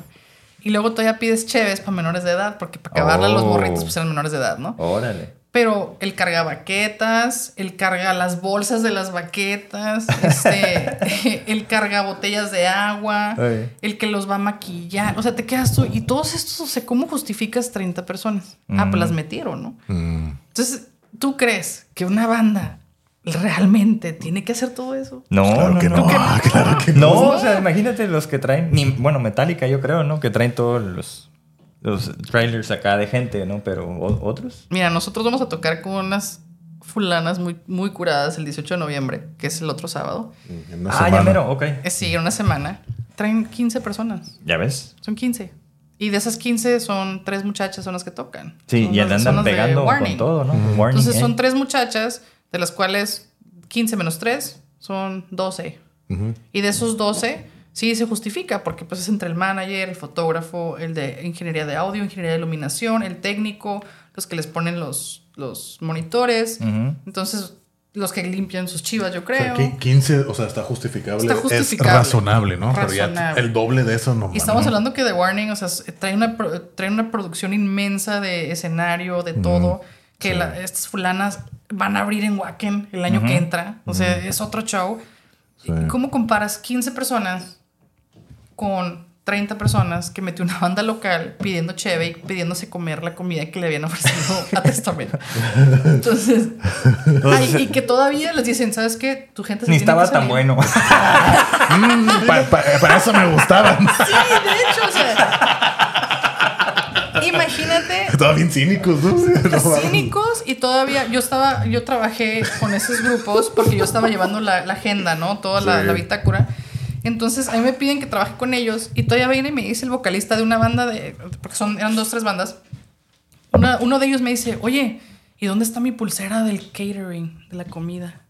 Y luego todavía pides cheves para menores de edad, porque para acabarla los Oh. morritos pues eran menores de edad, ¿no? Órale. Pero el carga baquetas, el carga las bolsas de las baquetas, este, [LAUGHS] el carga botellas de agua, el que los va a maquillar. O sea, te quedas tú. Y todos estos, o sea, ¿cómo justificas 30 personas? Ah, pues las metieron, ¿no? Mm. Entonces, ¿tú crees que una banda realmente tiene que hacer todo eso? No, Claro no, que no. no. Claro que no. No, o sea, imagínate los que traen, ni, bueno, Metallica yo creo, ¿no? Que traen todos los, los trailers acá de gente, ¿no? Pero ¿o- otros. Mira, nosotros vamos a tocar con unas fulanas muy, muy curadas el 18 de noviembre, que es el otro sábado. En una ah, semana. ya mero, ok. Es sí, en una semana. Traen 15 personas. ¿Ya ves? Son 15. Y de esas 15 son tres muchachas son las que tocan. Sí, Son y las- andan pegando con todo, ¿no? Warning, Entonces eh. son tres muchachas, de las cuales 15 menos 3 son 12. Ujú. Y de esos 12, sí se justifica, porque pues es entre el manager, el fotógrafo, el de ingeniería de audio, ingeniería de iluminación, el técnico, los que les ponen los, los monitores. Entonces, los que limpian sus chivas, yo O sea, creo. qui- 15, o sea, está justificable. Está justificable. Es razonable, ¿no? Pero ya Razonable. el doble de eso no. Y estamos no. hablando que The Warning, o sea, trae una, trae una producción inmensa de escenario, de todo, que sí. la- estas fulanas van a abrir en Wacken el año que entra. O sea, es otro show. Sí. ¿Y ¿Cómo comparas 15 personas con 30 personas que metió una banda local pidiendo cheve y pidiéndose comer la comida que le habían ofrecido a Testamento? Entonces, [LAUGHS] ay, y que todavía les dicen, ¿sabes qué? Tu gente se Ni estaba tan salir". bueno. [LAUGHS] Mm, pa- pa- para eso me gustaban. Sí, de hecho, o sea. Imagínate Estaban bien cínicos, ¿no? [LAUGHS] Cínicos y todavía yo estaba, yo trabajé con esos grupos porque yo estaba llevando la, la agenda, ¿no? Toda la, la bitácora. Entonces a mí me piden que trabaje con ellos y todavía viene y me dice el vocalista de una banda de, porque son, eran dos, tres bandas. Una- uno de ellos me dice, oye, ¿y dónde está mi pulsera del catering, de la comida?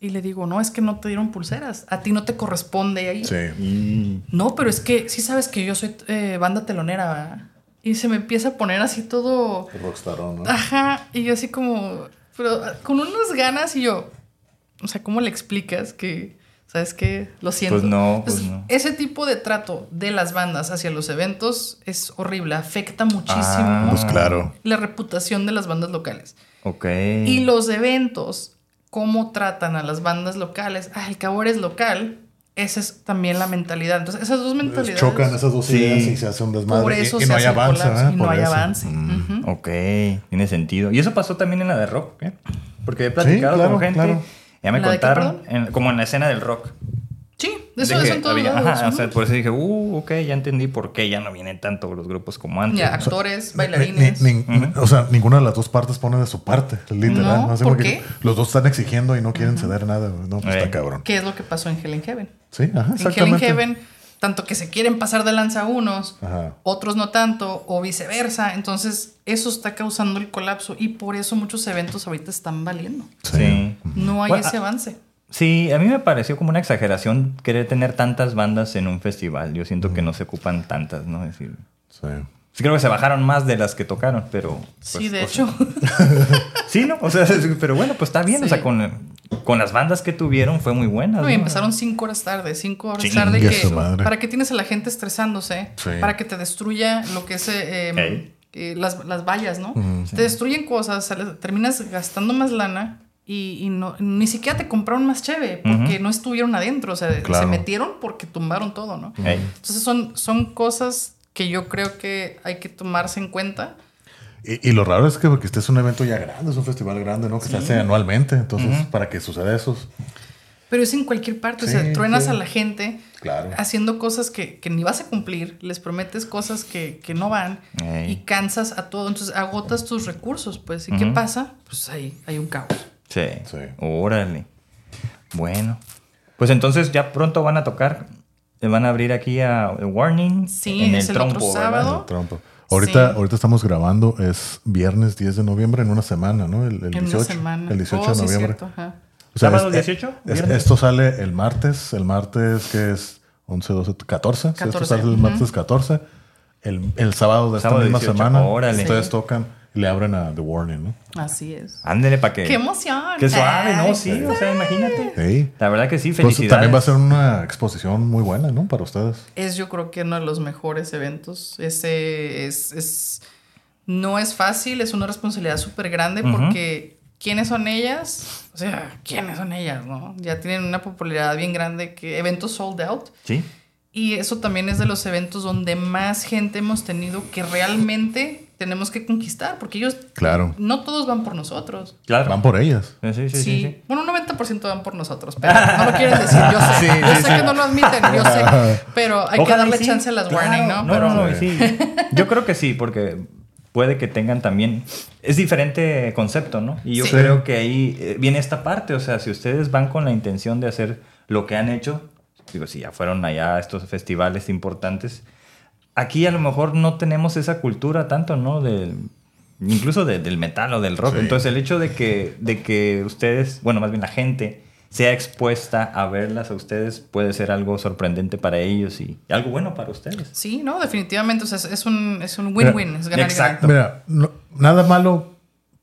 Y le digo, no, es que no te dieron pulseras, a ti no te corresponde ahí. Sí. No, pero es que sí sabes que yo soy eh, banda telonera, ¿verdad? Y se me empieza a poner así todo... Rockstar, ¿no? Ajá, y yo así como, pero con unas ganas y yo, o sea, ¿cómo le explicas que, sabes qué? Lo siento. Pues no, pues Entonces, no. Ese tipo de trato de las bandas hacia los eventos es horrible, afecta muchísimo Ah. Pues claro. la reputación de las bandas locales. Ok. Y los eventos, cómo tratan a las bandas locales, ah, el cabo eres local, esa es también la mentalidad. Entonces, esas dos mentalidades. Chocan esas dos Sí. ideas y se hace un desmadre. Por y- eso y, se no hay avance. Y no Por hay eso. avance. Mm. Ujú. Ok, tiene sentido. Y eso pasó también en la de rock, ¿eh? Porque he platicado claro, con gente, claro. Ya me ¿La de qué, contaron, en- como en la escena del rock. Sí, de eso, de eso en todos había- lados. ajá, o sea, por eso dije, uh, ok, ya entendí por qué ya no vienen tanto los grupos como antes. Ya, actores, Ni- bailarines. ni- ni- O sea, ninguna de las dos partes pone de su parte, literal. No, ¿por qué? Los dos están exigiendo y no quieren ceder nada. No, pues Eh. está cabrón. ¿Qué es lo que pasó en Hell in Heaven? Sí, ajá, En exactamente. Heaven, tanto que se quieren pasar de lanza unos, Ajá. otros no tanto, o viceversa. Entonces, eso está causando el colapso y por eso muchos eventos ahorita están valiendo. Sí. No hay Bueno, ese ah, avance. Sí, a mí me pareció como una exageración querer tener tantas bandas en un festival. Yo siento que no se ocupan tantas, ¿no? Es decir, Sí. Sí creo que se bajaron más de las que tocaron, pero... Sí, pues, de o sea, hecho. [LAUGHS] Sí, ¿no? O sea, pero bueno, pues está bien. O sea, Sí. con, con las bandas que tuvieron fue muy buena. No, y empezaron cinco horas tarde, cinco horas Chingue tarde. Que, su madre. ¿Para qué tienes a la gente estresándose? Sí. Para que te destruya lo que es eh, Ey. eh, las, las vallas, ¿no? Te destruyen cosas, terminas gastando más lana y, y no, ni siquiera te compraron más cheve porque no estuvieron adentro. O sea, Claro. se metieron porque tumbaron todo, ¿no? Entonces son, son cosas que yo creo que hay que tomarse en cuenta. Y, y lo raro es que porque este es un evento ya grande, es un festival grande, ¿no? Que se hace anualmente. Entonces, para que suceda eso, Pero es en cualquier parte, o sea, truenas sí. a la gente Claro. haciendo cosas que, que ni vas a cumplir, les prometes cosas que, que no van Ey. y cansas a todo, entonces agotas tus recursos, pues. ¿Y qué pasa? Pues ahí hay un caos. Sí. Sí. Órale. Bueno. Pues entonces ya pronto van a tocar. Le van a abrir aquí a Warning. Sí, en es el el otro trompo, ¿verdad? sábado. el trompo. Ahorita, Sí. ahorita estamos grabando, es viernes 10 de noviembre en una semana, ¿no? El, el en 18. una semana. El 18 Oh, de sí, noviembre. cierto, ajá. O sea, ¿Sábado es- 18? es- ¿Viernes? esto sale el martes, el martes que es 11, 12, 14. Si esto 14, sale el martes 14. El, el sábado de esta Sábado misma 18, semana, órale. ustedes Sí. tocan le abren a The Warning, ¿no? Así es. Ándele para que. ¡Qué emoción! Qué suave, ¿no? Ay, Sí, o sea, imagínate. Sí. La verdad que sí, Pues felicidades. también va a ser una exposición muy buena, ¿no? Para ustedes. Es yo creo que uno de los mejores eventos. Ese es, es no es fácil, es una responsabilidad súper grande Ujú. porque ¿quiénes son ellas? O sea, ¿quiénes son ellas? ¿no? Ya tienen una popularidad bien grande que eventos sold out. Sí. Y eso también es de los eventos donde más gente hemos tenido que realmente tenemos que conquistar, porque ellos Claro. no todos van por nosotros. Claro. Van por ellas. Sí, sí, sí. Sí, sí, sí. bueno, un 90% van por nosotros, pero no lo quieren decir, yo sé. [LAUGHS] Sí, yo sí, sé sí. que no lo admiten, yo sé, [LAUGHS] pero hay que Ojalá darle sí. chance a las Claro. warning, ¿no? No, pero no, no, sí. Yo creo que sí, porque puede que tengan también... Es diferente concepto, ¿no? Y yo Sí. creo que ahí eh, viene esta parte. O sea, si ustedes van con la intención de hacer lo que han hecho, digo, si ya fueron allá a estos festivales importantes, aquí a lo mejor no tenemos esa cultura tanto, ¿no? Del, incluso de- del metal o del rock. Sí. Entonces el hecho de que, de que ustedes, bueno, más bien la gente sea expuesta a verlas a ustedes puede ser algo sorprendente para ellos y algo bueno para ustedes. Sí, no, definitivamente, o sea, es, un es un win-win, es ganar y Exacto. Mira, no- nada malo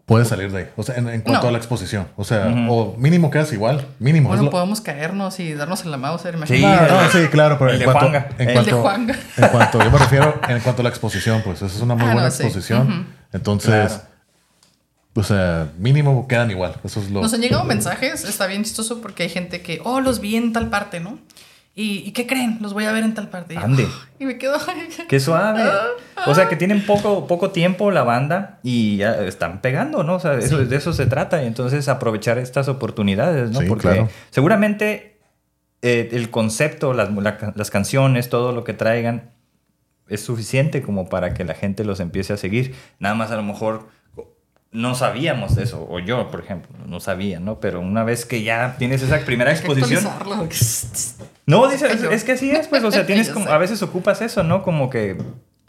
puede salir de ahí. O sea, en, en cuanto No. a la exposición. O sea, o mínimo quedas igual. Mínimo. Bueno, lo- podemos caernos y darnos en la mouse, Sí, imagínate. No, no, sí, claro, pero El en de cuanto, Juanga. en El cuanto, de Juanga. en cuanto, yo me refiero [LAUGHS] en cuanto a la exposición, pues esa es una muy Ah, buena no, sí. exposición. Entonces, Claro. o sea, mínimo quedan igual. Eso es lo. Nos han llegado mensajes, está bien chistoso porque hay gente que, oh, los vi en tal parte, ¿no? ¿Y, ¿y qué creen? Los voy a ver en tal parte. Ande. [LAUGHS] y me quedo... Qué suave. O sea, que [LAUGHS] tienen poco, poco tiempo la banda y ya están pegando, ¿no? O sea, eso- de eso se trata. Y entonces aprovechar estas oportunidades, ¿no? Sí, Porque claro. seguramente eh, el concepto, las, la- las canciones, todo lo que traigan es suficiente como para que la gente los empiece a seguir. Nada más a lo mejor no sabíamos de eso, o yo, por ejemplo, no sabía, ¿no? Pero una vez que ya tienes esa primera exposición. [LAUGHS] no, dice, es que así es, pues, o sea, [LAUGHS] tienes como, sé. a veces ocupas eso, ¿no? Como que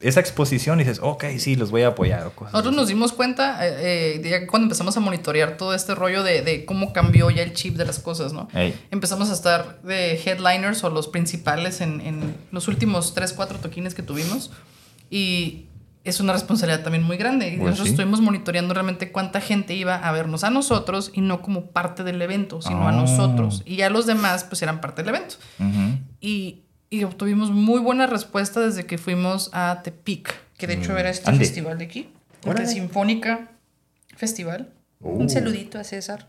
esa exposición y dices, ok, sí, los voy a apoyar o cosas Nosotros así. nos dimos cuenta eh, eh, cuando empezamos a monitorear todo este rollo de, de cómo cambió ya el chip de las cosas, ¿no? Empezamos a estar de headliners o los principales en, en los últimos 3, 4 toquines que tuvimos. Y es una responsabilidad también muy grande. Y Pues nosotros sí. estuvimos monitoreando realmente cuánta gente iba a vernos a nosotros y no como parte del evento, sino a Ah. nosotros. Y ya los demás, pues eran parte del evento. Ujú. Y, y obtuvimos muy buena respuesta desde que fuimos a Tepic, que de hecho era este Ande. festival de aquí, el Órale. Sinfónica Festival. Un saludito a César.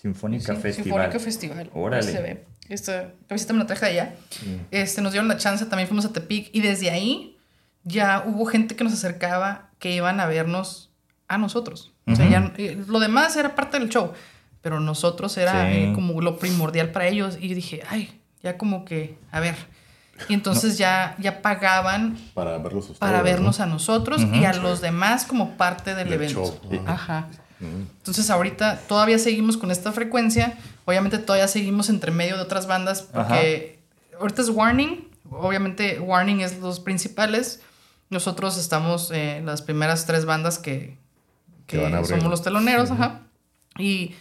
Sinfónica Sí, Festival. Sinfónica Festival. Órale. Se ve. Esta camiseta me la traje de allá. Este, nos dieron la chance, también fuimos a Tepic y desde ahí ya hubo gente que nos acercaba que iban a vernos a nosotros. O sea, ya, eh, lo demás era parte del show, pero nosotros era Sí. eh, como lo primordial para ellos y dije, ay, ya como que, a ver. Y entonces ya, ya pagaban Para verlos ustedes. para ¿no? vernos a nosotros y a los demás como parte del, Del evento. show. Ajá. Entonces ahorita todavía seguimos con esta frecuencia. Obviamente todavía seguimos entre medio de otras bandas porque ahorita es Warning. Obviamente Warning es los principales. Nosotros estamos eh, las primeras tres bandas que, que Que van a abrir. somos los teloneros. Ajá. Y,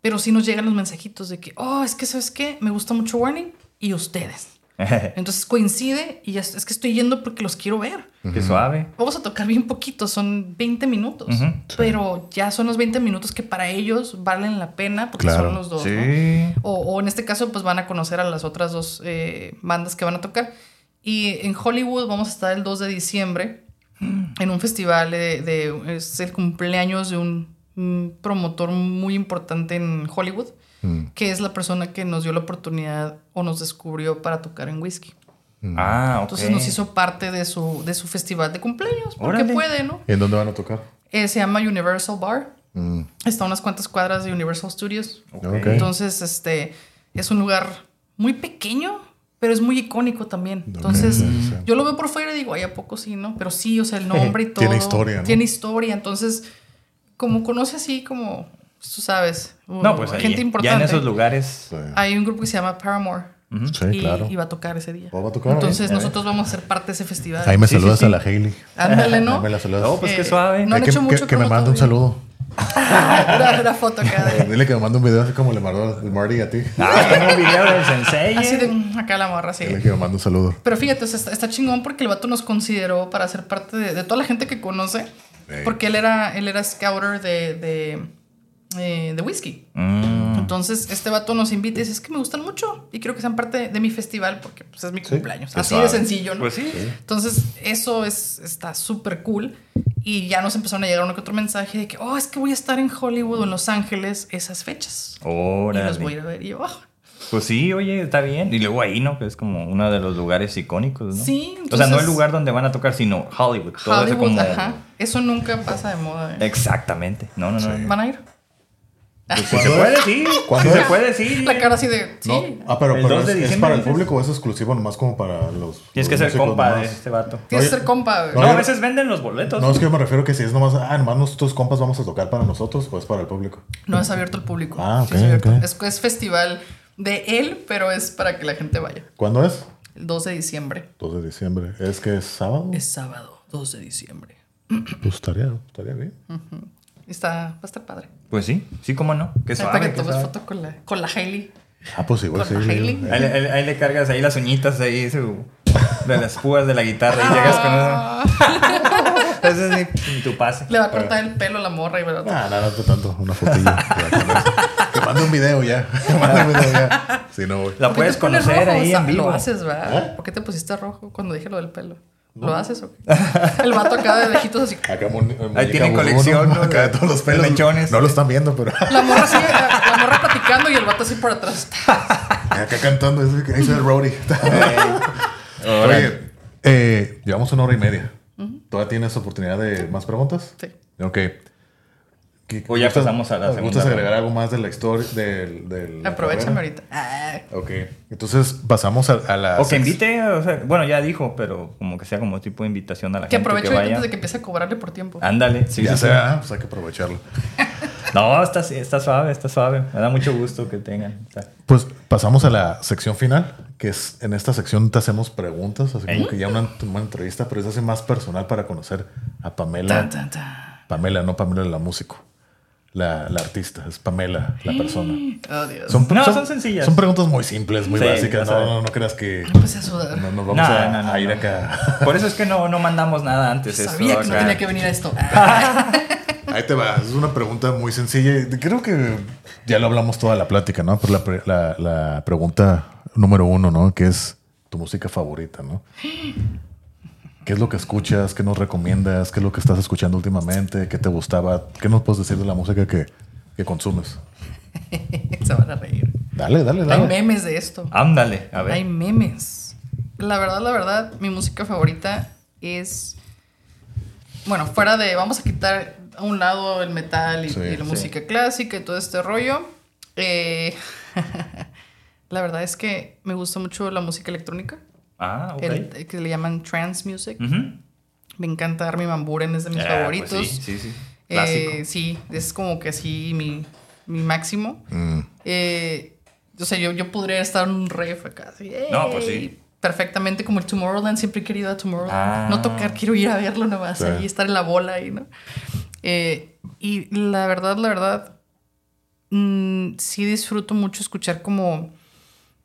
pero sí nos llegan los mensajitos de que, oh, es que, ¿sabes qué? Me gusta mucho Warning y ustedes. [LAUGHS] Entonces coincide y ya es que estoy yendo porque los quiero ver. Qué suave. Vamos a tocar bien poquito, son 20 minutos. Pero ya son los 20 minutos que para ellos valen la pena porque Claro. son los dos. Sí. ¿no? O, o en este caso, pues van a conocer a las otras dos eh, bandas que van a tocar. Y en Hollywood vamos a estar el 2 de diciembre en un festival de, de- es el cumpleaños de un, un promotor muy importante en Hollywood, Mm. que es la persona que nos dio la oportunidad o nos descubrió para tocar en whisky. Ah, ok. Entonces nos hizo parte de su, de su festival de cumpleaños, porque Órale. puede, ¿no? ¿Y en dónde van a tocar? Eh, se llama Universal Bar. Mm. Está a unas cuantas cuadras de Universal Studios. Ok. Ok. Entonces, este es un lugar muy pequeño, pero es muy icónico también. Entonces, sí, sí. yo lo veo por fuera y digo, ay, ¿a poco sí, no? Pero sí, o sea, el [LAUGHS] nombre y todo. Tiene historia, ¿no? Tiene historia. Entonces, como conoce así, como tú sabes, No, pues ahí, gente ya importante. en esos lugares. Hay un grupo que se llama Paramore. Sí, y, claro. y va a tocar ese día. ¿O va a tocar, Entonces, eh? nosotros vamos a ser parte de ese festival. Ahí me Sí, saludas sí. a la Hailey. Ándale, ¿no? Ahí me la saludas. No, pues qué Eh, suave. no han Eh, que, hecho que- mucho que me promo mande un saludo. [LAUGHS] una, una foto acá de... Dile que me mande un video así como le mandó el Marty a ti. Ah, tengo un video del sensei. Así de mm, acá la morra, sí. Dile que me mande un saludo. Pero fíjate, o sea, está, está chingón porque el vato nos consideró para ser parte de, de toda la gente que conoce. Ey. Porque él era, él era scouter de, de, eh, de whisky. Mm, Entonces, este vato nos invita y dice, es que me gustan mucho y quiero que sean parte de mi festival porque pues, es mi cumpleaños. qué Así de sencillo, ¿no? Pues sí. Entonces, eso es, está súper cool. Y ya nos empezaron a llegar uno que otro mensaje de que, oh, es que voy a estar en Hollywood o en Los Ángeles esas fechas. Y los voy a ir Órale. a ver. Y yo, "Oh". Pues sí, oye, está bien. Y luego ahí, ¿no? Que es como uno de los lugares icónicos, ¿no? Sí, O sea, no entonces- el lugar donde van a tocar, sino Hollywood. Todo eso Hollywood, como... ajá. Eso nunca pasa de moda. ¿eh? Exactamente. No, no, no. ¿Van a ir? Pues si se puede, sí. ¿Cuándo Si se puede, sí. La cara así de, sí. No. Ah, pero, El pero 2 de es, para el público o es exclusivo nomás como para los. Tienes que ser compa de nomás? este vato. Tienes que ser compa, güey. No, Oye, a veces venden los boletos. No, es que yo me refiero que si es nomás, ah, nomás nosotros compas vamos a tocar para nosotros o es para el público. No es abierto al público. Ah, Sí es, abierto. ok. Es, es festival de él, pero es para que la gente vaya. ¿Cuándo es? El 2 de diciembre. 2 de diciembre. ¿Es que es sábado? Es sábado, 2 de diciembre. Pues estaría, estaría bien. Está, va a estar padre. Pues sí, sí, cómo no. Qué suave. para que tomes suave. foto con la, con la Hailey. Ah, pues igual Con sí. la sí. Hailey. Ahí, le- ahí- ahí le cargas ahí las uñitas ahí su, de las púas de la guitarra y llegas con eso. Ese es mi, tu pase. Le va a cortar el pelo a la morra y a... Ah, no, no, no tanto. Una fotilla. que mande un video ya. Que mande un video ya. Si no, güey. La ¿Por qué puedes conocer rojo? ahí O sea, en vivo. Lo haces, ¿verdad? ¿Eh? ¿Por qué te pusiste rojo cuando dije lo del pelo? ¿Lo haces o qué? El vato acá de lejitos así. Acá mon- muñeca tienen colección, ¿no? Acá de todos los pelos. No lo están viendo, pero [LAUGHS] La morra así, la, la morra platicando y el vato así por atrás. [LAUGHS] acá cantando. es que Ahí se el roadie. Oye, eh, llevamos una hora y media. ¿Todavía tienes oportunidad de más preguntas? Sí. Ok. ¿Qué- O ya gustas- pasamos a la ¿Gustas segunda agregar ronda? algo más de la historia? Del, del, Aprovechame ahorita. Ah, Ok. Entonces pasamos a, a la. O que invite, o sea, bueno, ya dijo, pero como que sea como tipo de invitación a la que gente aproveche que vaya. antes de que empiece a cobrarle por tiempo. Ándale, sí, ya sí, se sí. ah, pues hay que aprovecharlo. [LAUGHS] No, está, está suave, está suave. Me da mucho gusto que tengan. o sea, Pues pasamos a la sección final, que es en esta sección te hacemos preguntas, así como ¿Eh? que ya una, una entrevista, pero es así más personal para conocer a Pamela. Tan, tan, tan. Pamela, no Pamela la músico. La, la artista, es Pamela, la persona. Oh, Dios. Son, No, son sencillas. Son preguntas muy simples, muy Sí, básicas. No, no, no creas que Empecé a sudar. no nos vamos No, a, no, no, a ir no. acá. Por eso es que no, no mandamos nada antes. Sabía esto que no tenía que venir a esto. [LAUGHS] [LAUGHS] Ahí te va. Es una pregunta muy sencilla. Creo que ya lo hablamos toda la plática, ¿no? Pero la, pre- la- la pregunta número uno, ¿no? Que es tu música favorita, ¿no? [GASPS] ¿Qué es lo que escuchas? ¿Qué nos recomiendas? ¿Qué es lo que estás escuchando últimamente? ¿Qué te gustaba? ¿Qué nos puedes decir de la música que, que consumes? [LAUGHS] Se van a reír. Dale, dale, Hay dale. memes de esto. Ándale, a ver. Hay memes. La verdad, la verdad, mi música favorita es. Bueno, fuera de. Vamos a quitar a un lado el metal y, Sí, y la sí. música clásica y todo este rollo. Eh, [LAUGHS] la verdad es que me gusta mucho la música electrónica. Ah, ok. el- que le llaman trance music. Me encanta Armin Van Buren, es de mis Ah, favoritos. pues sí, sí, sí. Eh, sí, es como que así mi, mi máximo. Mm, Eh, o sea, yo, yo podría estar en un ref acá. Así, No, pues sí. Perfectamente como el Tomorrowland. Siempre he querido a Tomorrowland. Ah. No tocar, quiero ir a verlo nomás. Ahí estar en la bola ahí, ¿no? Eh, y la verdad, la verdad, mm, sí disfruto mucho escuchar como,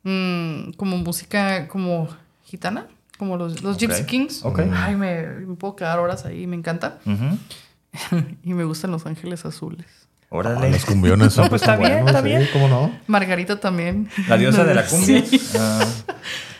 mm, como música como gitana. Como los, los Ok. Gypsy Kings. Ok. Ay, me, me puedo quedar horas ahí, me encanta. [LAUGHS] Y me gustan Los Ángeles Azules. Órale. los cumbiones son No, [LAUGHS] pues está bien, buenos, está sí, bien. ¿Cómo no? Margarita también. La diosa de la cumbia. Sí. [LAUGHS] Ah,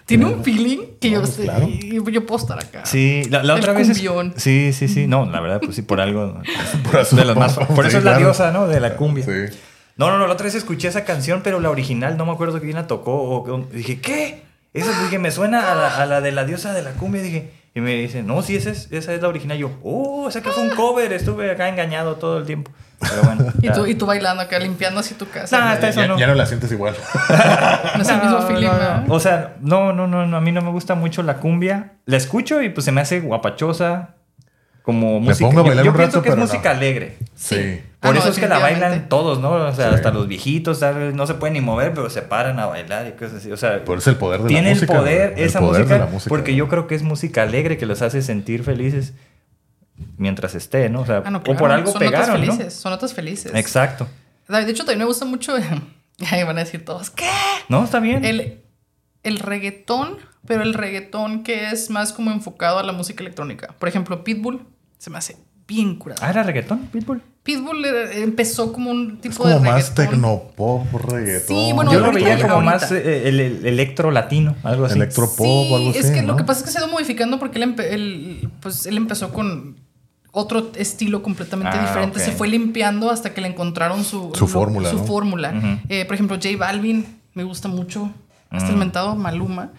Tiene un feeling que yo, sé- claro. y yo puedo estar acá. sí, la, la El otra vez. es- cumbión. sí, sí, sí. No, la verdad, pues sí, por algo. Por eso, de las más- por eso sí, es la claro. diosa, ¿no? De la cumbia. Sí. No, no, no, la otra vez escuché esa canción, pero la original no me acuerdo quién la tocó. O, o- dije, ¿qué? Eso dije, me suena a la, a la de la diosa de la cumbia. Dije, y me dice, no, sí, esa es, esa es la original. Yo, oh, esa que fue un cover. Estuve acá engañado todo el tiempo. Pero bueno. [LAUGHS] Y tú, y tú bailando acá, limpiando así tu casa. Nah, está eso Ya, no. ya no la sientes igual. [LAUGHS] No es el mismo No, feeling, no, no. O sea, no, no, no, no, a mí no me gusta mucho la cumbia. La escucho y pues se me hace guapachosa. Como música. pongo a yo- bailar yo, un pienso que es música no. alegre. Sí. Ah, Por no, eso es que la bailan todos, ¿no? O sea, Sí. hasta los viejitos, ¿sabes? No se pueden ni mover, pero se paran a bailar y cosas así. O sea, Por eso el poder de la tiene música. el poder. El esa poder música, de la música, porque yo creo que es música alegre que los hace sentir felices mientras esté, ¿no? O sea, Ah, no, o por algo son pegaron, notas ¿no? felices, Son notas felices. Exacto. De hecho, también me gusta mucho. [LAUGHS] Ahí van a decir todos, ¿qué? No, está bien. El, el reggaetón, pero el reggaetón que es más como enfocado a la música electrónica. Por ejemplo, Pitbull se me hace bien curado. Ah, era reggaetón, Pitbull. Pitbull empezó como un tipo Es como de más reggaetón. tecnopop, reggaetón. Sí, bueno, Yo lo veía como ahorita. más eh, el, el electro latino, algo así. Electropop Sí, o algo así. es que ¿no? lo que pasa es que se ha ido modificando porque él, empe- él, pues, él empezó con otro estilo completamente Ah, diferente. Se fue limpiando hasta que le encontraron su, Su lo- fórmula, Su ¿no? fórmula. Eh, por ejemplo, J Balvin me gusta mucho. Hasta el Mm. mentado Maluma.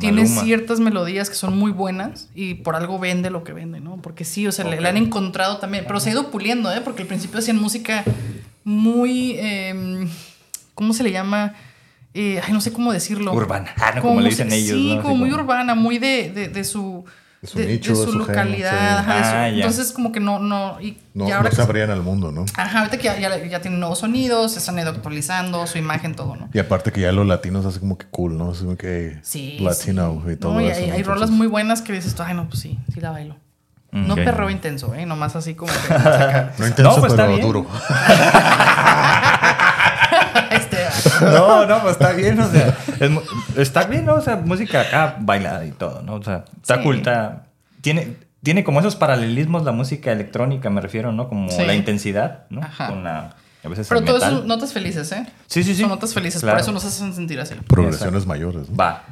Tiene ciertas melodías que son muy buenas y por algo vende lo que vende, ¿no? Porque sí, o sea, le, Ok. le han encontrado también. Pero se ha ido puliendo, ¿eh? Porque al principio hacían música muy. eh, ¿Cómo se le llama? Eh, ay, no sé cómo decirlo. Urbana. Ah, no, como le dicen ellos, Sí, ¿no? Así como muy como- urbana, muy de, de, de su. De su nicho, de su localidad. ajá, de su- Ah, ya. Entonces, como que no. no y, No, y ahora no se abrían al mundo, ¿no? Ajá, ahorita que ya, ya, ya tienen nuevos sonidos, se están actualizando, su imagen, todo, ¿no? Y aparte que ya los latinos hacen como que cool, ¿no? Así como que Sí. latino sí. y todo No, y eso. hay, ¿no? hay rolas muy buenas que dices, tú, ay, no, pues sí, sí la bailo. No Ok. perreo intenso, ¿eh? Nomás así como que. [LAUGHS] No intenso, No, pues pero duro. [LAUGHS] [LAUGHS] No, no, pues está bien, o sea, es mu- está bien, ¿no? O sea, música acá bailada y todo, ¿no? O sea, está Sí. está- tiene, tiene como esos paralelismos la música electrónica, me refiero, ¿no? Como Sí. la intensidad, ¿no? Ajá. Con la, a veces Pero eso son notas felices, ¿eh? Sí, sí, sí. Son notas felices, Claro. por eso nos hacen sentir así. Progresiones mayores. ¿no? Va,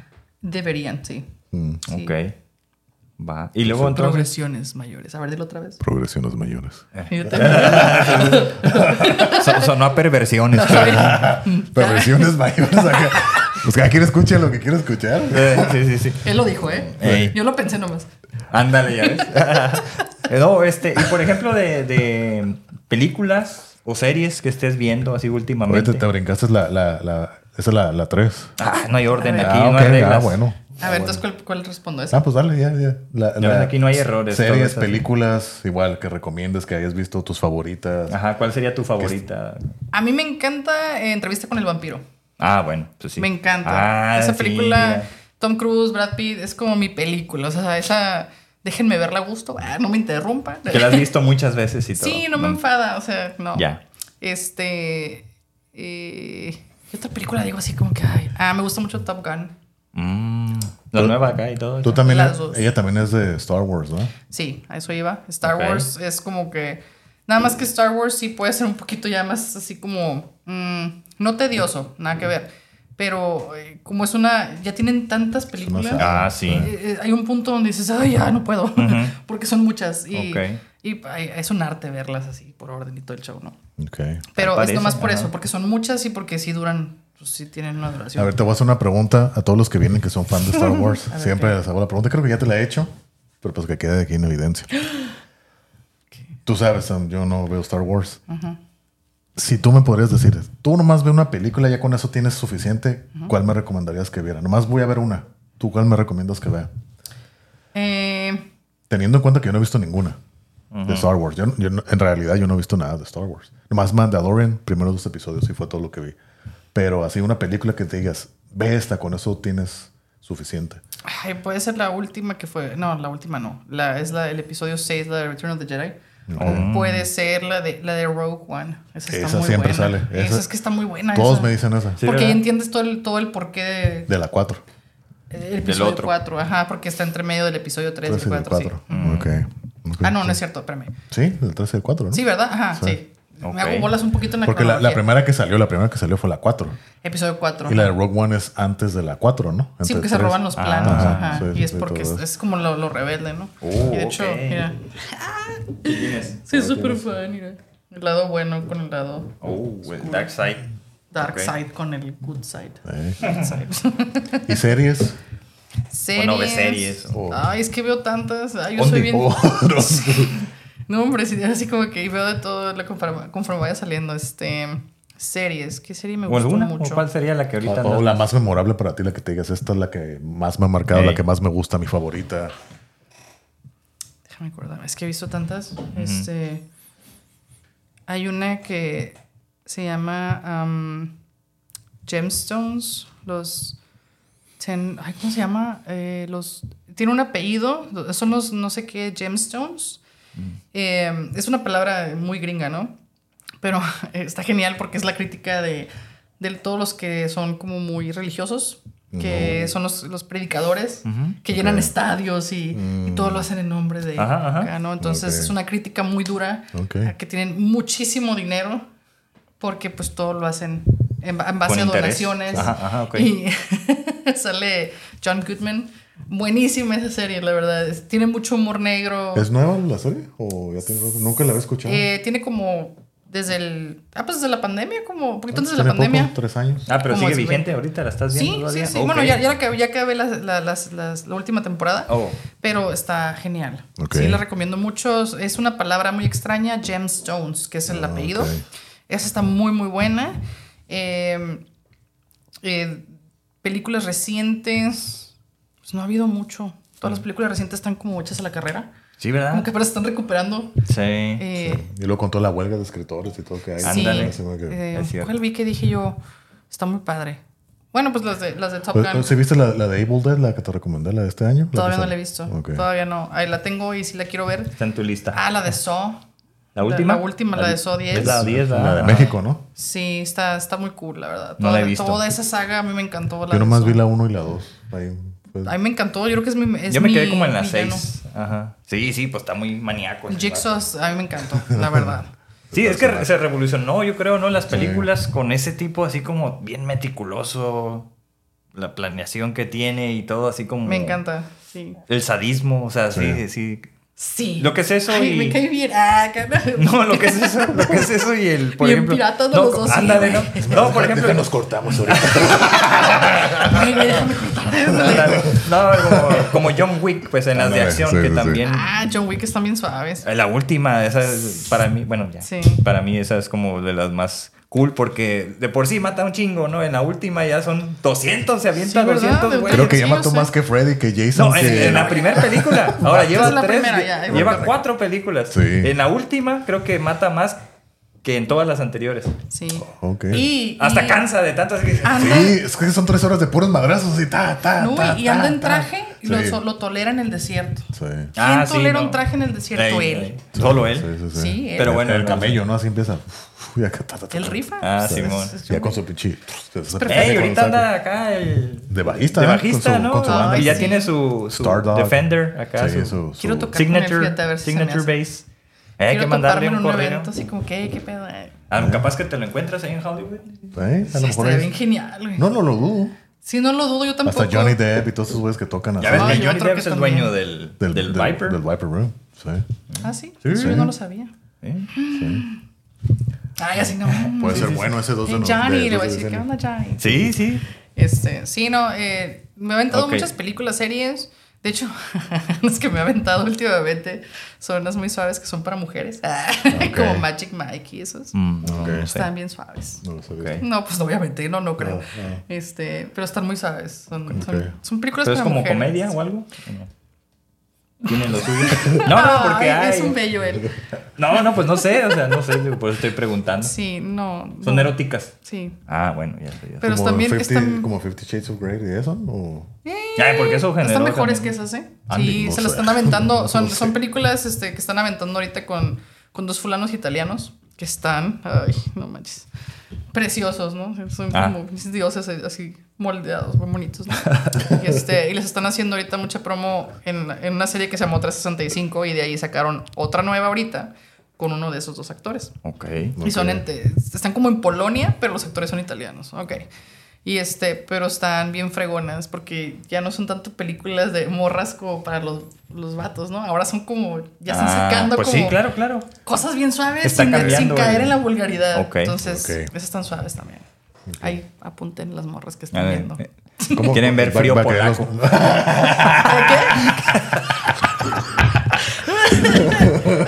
Deberían, sí. Mm, Sí. ok. Va. Y luego entonces... Progresiones mayores. A ver, dilo otra vez. Progresiones mayores. [LAUGHS] Yo también. [LAUGHS] Son- Sonó a perversiones. Progresiones mayores acá. Pues cada quien escucha lo que quiere escuchar. [LAUGHS] Eh, sí, sí, sí. Él lo dijo, ¿eh? Ey. Yo lo pensé nomás. Ándale, ya ves. no, este, y por ejemplo, de, de películas o series que estés viendo así últimamente. Ahorita te brincaste la, la, la, esa es la, la 3. Ah, no hay orden A ver. aquí, ah, no ok, hay reglas. ah, bueno. A Ah, ver, bueno. entonces, ¿cuál, cuál respondo a esa? Ah, pues dale, ya, ya. La- Ya la- aquí no hay errores, Series, películas, igual que recomiendes que hayas visto tus favoritas. Ajá, ¿cuál sería tu favorita? A mí me encanta eh, Entrevista con el vampiro. Ah, bueno, pues sí. Me encanta. Ah, esa sí, película. Tom Cruise, Brad Pitt, es como mi película. O sea, esa. Déjenme verla a gusto. Ah, no me interrumpan. Que la has visto muchas veces y [LAUGHS] todo. Sí, no me enfada. O sea, no. Ya. Este. eh, ¿Qué otra película digo así como que. ay, ah, me gusta mucho Top Gun. Mm, la nueva acá y todo. Tú también, Las dos. ella también es de Star Wars, ¿no? Sí, a eso iba. Star Ok. Wars es como que. Nada más que Star Wars sí puede ser un poquito ya más así como. mm, no tedioso, nada que ver. Pero eh, como es una. Ya tienen tantas películas. Ah, sí. eh, eh, hay un punto donde dices, ay, ya no puedo. [LAUGHS] Porque son muchas. Y, Ok. y ay, es un arte verlas así por orden y todo el show, ¿no? Ok. Pero es nomás por ajá. eso, porque son muchas y porque sí duran. Pues sí tienen una duración. A ver, te voy a hacer una pregunta a todos los que vienen que son fans de Star [LAUGHS] Wars. Ver, Siempre ¿qué? les hago la pregunta. Creo que ya te la he hecho, pero pues que quede aquí en evidencia. [GASPS] Tú sabes, Sam, yo no veo Star Wars. Si tú me podrías decir, tú nomás ve una película, ya con eso tienes suficiente, ¿cuál me recomendarías que viera? Nomás voy a ver una. ¿Tú cuál me recomiendas que vea? Eh, Teniendo en cuenta que yo no he visto ninguna de Star Wars. Yo, en realidad yo no he visto nada de Star Wars. Nomás Mandalorian, primeros dos episodios, y fue todo lo que vi. Pero así una película que te digas, ve esta, con eso tienes suficiente. ay, puede ser la última que fue. No, la última no. La, es la, el episodio 6, la de Return of the Jedi. O puede ser la de, la de Rogue One. Esa está Esa muy siempre buena. sale. Esa, Esa- es que está muy buena. Todos esa. me dicen esa. Sí, porque ahí entiendes todo el, todo el porqué de, De la 4. el episodio otro. 4. Ajá, porque está entre medio del episodio 3 y 3 y el del 4. 4. Ok. Ok. Ah, no, no es cierto, espérame. Sí, del 3 y el 4, ¿no? Sí, ¿verdad? Ajá, Sí. sí. Me hago bolas un poquito en la Porque la, primera que salió, la primera que salió fue la 4. Episodio 4. Y la de Rogue One es antes de la 4, ¿no? Sí, porque se roban los Ah, planos. ajá, ajá. sí, y es sí, porque es, como lo, lo rebelde, ¿no? Oh, y de hecho, ok. mira. Es súper fan, mira. El lado bueno con el lado Oh, el Dark Side. dark side con el good side. Eh. Good side. ¿Y series? series. no ves series. Oh. Ay, es que veo tantas. Ay, yo soy bien. [LAUGHS] No. Hombre, sí, así como que veo de todo lo conforme, conforme vaya saliendo. Este. Series. ¿Qué serie me ¿O gustó alguna? mucho? ¿O cuál sería la que ahorita O, o la más? memorable para ti, la que te digas, esta es la que más me ha marcado, la que más me gusta, mi favorita. Déjame acordar. Es que he visto tantas. Este. Hay una que se llama um, Gemstones. Los. ten- ay, ¿Cómo se llama? Eh, los. Tiene un apellido. Son los no sé qué Gemstones. Eh, es una palabra muy gringa, ¿no? Pero [LAUGHS] está genial porque es la crítica de, de todos los que son como muy religiosos. Que son los, los predicadores que llenan estadios y, y todo lo hacen en nombre de Ajá, ajá. acá, ¿no? Entonces Ok. es una crítica muy dura Ok. a que tienen muchísimo dinero porque pues todo lo hacen en, en base a interés. donaciones. Ajá. Y [LAUGHS] sale John Goodman. Buenísima esa serie, la verdad. Es- tiene mucho humor negro. ¿Es nueva la serie? ¿O ya tiene rato? Nunca la había escuchado. Eh, tiene como desde el... Ah, pues desde la pandemia, como un poquito antes de ¿Tiene la pandemia. poco? ¿Tres años? Ah, pero ¿Cómo sigue vigente ahorita, ¿la estás viendo Sí, sí, todavía? sí. Bueno, ya, ya, la acabé- ya acabé la, la- las- las- la última temporada. Oh. Pero está genial. Sí, la recomiendo mucho. Es una palabra muy extraña, Gemstones, que es el Ah, apellido. Esa está muy, muy buena. Eh, eh, películas recientes. Pues no ha habido mucho. Todas las películas recientes están como hechas a la carrera. Sí, ¿verdad? Como que apenas están recuperando. Sí. Eh, Y luego con toda la huelga de escritores y todo que hay. sí. Ándale. Eh, Es cierto. ¿Cuál vi que dije yo? Está muy padre. Bueno, pues las de, las de Top Pues, Gun. ¿Sí viste la, la de Evil Dead, la que te recomendé, la de este año? Todavía no la he visto. Todavía no. Ahí la tengo y si la quiero ver. Está en tu lista. Ah, la de Saw. ¿La última? La, última, la de Saw 10. Es la 10, La de México, ¿no? Sí, está, está muy cool, la verdad. No la he Toda- visto. Toda esa saga a mí me encantó. La Yo nomás vi la 1 y la 2. Ahí, pues, A mí me encantó. Yo creo que es mi. es Yo me mi quedé como en la villano. 6. Ajá. Sí, sí, pues está muy maníaco. Jigsaw a mí me encantó, la verdad. [LAUGHS] Sí, es que se revolucionó, yo creo, ¿no? Las películas con ese tipo así como bien meticuloso. La planeación que tiene y todo así como... Me encanta. Sí. El sadismo, o sea, sí, Sí. sí. Sí. Lo que es eso Ay, y- me cae bien. Ah. [LAUGHS] No, lo que es eso, lo que es eso y el, por Bien ejemplo... piratas de no, los dos, Ándale. ¿no? No, por ejemplo... Déjanos cortamos ahorita. [LAUGHS] No, como, como John Wick, pues en las de Ándale, acción, sí, que sí. también... Ah, John Wick están bien suaves. La última, esa es para mí, bueno, ya. Sí. Para mí esa es como de las más cool porque de por sí mata un chingo, ¿no? En la última ya son 200, se avienta Sí, ¿verdad? 200, De- güey. Creo que ya mató más que Freddy, que Jason. No, en, que... en la [LAUGHS] primera película. Ahora lleva la tres. primera, ya, lleva cuatro películas. Sí. En la última creo que mata más que en todas las anteriores. Sí. Ok. Y, Hasta y cansa de tantas que... Anda, Sí, es que son tres horas de puros madrazos y ta, ta, no, ta, y ta, anda en ta. traje y lo, Sí. so- lo tolera en el desierto. Sí. ¿Quién Ah, sí, tolera no. un traje en el desierto? Ey, él. ey. Solo él. Sí, sí, sí. Sí, él. Pero bueno, el camello, ¿no? Así empieza. Ya, ta, ta, ta, Él ta. rifa. Ah, Sí, Simón. Ya con su pinche. Ey, ahorita con anda acá el... De bajista, De ¿no? bajista, Con su- ¿no? con su banda. y ya sí. tiene su, su Stardog. Defender acá. Sí, su, su- su- Quiero tocar con signature, fíjate, a ver si se me signature hace. base. Eh, hay Quiero que mandarle en un un correo. evento así como, ¿qué? ¿Qué pedo? Eh, Ah, capaz que te lo encuentras ahí en Hollywood. ¿Eh? A lo mejor es- bien genial, güey. No, no lo dudo. Sí, no lo dudo yo tampoco. Hasta Johnny Depp y todos esos güeyes que tocan así. Ya ves que yo Johnny creo Depp que es el dueño del, del, Viper. Del Viper Room. Sí. Ah, sí. Sí, Eso sí. yo no lo sabía. Sí. Ay, así [LAUGHS] no. Puede Sí, ser sí, bueno ese dos sí. de Hey, Johnny, le voy a decir, de ¿qué onda, Johnny? Sí, sí. Este, sí, no, eh, me ha aventado Ok. muchas películas, series. De hecho, [LAUGHS] las que me ha aventado [LAUGHS] últimamente son unas muy suaves que son para mujeres. Como Magic Mike y esos. Mm, no, Ok. no sé. Están bien suaves. No lo sabía. Ok. No, pues obviamente, no, no creo. Ah, ah. Este, pero están muy suaves. Son, son- son películas ¿Pero es para como mujeres. comedia o algo? ¿O no? Tienen lo suyo. [LAUGHS] No, no, porque Ay, hay. Es un bello él. No, no, pues no sé. O sea, no sé. Por eso estoy preguntando. Sí, no. Son no. eróticas. Sí. Ah, bueno, ya sé. Ya sé. Pero Como también 50 están- Como 50 Shades of Grey y eso. ¿O? Ay, porque eso generó. Están mejores también- que esas, ¿eh? Andy, Sí, no se las están aventando. [LAUGHS] No Son, sé. son películas este, que están aventando ahorita con, con dos fulanos italianos que están. Ay, no manches. Preciosos, ¿no? Son Ah. como dioses eh, así moldeados, muy bonitos, ¿no? y, este, y les están haciendo ahorita mucha promo en, en una serie que se llamó 365 y de ahí sacaron otra nueva ahorita con uno de esos dos actores. Ok. Y son Ok. en- están como en Polonia, pero los actores son italianos. Ok. Y este, pero están bien fregonas porque ya no son tanto películas de morras como para los, los vatos, ¿no? Ahora son como, ya están Ah, sacando Pues como sí, claro, claro. cosas bien suaves sin, caer en la vulgaridad. Ok, Entonces, esas están suaves también. Ahí apunten las morras que están viendo. eh, [LAUGHS] ¿Cómo? ¿Quieren ver frío va polaco? [LAUGHS]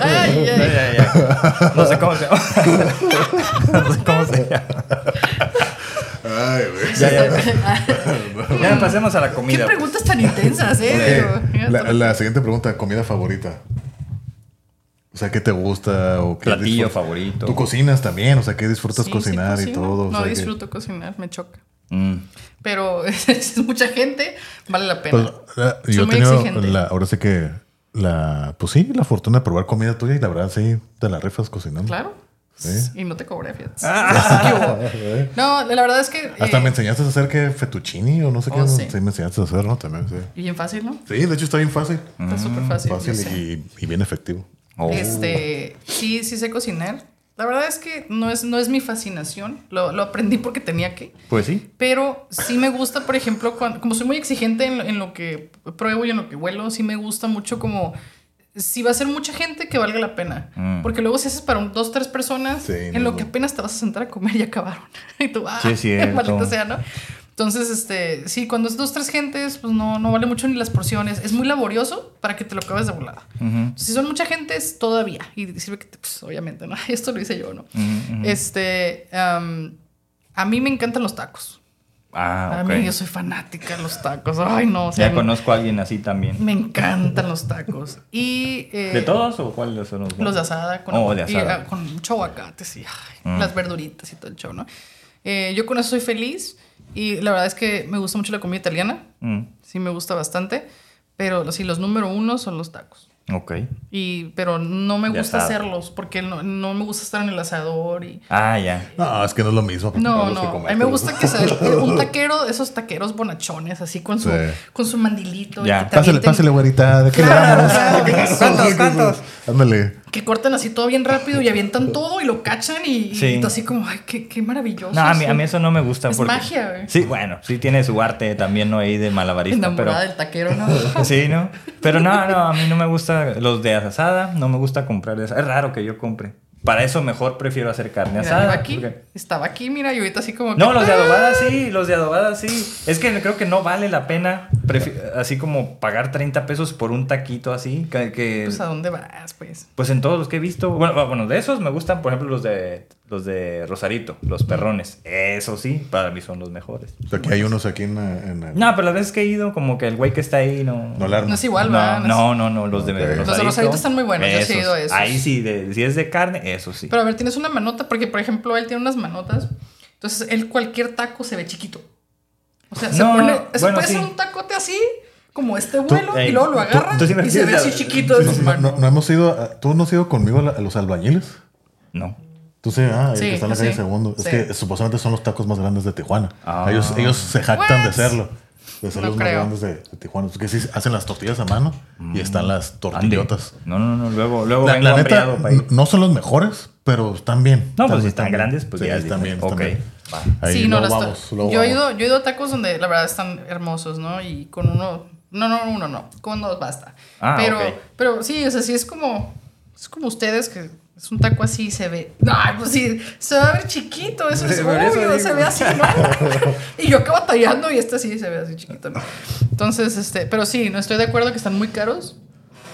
Ay, Ay, ay. ay, ay. No sé cómo se llama. [LAUGHS] No sé cómo se llama. Ay, güey. Ya, ya. Ya pasemos a la Qué comida. pues. preguntas tan intensas, eh. La siguiente pregunta, comida favorita. O sea, ¿qué te gusta? O qué Platillo favorito. Tú cocinas también, o sea, ¿qué disfrutas Sí, sí cocinar y todo? O No sea, que- disfruto cocinar, me choca. Mm. Pero [LAUGHS] es mucha gente, vale la pena. Pues, la- yo he muy tenido, la, ahora sé que, la, pues sí, la fortuna de probar comida tuya y la verdad sí, te la rifas cocinando. Claro. Sí. Y no te cobré, fíjate. Ah. [LAUGHS] ¿Qué hubo? [LAUGHS] No, la verdad es que. Hasta eh, me enseñaste a hacer que fettuccini o no sé qué. Oh, sí. sí. me enseñaste a hacer, ¿no? También, sí. y bien fácil, ¿no? Sí, de hecho está bien fácil. Está súper fácil. Fácil y bien efectivo. Oh. Este, sí, sí sé cocinar. La verdad es que no es, no es mi fascinación. Lo, lo aprendí porque tenía que. Pues sí. Pero sí me gusta, por ejemplo, cuando, como soy muy exigente en, lo- en lo que pruebo y en lo que huelo, sí me gusta mucho como si va a ser mucha gente que valga la pena. Mm. Porque luego si haces para un, dos, tres personas, Sí, en no, lo que apenas te vas a sentar a comer y acabaron. [LAUGHS] y tú, ah, Sí, es [LAUGHS] sea, ¿no? Entonces, este, sí, cuando es dos, tres gentes, pues no, no vale mucho ni las porciones. Es muy laborioso para que te lo acabes de volada. Si son mucha gente, es todavía. Y sirve que, pues, obviamente, ¿no? [LAUGHS] Esto lo hice yo, ¿no? Este, a mí me encantan los tacos. Ah, A ok. mí yo soy fanática de los tacos. Ay, no. o sea, Ya conozco a alguien así también. Me encantan los tacos. Y. eh, ¿De todos o cuáles son los Los de asada. Con, Oh, de y, asada. ah, con mucho aguacate, sí. ay, Mm. Las verduritas y todo el show, ¿no? Eh, yo con eso soy feliz. Y la verdad es que me gusta mucho la comida italiana. Mm, Sí, me gusta bastante. Pero sí, los número uno son los tacos. Ok. Y, pero no me gusta hacerlos porque no, no me gusta estar en el asador y... Ah, ya. No, es que no es lo mismo. No, que no. A mí me gusta que sea [LAUGHS] un taquero, esos taqueros bonachones, así con su, Sí. con su mandilito. Ya. Pásale, pásale, güerita. ¿De qué le Claro, [LAUGHS] damos? claro. ¿Cuántos, [LAUGHS] cuántos? Ándale. Que cortan así todo bien rápido y avientan [LAUGHS] todo y lo cachan y, Sí. así como, ay, qué, qué maravilloso. No, a mí, eso". a mí eso no me gusta. Es porque... magia, güey. Sí, bueno, sí tiene su arte también, ¿no? Ahí de malabarista, Enamorada pero... del taquero, ¿no? [LAUGHS] Sí, ¿no? Pero no, no, a mí no me gusta los de asada, no me gusta comprar de. Es raro que yo compre. Para eso mejor prefiero hacer carne Mira, asada. aquí, porque- estaba aquí, mira, y ahorita así como... No, que- los de adobada sí, los de adobada sí. Es que creo que no vale la pena prefi- así como pagar 30 pesos por un taquito así, que, que- Pues, ¿a dónde vas, pues? pues en todos los que he visto, bueno, bueno, de esos me gustan, por ejemplo, los de los de Rosarito, los perrones. Eso sí, para mí son los mejores. O sea, Aquí hay unos aquí en, en el- No, pero las veces que he ido, como que el güey que está ahí no... No la arma. No es igual, no, no, no, no, los de Ok. Rosarito. Los de Rosarito están muy buenos, yo sí he ido a esos. Ahí sí, de- si es de carne, eso sí. Pero a ver, tienes una manota, porque por ejemplo él tiene unas manotas. Entonces, él cualquier taco se ve chiquito. O sea, se No, pone. Se bueno, puede sí. hacer un tacote así, como este vuelo, y luego lo tú- agarra tú sí me y se ve así chiquito de No, sus no- manos. no- no hemos ido, a- ¿tú no has ido conmigo a, la- a los albañiles? No. Tú sí, ah, el Sí, que está en la calle sí, Segundo. Es que supuestamente son los tacos más grandes de Tijuana. Ah. Ellos, ellos se jactan de serlo. De ser No los más grandes de, de Tijuana. Porque sí hacen las tortillas a mano y están las tortillotas. No, no, no, luego, luego La, vengo la neta, para no son los mejores, pero están bien. No, pues si Están están bien. grandes, pues Sí, ya es están bien. están bien. Ok, va. Ahí sí, no, vamos, yo, he vamos. ido, yo he ido a tacos donde la verdad están hermosos, ¿no? Y con uno. No, no, uno no. Con dos basta. Ah, pero, pero sí, o sea, sí es como. Es como ustedes que es un taco así se ve. No, pues sí, se va a ver chiquito. Eso es eso obvio, se ve así, ¿no? [LAUGHS] y yo acabo batallando y este sí se ve así chiquito, ¿no? Entonces, este. Pero sí, no estoy de acuerdo que están muy caros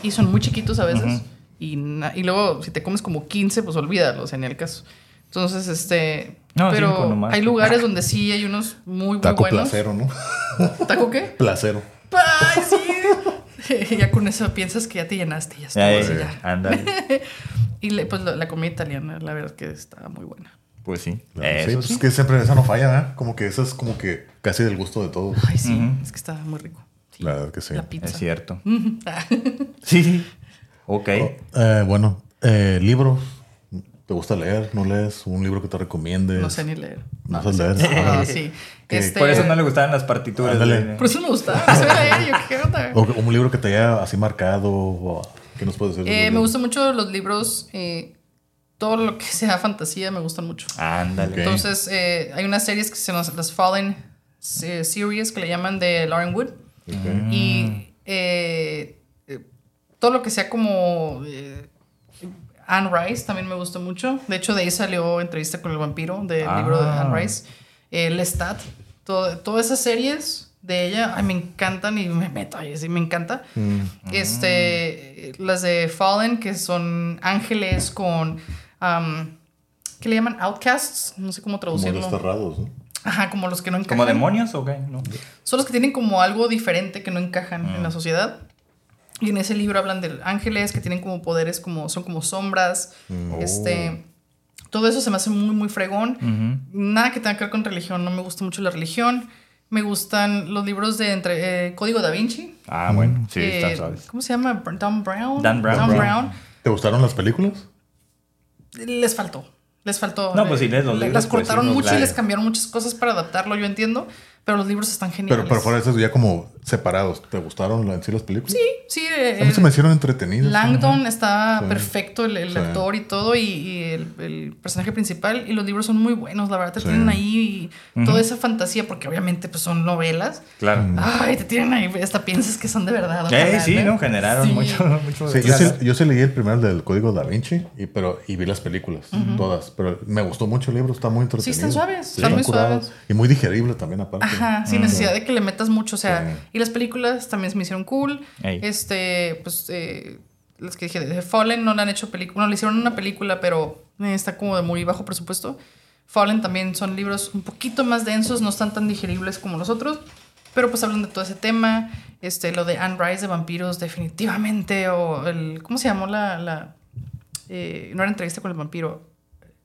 y son muy chiquitos a veces. Y, na- y luego, si te comes como 15, pues olvídalo, o sea, ni el caso. Entonces, este. No, pero hay lugares donde sí hay unos muy, muy Taco buenos. placero, ¿no? ¿Taco qué? Placero. ¡Ay, sí! [LAUGHS] ya con eso piensas que ya te llenaste, ya Ya, está. Ándale. [LAUGHS] Y le- pues la, la comida italiana, la verdad que está muy buena. Pues sí. Claro, sí, Eso pues sí. es que siempre esa no falla, ¿verdad? Como que esa es como que casi del gusto de todos. Ay, sí, Ujú. es que está muy rico. Sí. La verdad que sí. La pizza. Es cierto. Sí, [LAUGHS] sí. Ok. Oh, eh, bueno, eh, libros. ¿Te gusta leer? ¿No lees? ¿Un libro que te recomiendes? No sé ni leer. No No, sí. leer. No, Ah. sí. Que Este, Por eso no le gustaban las partituras. Ándale. Por eso me gustaba. [LAUGHS] O un libro que te haya así marcado. o- ¿Qué nos puedes decir? de Eh, me gustan mucho los libros. eh, todo lo que sea fantasía me gustan mucho. Ándale. Entonces, eh, hay unas series que se llama las Fallen Series que le llaman de Lauren Wood. Y eh, eh, todo lo que sea como eh, Anne Rice también me gusta mucho. De hecho, de ahí salió entrevista con el vampiro del Ah. libro de Anne Rice. Eh, Lestat. Todo, todas esas series de ella ay, me encantan y me meto ahí, sí, me encanta. Mm. Este, las de Fallen, que son ángeles con. am, ¿Qué le llaman? Outcasts. No sé cómo Como traducirlo. desterrados, ¿no? Ajá, como los que no encajan. ¿Como demonios o qué? No. Son los que tienen como algo diferente que no encajan en la sociedad. Y en ese libro hablan de ángeles que tienen como poderes como son como sombras. Este todo eso se me hace muy muy fregón. Nada que tenga que ver con religión, no me gusta mucho la religión. Me gustan los libros de entre eh, Código da Vinci. Ah, bueno. Sí, Eh, suaves. ¿Cómo se llama? Dan Brown. Dan Brown. Brown. ¿Te gustaron las películas? Les faltó. Les faltó. No, pues si lees los libros, Las pues, cortaron sí, mucho y les cambiaron muchas cosas para adaptarlo, yo entiendo. Pero los libros están geniales. Pero, pero fuera de eso, ya como separados. ¿Te gustaron en sí las películas? Sí, sí. eh, A mí se me hicieron entretenidas. Langdon está Sí. perfecto, el, el Sí. actor y todo, y, y el, el personaje principal. Y los libros son muy buenos, la verdad. Te Sí. tienen ahí toda esa fantasía, porque obviamente pues, son novelas. Claro. Ay, te tienen ahí, hasta piensas que son de verdad. Eh, sí, ¿no? Generaron Sí. mucho, mucho Sí, yo, sí, yo sí leí el primero del Código Da Vinci y, pero, y vi las películas, todas. Pero me gustó mucho el libro, está muy entretenido. están suaves, están muy curado. suaves. Y muy digerible también, aparte. Ajá, sin necesidad de que le metas mucho. O sea, Sí. y las películas también se me hicieron cool. Ey. Este, pues, eh, las que dije de Fallen no le han hecho película. No, le hicieron una película, pero está como de muy bajo presupuesto. Fallen también son libros un poquito más densos, no están tan digeribles como los otros. Pero pues hablan de todo ese tema. Este, lo de Anne Rice de vampiros, definitivamente. O el. ¿Cómo se llamó la. la eh, no era entrevista con el vampiro.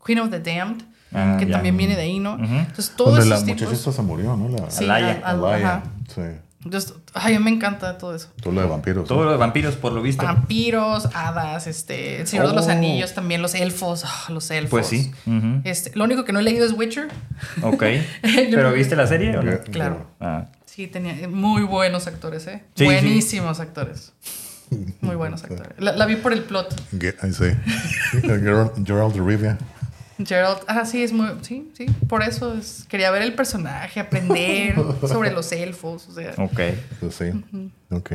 Queen of the Damned. Ah, que ya. también viene de ahí, ¿no? Entonces, todos Donde la esos muchacha tipos. esta se murió, ¿no? La, Sí, Alaya. al- al- Alaya, ajá. Sí. Entonces, ay, a mí me encanta todo eso. Todo lo de vampiros. Todo ¿no? lo de vampiros, por lo visto. Vampiros, hadas, este, el Señor de los Oh. Anillos también, los elfos, ah, los elfos. Pues sí. Este, lo único que no he leído es Witcher. Ok. [LAUGHS] ¿Pero viste la serie o no? Ok. Claro. Ah. Sí, tenía muy buenos actores, ¿eh? Sí, Buenísimos actores. Muy buenos [LAUGHS] actores. La, la vi por el plot. Sí. [LAUGHS] Gerald, Gerald de Rivia. Gerald, ah, sí, es muy, sí, sí, por eso es, quería ver el personaje, aprender [LAUGHS] sobre los elfos, o sea. Ok. Pues sí. Ok.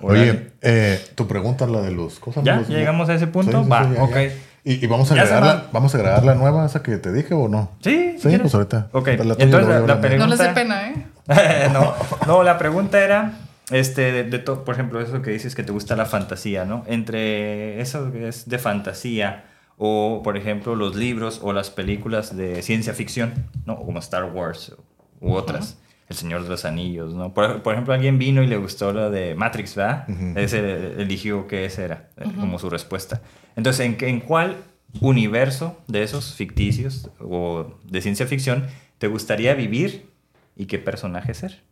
Órale. Oye, eh, tu pregunta, la de los cosas. ¿Ya? los- ¿Ya llegamos a ese punto? Sí, Va, sí, ya, ok. ya. ¿Y, y vamos, a agregar la, vamos a agregar la nueva, esa que te dije o no? Sí, Sí, quieres. pues ahorita. Ok, La tuya entonces la la, pregunta... No les dé pena, ¿eh? [LAUGHS] no, no, la pregunta era, este, de, de to- por ejemplo, eso que dices que te gusta la fantasía, ¿no? Entre eso que es de fantasía o, por ejemplo, los libros o las películas de ciencia ficción, ¿no? Como Star Wars u otras. El Señor de los Anillos, ¿no? Por, por ejemplo, alguien vino y le gustó lo de Matrix, ¿verdad? Ese eligió que ese era eh, como su respuesta. Entonces, ¿en, qué- ¿en cuál universo de esos ficticios o de ciencia ficción te gustaría vivir y qué personaje ser?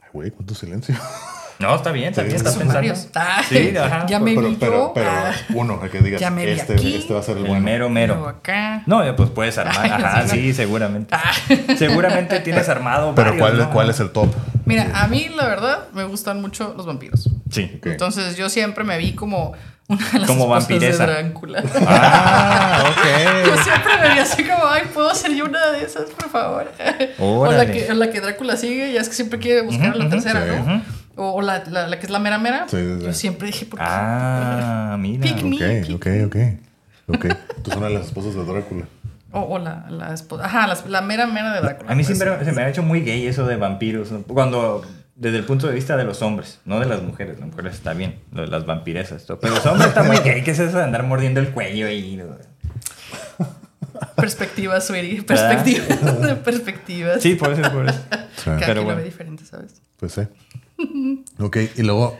Ay, güey, cuánto silencio. [LAUGHS] No, está bien, también estás pensando. Ah, Sí, ajá. Ya me pero, vi pero, yo. pero ah, uno, el que digas, Ya me vi este, aquí. este va a ser el El bueno. mero yo mero. acá. No, ya, pues puedes armar. Ay, Ajá, sí, sí, seguramente. Seguramente tienes armado Pero varios, ¿cuál, ¿no? ¿cuál es el top? Mira, a mí la verdad me gustan mucho los vampiros. Sí. Ok. Entonces yo siempre me vi como una de las Como vampiresa. de Drácula. Ah, [LAUGHS] Yo ok. siempre me vi así como, ay, ¿puedo ser yo una de esas, por favor? [LAUGHS] o la que, o la que Drácula sigue, ya es que siempre quiere buscar a la tercera, sí. ¿no? O, o la, la, la que es la mera mera. Sí, sí, sí. Yo siempre dije, ¿por qué? Ah, [LAUGHS] mira. Pick me. Ok, ok, ok. Ok. Tú son una de las esposas de Drácula. O, o la, la esposa. Ajá, la, la mera mera de Drácula. A mí pues. siempre se me ha hecho muy gay eso de vampiros. Cuando, desde el punto de vista de los hombres, no de las mujeres. Las mujeres está bien, lo de las vampiresas. todo. Pero los hombres está muy gay. ¿Qué es eso de andar mordiendo el cuello y Perspectiva, sweetie. Perspectiva. de [LAUGHS] perspectivas. Sí, por eso, por eso. [LAUGHS] Sí. Cada pero quien lo bueno. ve diferente, ¿sabes? Pues sí. [LAUGHS] Ok, y luego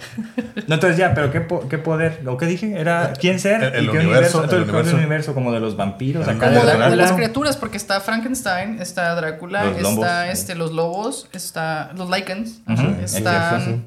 No, entonces ya, pero ¿qué, po- qué poder? ¿Lo que dije? ¿Era quién ser? El- el ¿Y qué universo, Entonces, el ¿cuál es el universo. universo como de los vampiros. El acá Como de las criaturas, porque está Frankenstein, está Drácula, Los está este, los lobos, está los Lycans, Ujú, están... sí.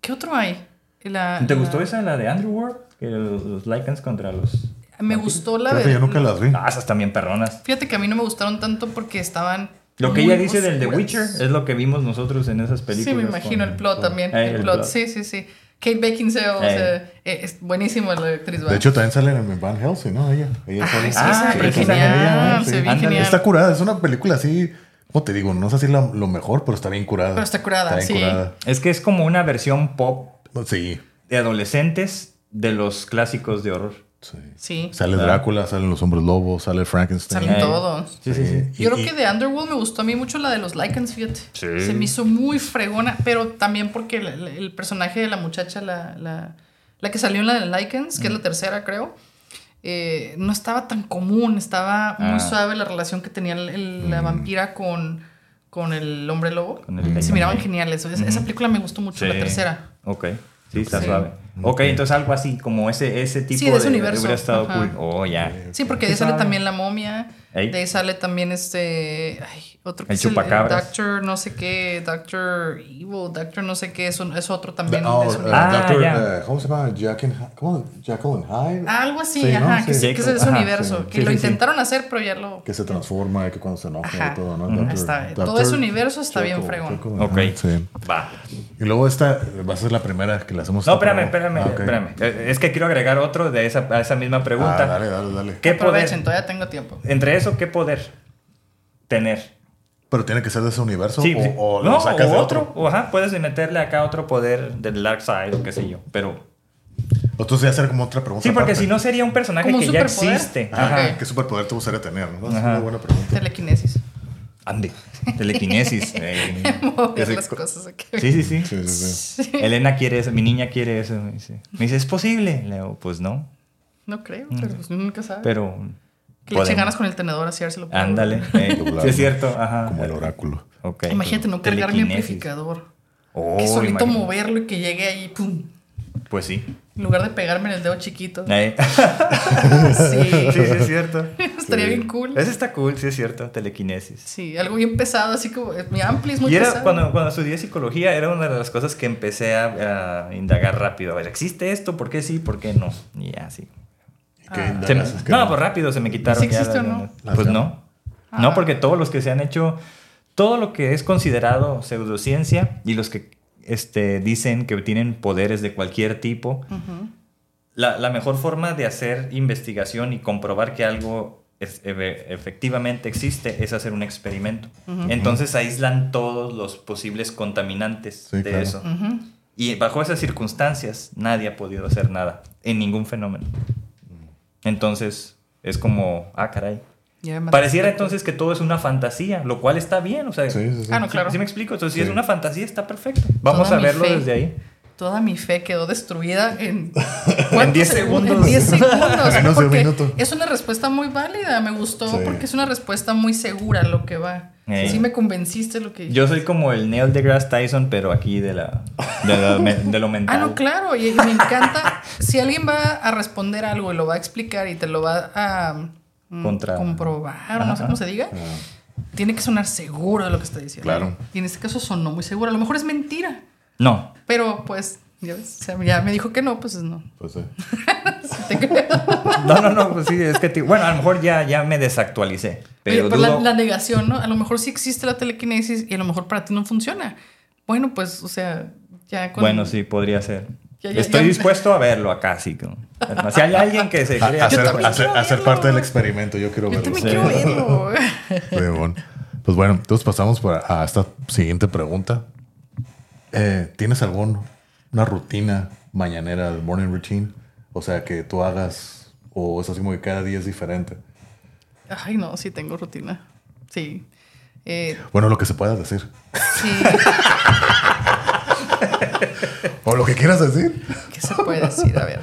¿Qué otro hay? La- ¿Te gustó esa, la de Andrew Ward? Que los, los Lycans contra los... Me gustó la de... yo nunca las vi. Ah, esas también perronas. Fíjate que a mí no me gustaron tanto porque estaban... Lo que ella dice del The. Witcher es lo que vimos nosotros en esas películas. Sí, me imagino con- el plot con- también. Eh, el, el plot. plot. sí, sí, sí. Kate Beckinsale, o Eh. sea, eh, es buenísima la actriz. ¿va? De hecho, también sale en Van Helsing, ¿no? Ella. ella Ay, sale. sí, Ah, se ve sí, genial, ella, se sí. ve Ándale. genial. Está curada, es una película así, ¿cómo te digo? No sé si la- lo mejor, pero está bien curada. Pero está curada, bien sí. curada. Es que es como una versión pop Sí, de adolescentes de los clásicos de horror. Sí. Sí, Sale. Drácula, salen los hombres lobos, sale Frankenstein. salen todos. Sí, sí, sí. Yo Y- creo y- que de Underworld me gustó a mí mucho la de los Lycans, fíjate. Sí. Se me hizo muy fregona, pero también porque el, personaje de la muchacha, la, la, la que salió en la de Lycans, que es la tercera, creo, eh, no estaba tan común, estaba muy Ah. suave la relación que tenía el- el- la vampira con, con el hombre lobo. Con el Se miraban geniales. Esa, esa película me gustó mucho, la tercera. Ok. Sí, está Sí. suave. Ok, entonces algo así, como ese, ese tipo Sí, de ese universo. Hubiera estado Ajá. cool. Oh, ya. Sí, porque de ahí sale sabe. también la momia. Ey. De ahí sale también este. Ay, otro que El es el. Doctor, no sé qué. Doctor Evil, Doctor, no sé qué. Es, un- es otro también. Oh, de ese eh, universo. Ah, Doctor, ya. eh, ¿cómo se llama? Jack and, ¿cómo? Jekyll and Hyde. Algo así, Sí, ¿no? ajá. Que, Sí. que es de ese Ajá, universo. sí. Que Sí, lo sí, sí. intentaron hacer, pero ya lo. Que se transforma, que cuando se enoja Ajá. y todo, ¿no? Ujú. Doctor- Está- Doctor todo ese universo está bien fregón. Jekyll Ok. Hyde, sí. Va. Y luego esta va a ser la primera que le hacemos. No, esta espérame, espérame, Ah, ok. espérame. Eh, Es que quiero agregar otro de esa, a esa misma pregunta. Ah, dale, dale, dale. ¿Qué Aprovechen, poder? todavía tengo tiempo. Entre eso, ¿qué poder tener? Pero tiene que ser de ese universo Sí, o, sí. o no, lo sacas o de otro. otro. O ajá, puedes meterle acá otro poder del Dark Side o qué sé yo. Pero. O entonces hacer como otra pregunta. Sí, porque aparte. si no sería un personaje ¿Como que ya existe. Ah, Ajá. ¿Qué superpoder te gustaría tener? ¿no? Es Ajá. una buena pregunta. Telequinesis. Ande. Telequinesis. [LAUGHS] eh. [LAUGHS] Mover las cosas aquí. Sí, sí, sí. Sí, sí, sí. [LAUGHS] Elena quiere eso, mi niña quiere eso. Me dice, me dice ¿es posible? Le digo, pues no, No creo, pero pues nunca sabe. pero. que le eche ganas con el tenedor así a ver si lo puedo. Ándale. eh, sí, es cierto. Ajá. Como el oráculo. Ok. Imagínate no cargar mi amplificador. Oh, que solito imagínate. moverlo y que llegue ahí, pum. Pues sí. En lugar de pegarme en el dedo chiquito. Eh, [LAUGHS] Sí. sí, sí, es cierto. [LAUGHS] Estaría bien cool. Ese está cool, sí, es cierto. Telequinesis. Sí, algo bien pesado, así como. Mi ampli es muy y era pesado. cuando, cuando estudié psicología, era una de las cosas que empecé a, a indagar rápido. A ver, ¿existe esto? ¿Por qué sí? ¿Por qué no? Y ya, sí. ¿Y qué Ah. me- Es que no, pues rápido se me quitaron. ¿Sí ya existe las o no? Las Pues ganas. no. Ah. No, porque todos los que se han hecho, todo lo que es considerado pseudociencia y los que este, dicen que tienen poderes de cualquier tipo, la, la mejor forma de hacer investigación y comprobar que algo es- efectivamente existe es hacer un experimento. Entonces aíslan todos los posibles contaminantes Sí, de claro. eso. Y bajo esas circunstancias, nadie ha podido hacer nada en ningún fenómeno. Entonces, es como, ah, caray. Pareciera entonces que todo es una fantasía, lo cual está bien, o sea, Sí, sí, sí. Ah, no, claro. ¿sí me explico? Entonces, si es una fantasía, está perfecto. Vamos Toda a verlo fe. desde ahí. Toda mi fe quedó destruida en... [LAUGHS] En 10 segundos. En 10 segundos. Menos de un porque minuto. Es una respuesta muy válida, me gustó, Sí. porque es una respuesta muy segura a lo que va. Eh. Sí me convenciste lo que Yo soy como el Neil deGrasse Tyson, pero aquí de, la, de, la- me- de lo mental. Ah, no, claro, y, y me encanta. si alguien va a responder algo y lo va a explicar y te lo va a Contra- comprobar, o no sé cómo se diga, tiene que sonar seguro de lo que está diciendo. Claro. Y en este caso sonó muy seguro. A lo mejor es mentira, No. pero pues, ya ves, o sea, ya me dijo que no, pues no. pues sí. [LAUGHS] [LAUGHS] No, no, no, pues sí, es que, te- bueno, a lo mejor ya, ya me desactualicé. Pero Oye, pero la, dudo- la negación, ¿no? A lo mejor sí existe la telequinesis y a lo mejor para ti no funciona. Bueno, pues, o sea, ya con... Bueno, sí, podría ser. Estoy dispuesto a verlo acá, sí. como- Si hay alguien que se A- crea... hacer, hacer- parte del experimento, yo quiero Yo verlo. también quiero verlo. [LAUGHS] Simón. Pues bueno, entonces pasamos por a esta siguiente pregunta. Eh, ¿Tienes alguna rutina mañanera, el morning routine? O sea, que tú hagas, o es así como que cada día es diferente. Ay, no, sí tengo rutina. Sí. Eh, Bueno, lo que se pueda decir. sí. [LAUGHS] O lo que quieras decir. ¿Qué se puede decir? A ver.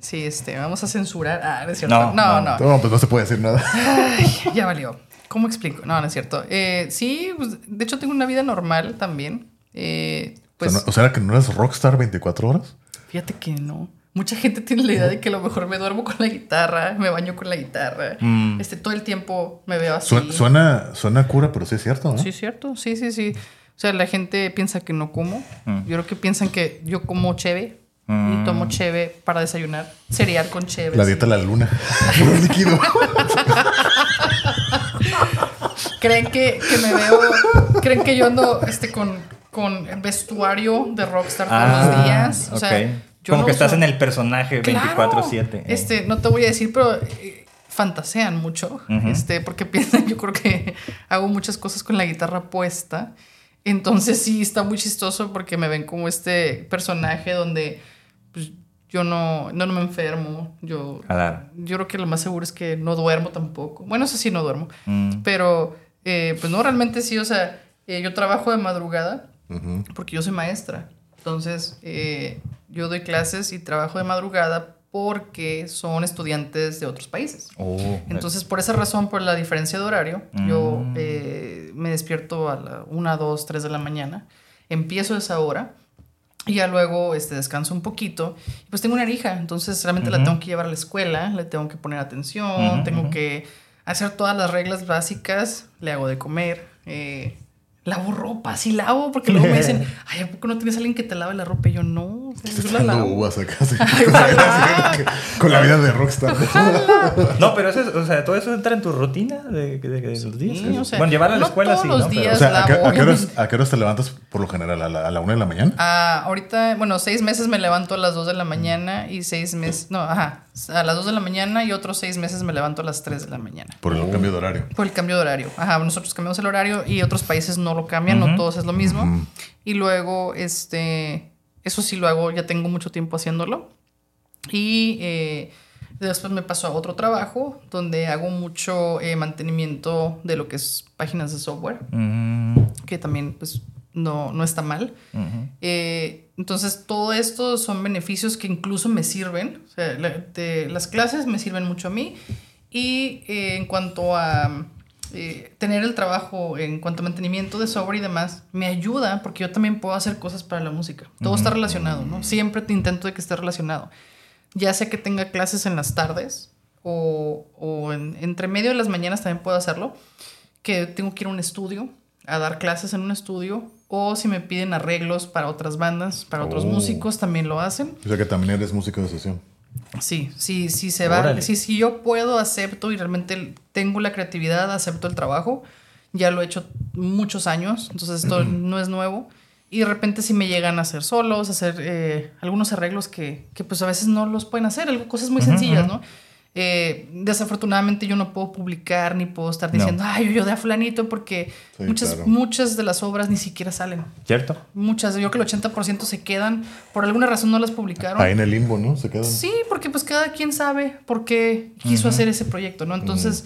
Sí, este, vamos a censurar. Ah, no es cierto. No, No, no. no. No, pues no se puede decir nada. Ay, ya valió. ¿Cómo explico? No, no es cierto. Eh, sí, pues, de hecho tengo una vida normal también. Eh, pues o, sea, no- o sea, que no eres rockstar 24 horas. fíjate que no. Mucha gente tiene la idea de que a lo mejor me duermo con la guitarra, me baño con la guitarra. Mm. Este, todo el tiempo me veo así. Suena, suena, suena cura, pero sí es cierto, ¿no? Sí, es cierto. Sí, sí, sí. O sea, la gente piensa que no como. Mm. Yo creo que piensan que yo como cheve Mm. y tomo cheve para desayunar. Cereal con cheve. La dieta de la luna. [LAUGHS] Puro líquido. Creen que, que me veo. Creen que yo ando este, con, con vestuario de rockstar todos los días. O sea, Ah, Como no que estás en el personaje Claro. 24-7. Este, no te voy a decir, pero eh, fantasean mucho. Este, porque [LAUGHS] piensan, yo creo que hago muchas cosas con la guitarra puesta. Entonces sí está muy chistoso porque me ven como este personaje donde pues, yo no, no, no me enfermo. Yo, Claro. yo creo que lo más seguro es que no duermo tampoco. Bueno, eso sí no duermo. Mm. Pero, eh, pues no, realmente sí, o sea, eh, yo trabajo de madrugada Ujú. porque yo soy maestra. Entonces, eh, yo doy clases y trabajo de madrugada porque son estudiantes de otros países. Oh, Entonces, por esa razón, por la diferencia de horario, yo Mm. eh, me despierto a la 1, 2, 3 de la mañana, empiezo a esa hora y ya luego este, descanso un poquito. Y Pues tengo una hija, entonces realmente la tengo que llevar a la escuela, le tengo que poner atención, tengo que hacer todas las reglas básicas, le hago de comer, eh, lavo ropa, sí lavo, porque luego me dicen, [LAUGHS] ay, ¿a poco no tienes alguien que te lave la ropa? Y yo no, o sea, yo la lavo. uvas acá. sí. [LAUGHS] Ay. Con la vida de rockstar. No, pero eso, es- o sea, todo eso entra en tu rutina de, de- de los días. Sí, o sea, bueno, llevarla a la no escuela sí, los ¿no? Pero- días. O sea, ¿a qué, a qué horas, a qué horas te levantas por lo general? ¿A la, a la una de la mañana? Ah, ahorita, bueno, seis meses me levanto a las 2 de la mañana y seis meses, no, ajá, a las 2 de la mañana y otros seis meses me levanto a las 3 de la mañana. Por el cambio de horario. Por el cambio de horario. Ajá, nosotros cambiamos el horario y otros países no lo cambian, no todos es lo mismo. Ujú. Y luego, este, eso sí lo hago, ya tengo mucho tiempo haciéndolo. Y eh, después me paso a otro trabajo donde hago mucho eh, mantenimiento de lo que es páginas de software, que también pues no, no está mal. Eh, entonces, todo esto son beneficios que incluso me sirven. O sea, la- de- las clases me sirven mucho a mí. Y eh, en cuanto a eh, tener el trabajo, en cuanto a mantenimiento de software y demás, me ayuda porque yo también puedo hacer cosas para la música. Todo está relacionado, ¿no? Siempre te intento de que esté relacionado. Ya sea que tenga clases en las tardes o, o en- entre medio de las mañanas también puedo hacerlo que tengo que ir a un estudio a dar clases en un estudio o si me piden arreglos para otras bandas, para otros Oh. músicos también lo hacen. O sea que también eres músico de sesión. Sí, sí, sí se va. Sí, si yo puedo, acepto y realmente tengo la creatividad, acepto el trabajo. Ya lo he hecho muchos años, entonces esto no es nuevo. Y de repente si me llegan a hacer solos, a hacer eh, algunos arreglos que, que pues a veces no los pueden hacer, algo- cosas muy sencillas. ¿no? Eh, desafortunadamente yo no puedo publicar ni puedo estar No. diciendo, ay, yo, yo de a fulanito, porque Sí, muchas, claro. muchas de las obras ni siquiera salen. ¿Cierto? Muchas, yo creo que el 80% se quedan, por alguna razón no las publicaron. Ahí en el limbo, ¿no? Se quedan. Sí, porque pues cada quien sabe por qué quiso hacer ese proyecto, ¿no? Entonces,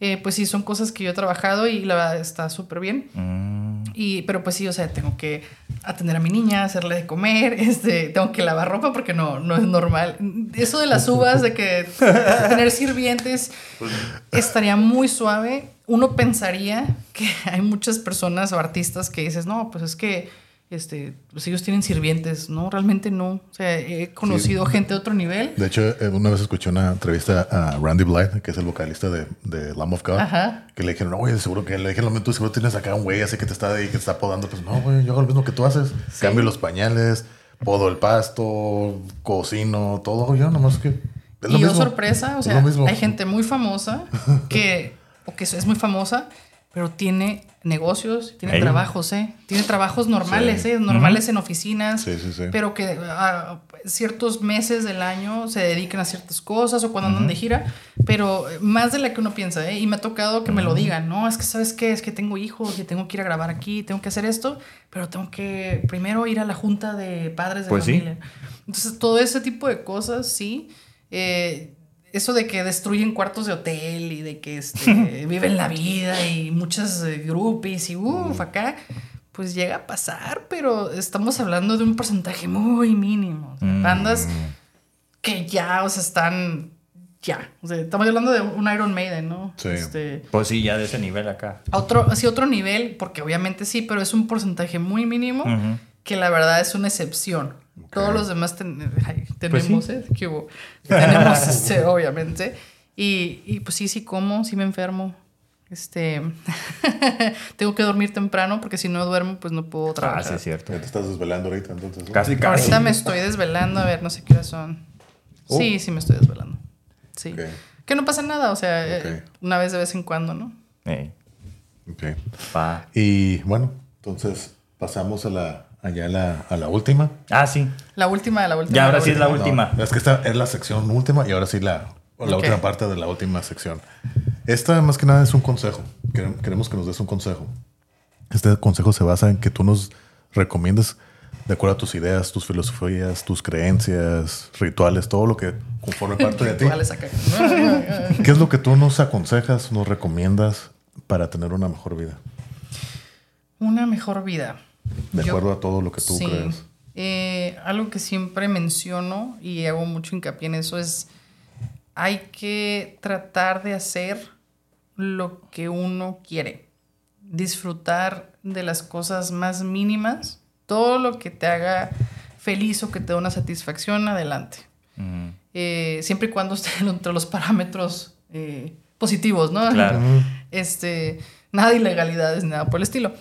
eh, pues sí, son cosas que yo he trabajado y la verdad está súper bien. Mm, Y, pero pues sí, o sea, tengo que atender a mi niña, hacerle de comer, [LAUGHS] este, tengo que lavar ropa porque no, no es normal. Eso de las uvas, de que tener sirvientes estaría muy suave. Uno pensaría que hay muchas personas o artistas que dices, no, pues es que este, pues ellos tienen sirvientes, ¿no? Realmente no. O sea, he conocido gente de otro nivel. De hecho, eh, una vez escuché una entrevista a Randy Blythe, que es el vocalista de, de Lamb of God, Ajá. que le dijeron, oye, seguro que le dijeron, tú seguro tienes acá un güey así que te está ahí, que te está podando. Pues no, güey, yo hago lo mismo que tú haces. Cambio los pañales, podo el pasto, cocino, todo. Yo nomás que. Es lo y yo mismo. sorpresa, o sea, hay gente muy famosa que, o que es muy famosa, pero tiene negocios, tiene Ey. trabajos, ¿eh? Tiene trabajos normales, Sí. ¿eh? Normales en oficinas, Sí, sí, sí. pero que a ciertos meses del año se dedican a ciertas cosas o cuando andan de gira, pero más de la que uno piensa, ¿eh? Y me ha tocado que me lo digan, ¿no? Es que, ¿sabes qué? Es que tengo hijos y tengo que ir a grabar aquí, tengo que hacer esto, pero tengo que primero ir a la junta de padres de Pues sí. familia. Entonces, todo ese tipo de cosas, sí. Eh, eso de que destruyen cuartos de hotel y de que este, [LAUGHS] viven la vida y muchas eh, groupies y uff, acá, pues llega a pasar, pero estamos hablando de un porcentaje muy mínimo. O sea, Mm. Bandas que ya, o sea, están ya. O sea, estamos hablando de un Iron Maiden, ¿no? Sí. Este, Pues sí, ya de ese nivel acá. a otro, así otro nivel, porque obviamente sí, pero es un porcentaje muy mínimo que la verdad es una excepción. Todos los demás ten- ay, Pues tenemos, sí. ¿eh? ¿Qué hubo? Tenemos, [LAUGHS] este, obviamente. Y, y pues sí, sí como, sí me enfermo. Este, [LAUGHS] tengo que dormir temprano porque si no duermo, pues no puedo Ah, trabajar. sí, es cierto. Ya te estás desvelando ahorita, entonces. ¿no? Casi, casi. Ahorita me estoy desvelando, a ver, no sé qué horas son. Oh. Sí, sí me estoy desvelando. Sí. Ok. Que no pasa nada, o sea, eh, Ok. una vez de vez en cuando, ¿no? Ey, Ok. pa. Y bueno, entonces pasamos a la, allá a la, a la última. Ah, sí. La última de la última. Ya, ahora sí es la No, última. es que esta es la sección última y ahora sí la, la Ok. última parte de la última sección. Esta más que nada es un consejo. Quere- Queremos que nos des un consejo. Este consejo se basa en que tú nos recomiendes de acuerdo a tus ideas, tus filosofías, tus creencias, rituales, todo lo que conforme [LAUGHS] parte de ti. Rituales acá. ¿Qué es lo que tú nos aconsejas, nos recomiendas para tener una mejor vida? Una mejor vida. De Yo- acuerdo a todo lo que tú sí. crees. Eh, algo que siempre menciono y hago mucho hincapié en eso es hay que tratar de hacer lo que uno quiere. Disfrutar de las cosas más mínimas. Todo lo que te haga feliz o que te dé una satisfacción, adelante. Eh, siempre y cuando [LAUGHS] esté entre los parámetros eh, positivos, ¿no? Claro. [LAUGHS] Este, nada de ilegalidades, nada por el estilo.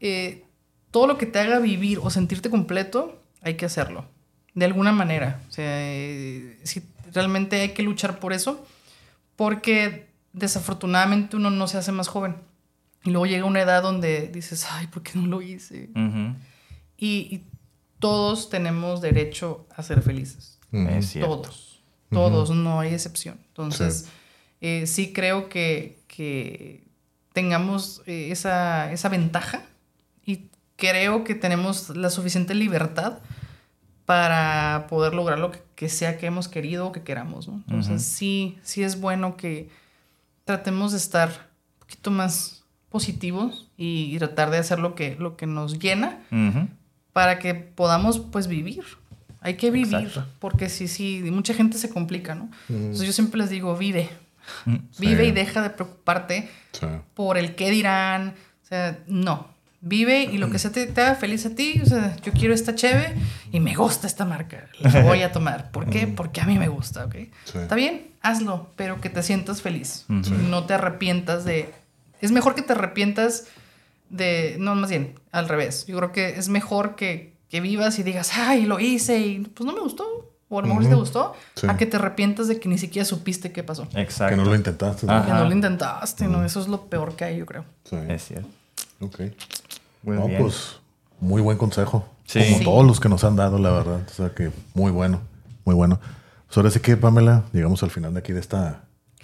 Eh, todo lo que te haga vivir o sentirte completo, hay que hacerlo. De alguna manera. O sea, eh, si realmente hay que luchar por eso, porque desafortunadamente uno no se hace más joven. Y luego llega una edad donde dices, ay, ¿por qué no lo hice? Y, y todos tenemos derecho a ser felices. Es cierto. Todos. Todos, no hay excepción. Entonces, eh, sí creo que, que tengamos eh, esa, esa ventaja creo que tenemos la suficiente libertad para poder lograr lo que, que sea que hemos querido o que queramos. ¿no? Entonces, sí, sí es bueno que tratemos de estar un poquito más positivos y, y tratar de hacer lo que, lo que nos llena para que podamos pues vivir. Hay que vivir, Exacto. porque sí, sí, mucha gente se complica, ¿no? Entonces yo siempre les digo, vive, Mm. vive Sí. y deja de preocuparte Sí. por el qué dirán, o sea, no, vive y lo que sea te, te haga feliz a ti, o sea, yo quiero esta cheve y me gusta esta marca, la [LAUGHS] voy a tomar, ¿por qué? Porque a mí me gusta, ¿ok? Sí. Está bien, hazlo, pero que te sientas feliz, no te arrepientas de... Es mejor que te arrepientas de... No, más bien, al revés. Yo creo que es mejor que, que vivas y digas, ay, lo hice y pues no me gustó. O a lo mejor sí te Ujú. gustó. Sí. A que te arrepientas de que ni siquiera supiste qué pasó. Exacto. Que no lo intentaste. ¿no? Que no lo intentaste, ¿no? Eso es lo peor que hay, yo creo. Sí. Es cierto. Ok. Muy no, bien. pues muy buen consejo. Sí. Como Sí. todos los que nos han dado, la verdad. O sea que muy bueno, muy bueno. Pues ahora sí que, Pamela, llegamos al final de aquí de esta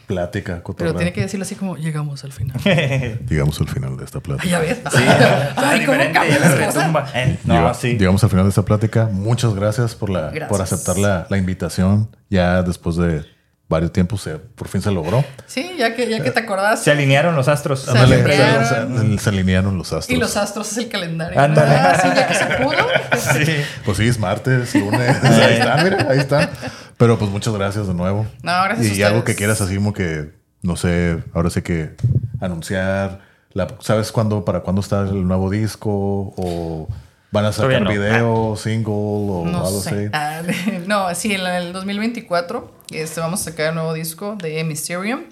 plática. Pero tiene que decirlo así como llegamos al final. [LAUGHS] Llegamos al final de esta plática. Ay, ya ves. Sí, [LAUGHS] Ay, ¿cómo. Eh, no, Llega- sí. Llegamos al final de esta plática. Muchas gracias por, la, Gracias. por aceptar la, la invitación. Ya después de varios tiempos, se, por fin se logró. Sí, ya que, ya que te acordás. Se alinearon los astros. Se alinearon. se, se alinearon los astros. Y los astros es el calendario. Ándale. Ah, sí, ya que se pudo. Sí. Pues sí, es martes, lunes. [LAUGHS] ahí está, mira, ahí está. Pero pues muchas gracias de nuevo. No, gracias a Y algo que quieras así como que, no sé, ahora sé que anunciar. La, ¿Sabes cuándo, para cuándo está el nuevo disco? ¿O van a sacar no. video, single o No algo sé. así? Ah, [LAUGHS] no, sí, en el 2024 este, vamos a sacar el nuevo disco de Mysterium.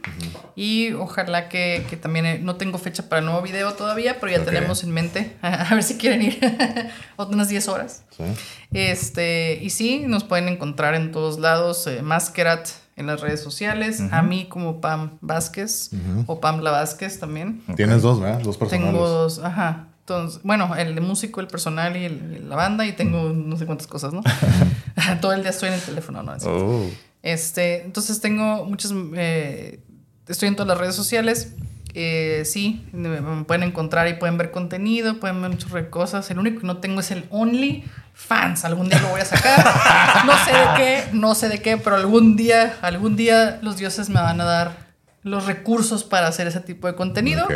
Y ojalá que, que también eh, no tengo fecha para el nuevo video todavía, pero ya tenemos en mente. [LAUGHS] A ver si quieren ir [LAUGHS] unas 10 horas. Sí. Este, y sí, nos pueden encontrar en todos lados. Eh, Masquerat en las redes sociales. A mí como Pam Vázquez o Pamela Vázquez también. Tienes dos, ¿verdad? Dos personales. Tengo dos, ajá. Entonces, bueno, el de músico, el personal y, el- la banda, y tengo no sé cuántas cosas, ¿no? [LAUGHS] [LAUGHS] Todo el día estoy en el teléfono, ¿no? Oh. Este, entonces tengo muchas. eh, estoy en todas las redes sociales. Eh, sí, me pueden encontrar y pueden ver contenido, pueden ver muchas cosas. El único que no tengo es el Only Fans. Algún día lo voy a sacar. [LAUGHS] No sé de qué, no sé de qué, pero algún día, algún día los dioses me van a dar los recursos para hacer ese tipo de contenido. Ok.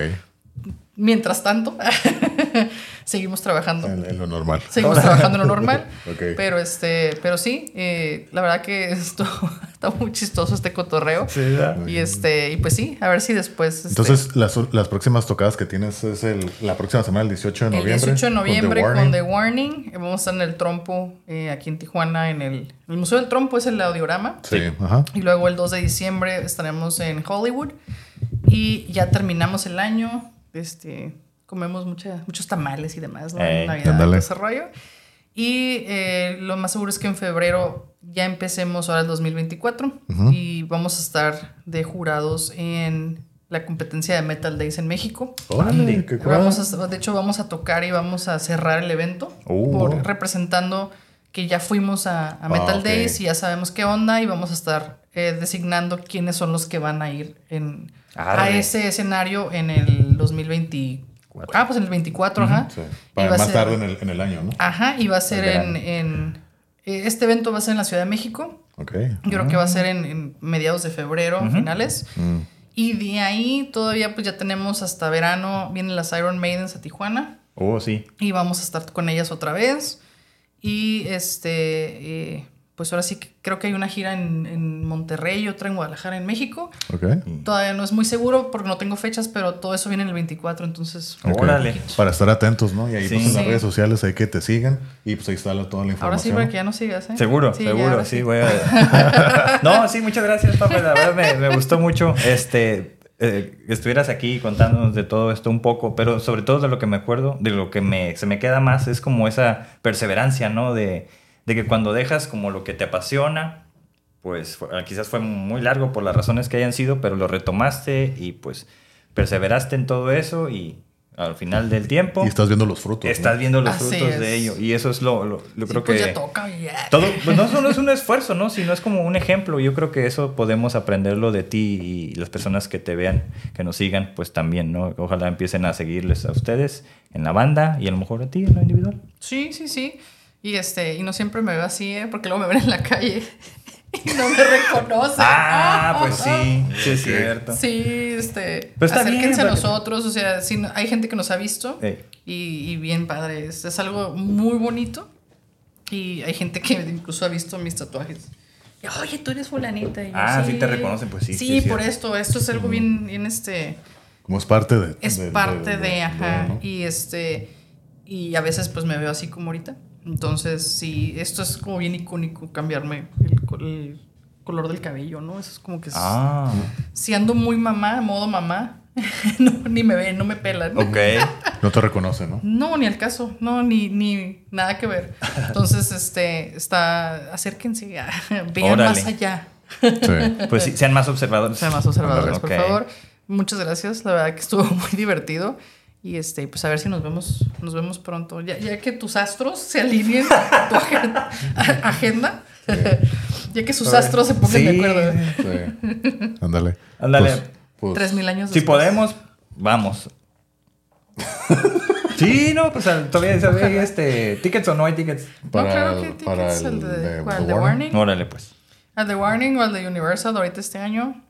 Mientras tanto, [LAUGHS] seguimos trabajando. En, en lo normal. Seguimos trabajando en lo normal. [LAUGHS] Ok. Pero este, pero sí, eh, la verdad que [LAUGHS] esto está muy chistoso este cotorreo. Sí, ¿verdad? Y este, y pues sí, a ver si después. este, Entonces, las, las próximas tocadas que tienes es el, la próxima semana, el 18 de el noviembre. 18 de noviembre con Warning. The Warning. Vamos a estar en el Trompo, eh, aquí en Tijuana, en el, el Museo del Trompo es el audiorama. Sí, ajá. Y luego el 2 de diciembre estaremos en Hollywood. Y ya terminamos el año. Este, comemos mucha, muchos tamales y demás, ¿no? Ey, En Navidad, ándale. todo ese rollo. Y eh, lo más seguro es que en febrero ya empecemos ahora el 2024 y vamos a estar de jurados en la competencia de Metal Days en México. Órale, qué. Vamos a- de hecho, vamos a tocar y vamos a cerrar el evento Uh. por- representando que ya fuimos a, a Metal Ah. Days y ya sabemos qué onda y vamos a estar eh, designando quiénes son los que van a ir en, a ese escenario en el 2024. Ah, pues en el 24, ajá. Sí. Para más ser- tarde en el, en el año, ¿no? Ajá, y va a ser en, eh, Este evento va a ser en la Ciudad de México. Ok. Yo creo que va a ser en, en mediados de febrero, finales. Mm. Y de ahí todavía pues ya tenemos hasta verano, vienen las Iron Maidens a Tijuana Oh, sí. y vamos a estar con ellas otra vez. Y este, eh, pues ahora sí que creo que hay una gira en, en Monterrey y otra en Guadalajara, en México. Ok. Todavía no es muy seguro porque no tengo fechas, pero todo eso viene en el 24, entonces... Órale. Para estar atentos, ¿no? Y ahí Sí. pues en las Sí. redes sociales hay que te sigan y pues ahí está la- toda la Ahora sí, información. para que ya no sigas, ¿eh? Seguro, Sí, seguro, sí, voy a... [LAUGHS] no, sí, muchas gracias, papá. La verdad me, me gustó mucho este, eh, que estuvieras aquí contándonos de todo esto un poco, pero sobre todo de lo que me acuerdo, de lo que me, se me queda más, es como esa perseverancia, ¿no? De, de que cuando dejas como lo que te apasiona, pues fue- quizás fue muy largo por las razones que hayan sido, pero lo retomaste y pues perseveraste en todo eso y al final del tiempo Y estás viendo los frutos. ¿no? estás viendo los Así frutos es. de ello y eso es lo, lo, yo Sí, creo pues que ya toca, ya. todo, pues no solo es un esfuerzo, ¿no? Sino es como un ejemplo. Yo creo que eso podemos aprenderlo de ti y las personas que te vean, que nos sigan, pues también, ¿no? Ojalá empiecen a seguirles a ustedes en la banda y a lo mejor a ti en lo individual. Sí, sí, sí. Y este, y no siempre me veo así, ¿eh? Porque luego me ven en la calle [LAUGHS] y no me reconocen. Ah, pues [LAUGHS] sí, sí es cierto. Sí, este. Pero está bien, acérquense a nosotros. O sea, sí, no- hay gente que nos ha visto y, y bien padre. Es, es algo muy bonito. Y hay gente que incluso ha visto mis tatuajes. Y, Oye, tú eres fulanita. Y yo, Ah, sí te reconocen, pues sí, Sí, sí es por cierto. esto. Esto es algo bien, bien este. Como es parte de. Es de- parte de, ajá. ¿no? Y este. Y a veces pues me veo así como ahorita. Entonces, sí, esto es como bien icónico cambiarme el, el color del cabello, ¿no? Eso es como que es- Ah, si ando muy mamá, modo mamá, [LAUGHS] no, ni me ven, no me pelan. ok. [LAUGHS] No te reconoce, ¿no? No, ni al caso, no, ni, ni nada que ver. Entonces, este, está, acérquense, a- [LAUGHS] vean Órale. más allá. Sí. Pues sí, sean más observadores. Sean más observadores, por favor. Muchas gracias, la verdad que estuvo muy divertido. Y este, pues a ver si nos vemos, nos vemos pronto. Ya, ya que tus astros se alineen tu agenda. agenda. [LAUGHS] ya que sus astros se pongan de Sí, acuerdo. sí. Sí. Ándale. Ándale. Pues- pues, Tres mil años Si después. podemos, vamos. [LAUGHS] sí, no, pues todavía hay este, tickets o no hay tickets. Para, no, claro que el- para tickets, el de, de ¿cuál? The ¿De Warning. Warning? Órale, pues. El de Warning o el de Universal ahorita este año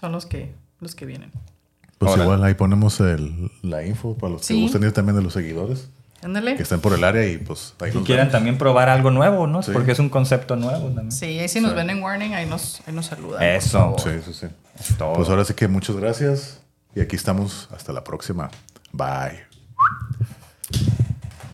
son los que, los que vienen. Pues igual ahí ponemos el- la info para los que Sí. gusten ir también de los seguidores Ándale. que estén por el área y pues ahí Y nos quieran vemos. también probar algo nuevo, ¿no? Sí. Porque es un concepto nuevo también. Sí, ahí si nos Sí. ven en Warning, ahí nos, ahí nos saludan. Eso. Sí, sí, sí. Es todo. Pues ahora sí que muchas gracias y aquí estamos hasta la próxima. Bye.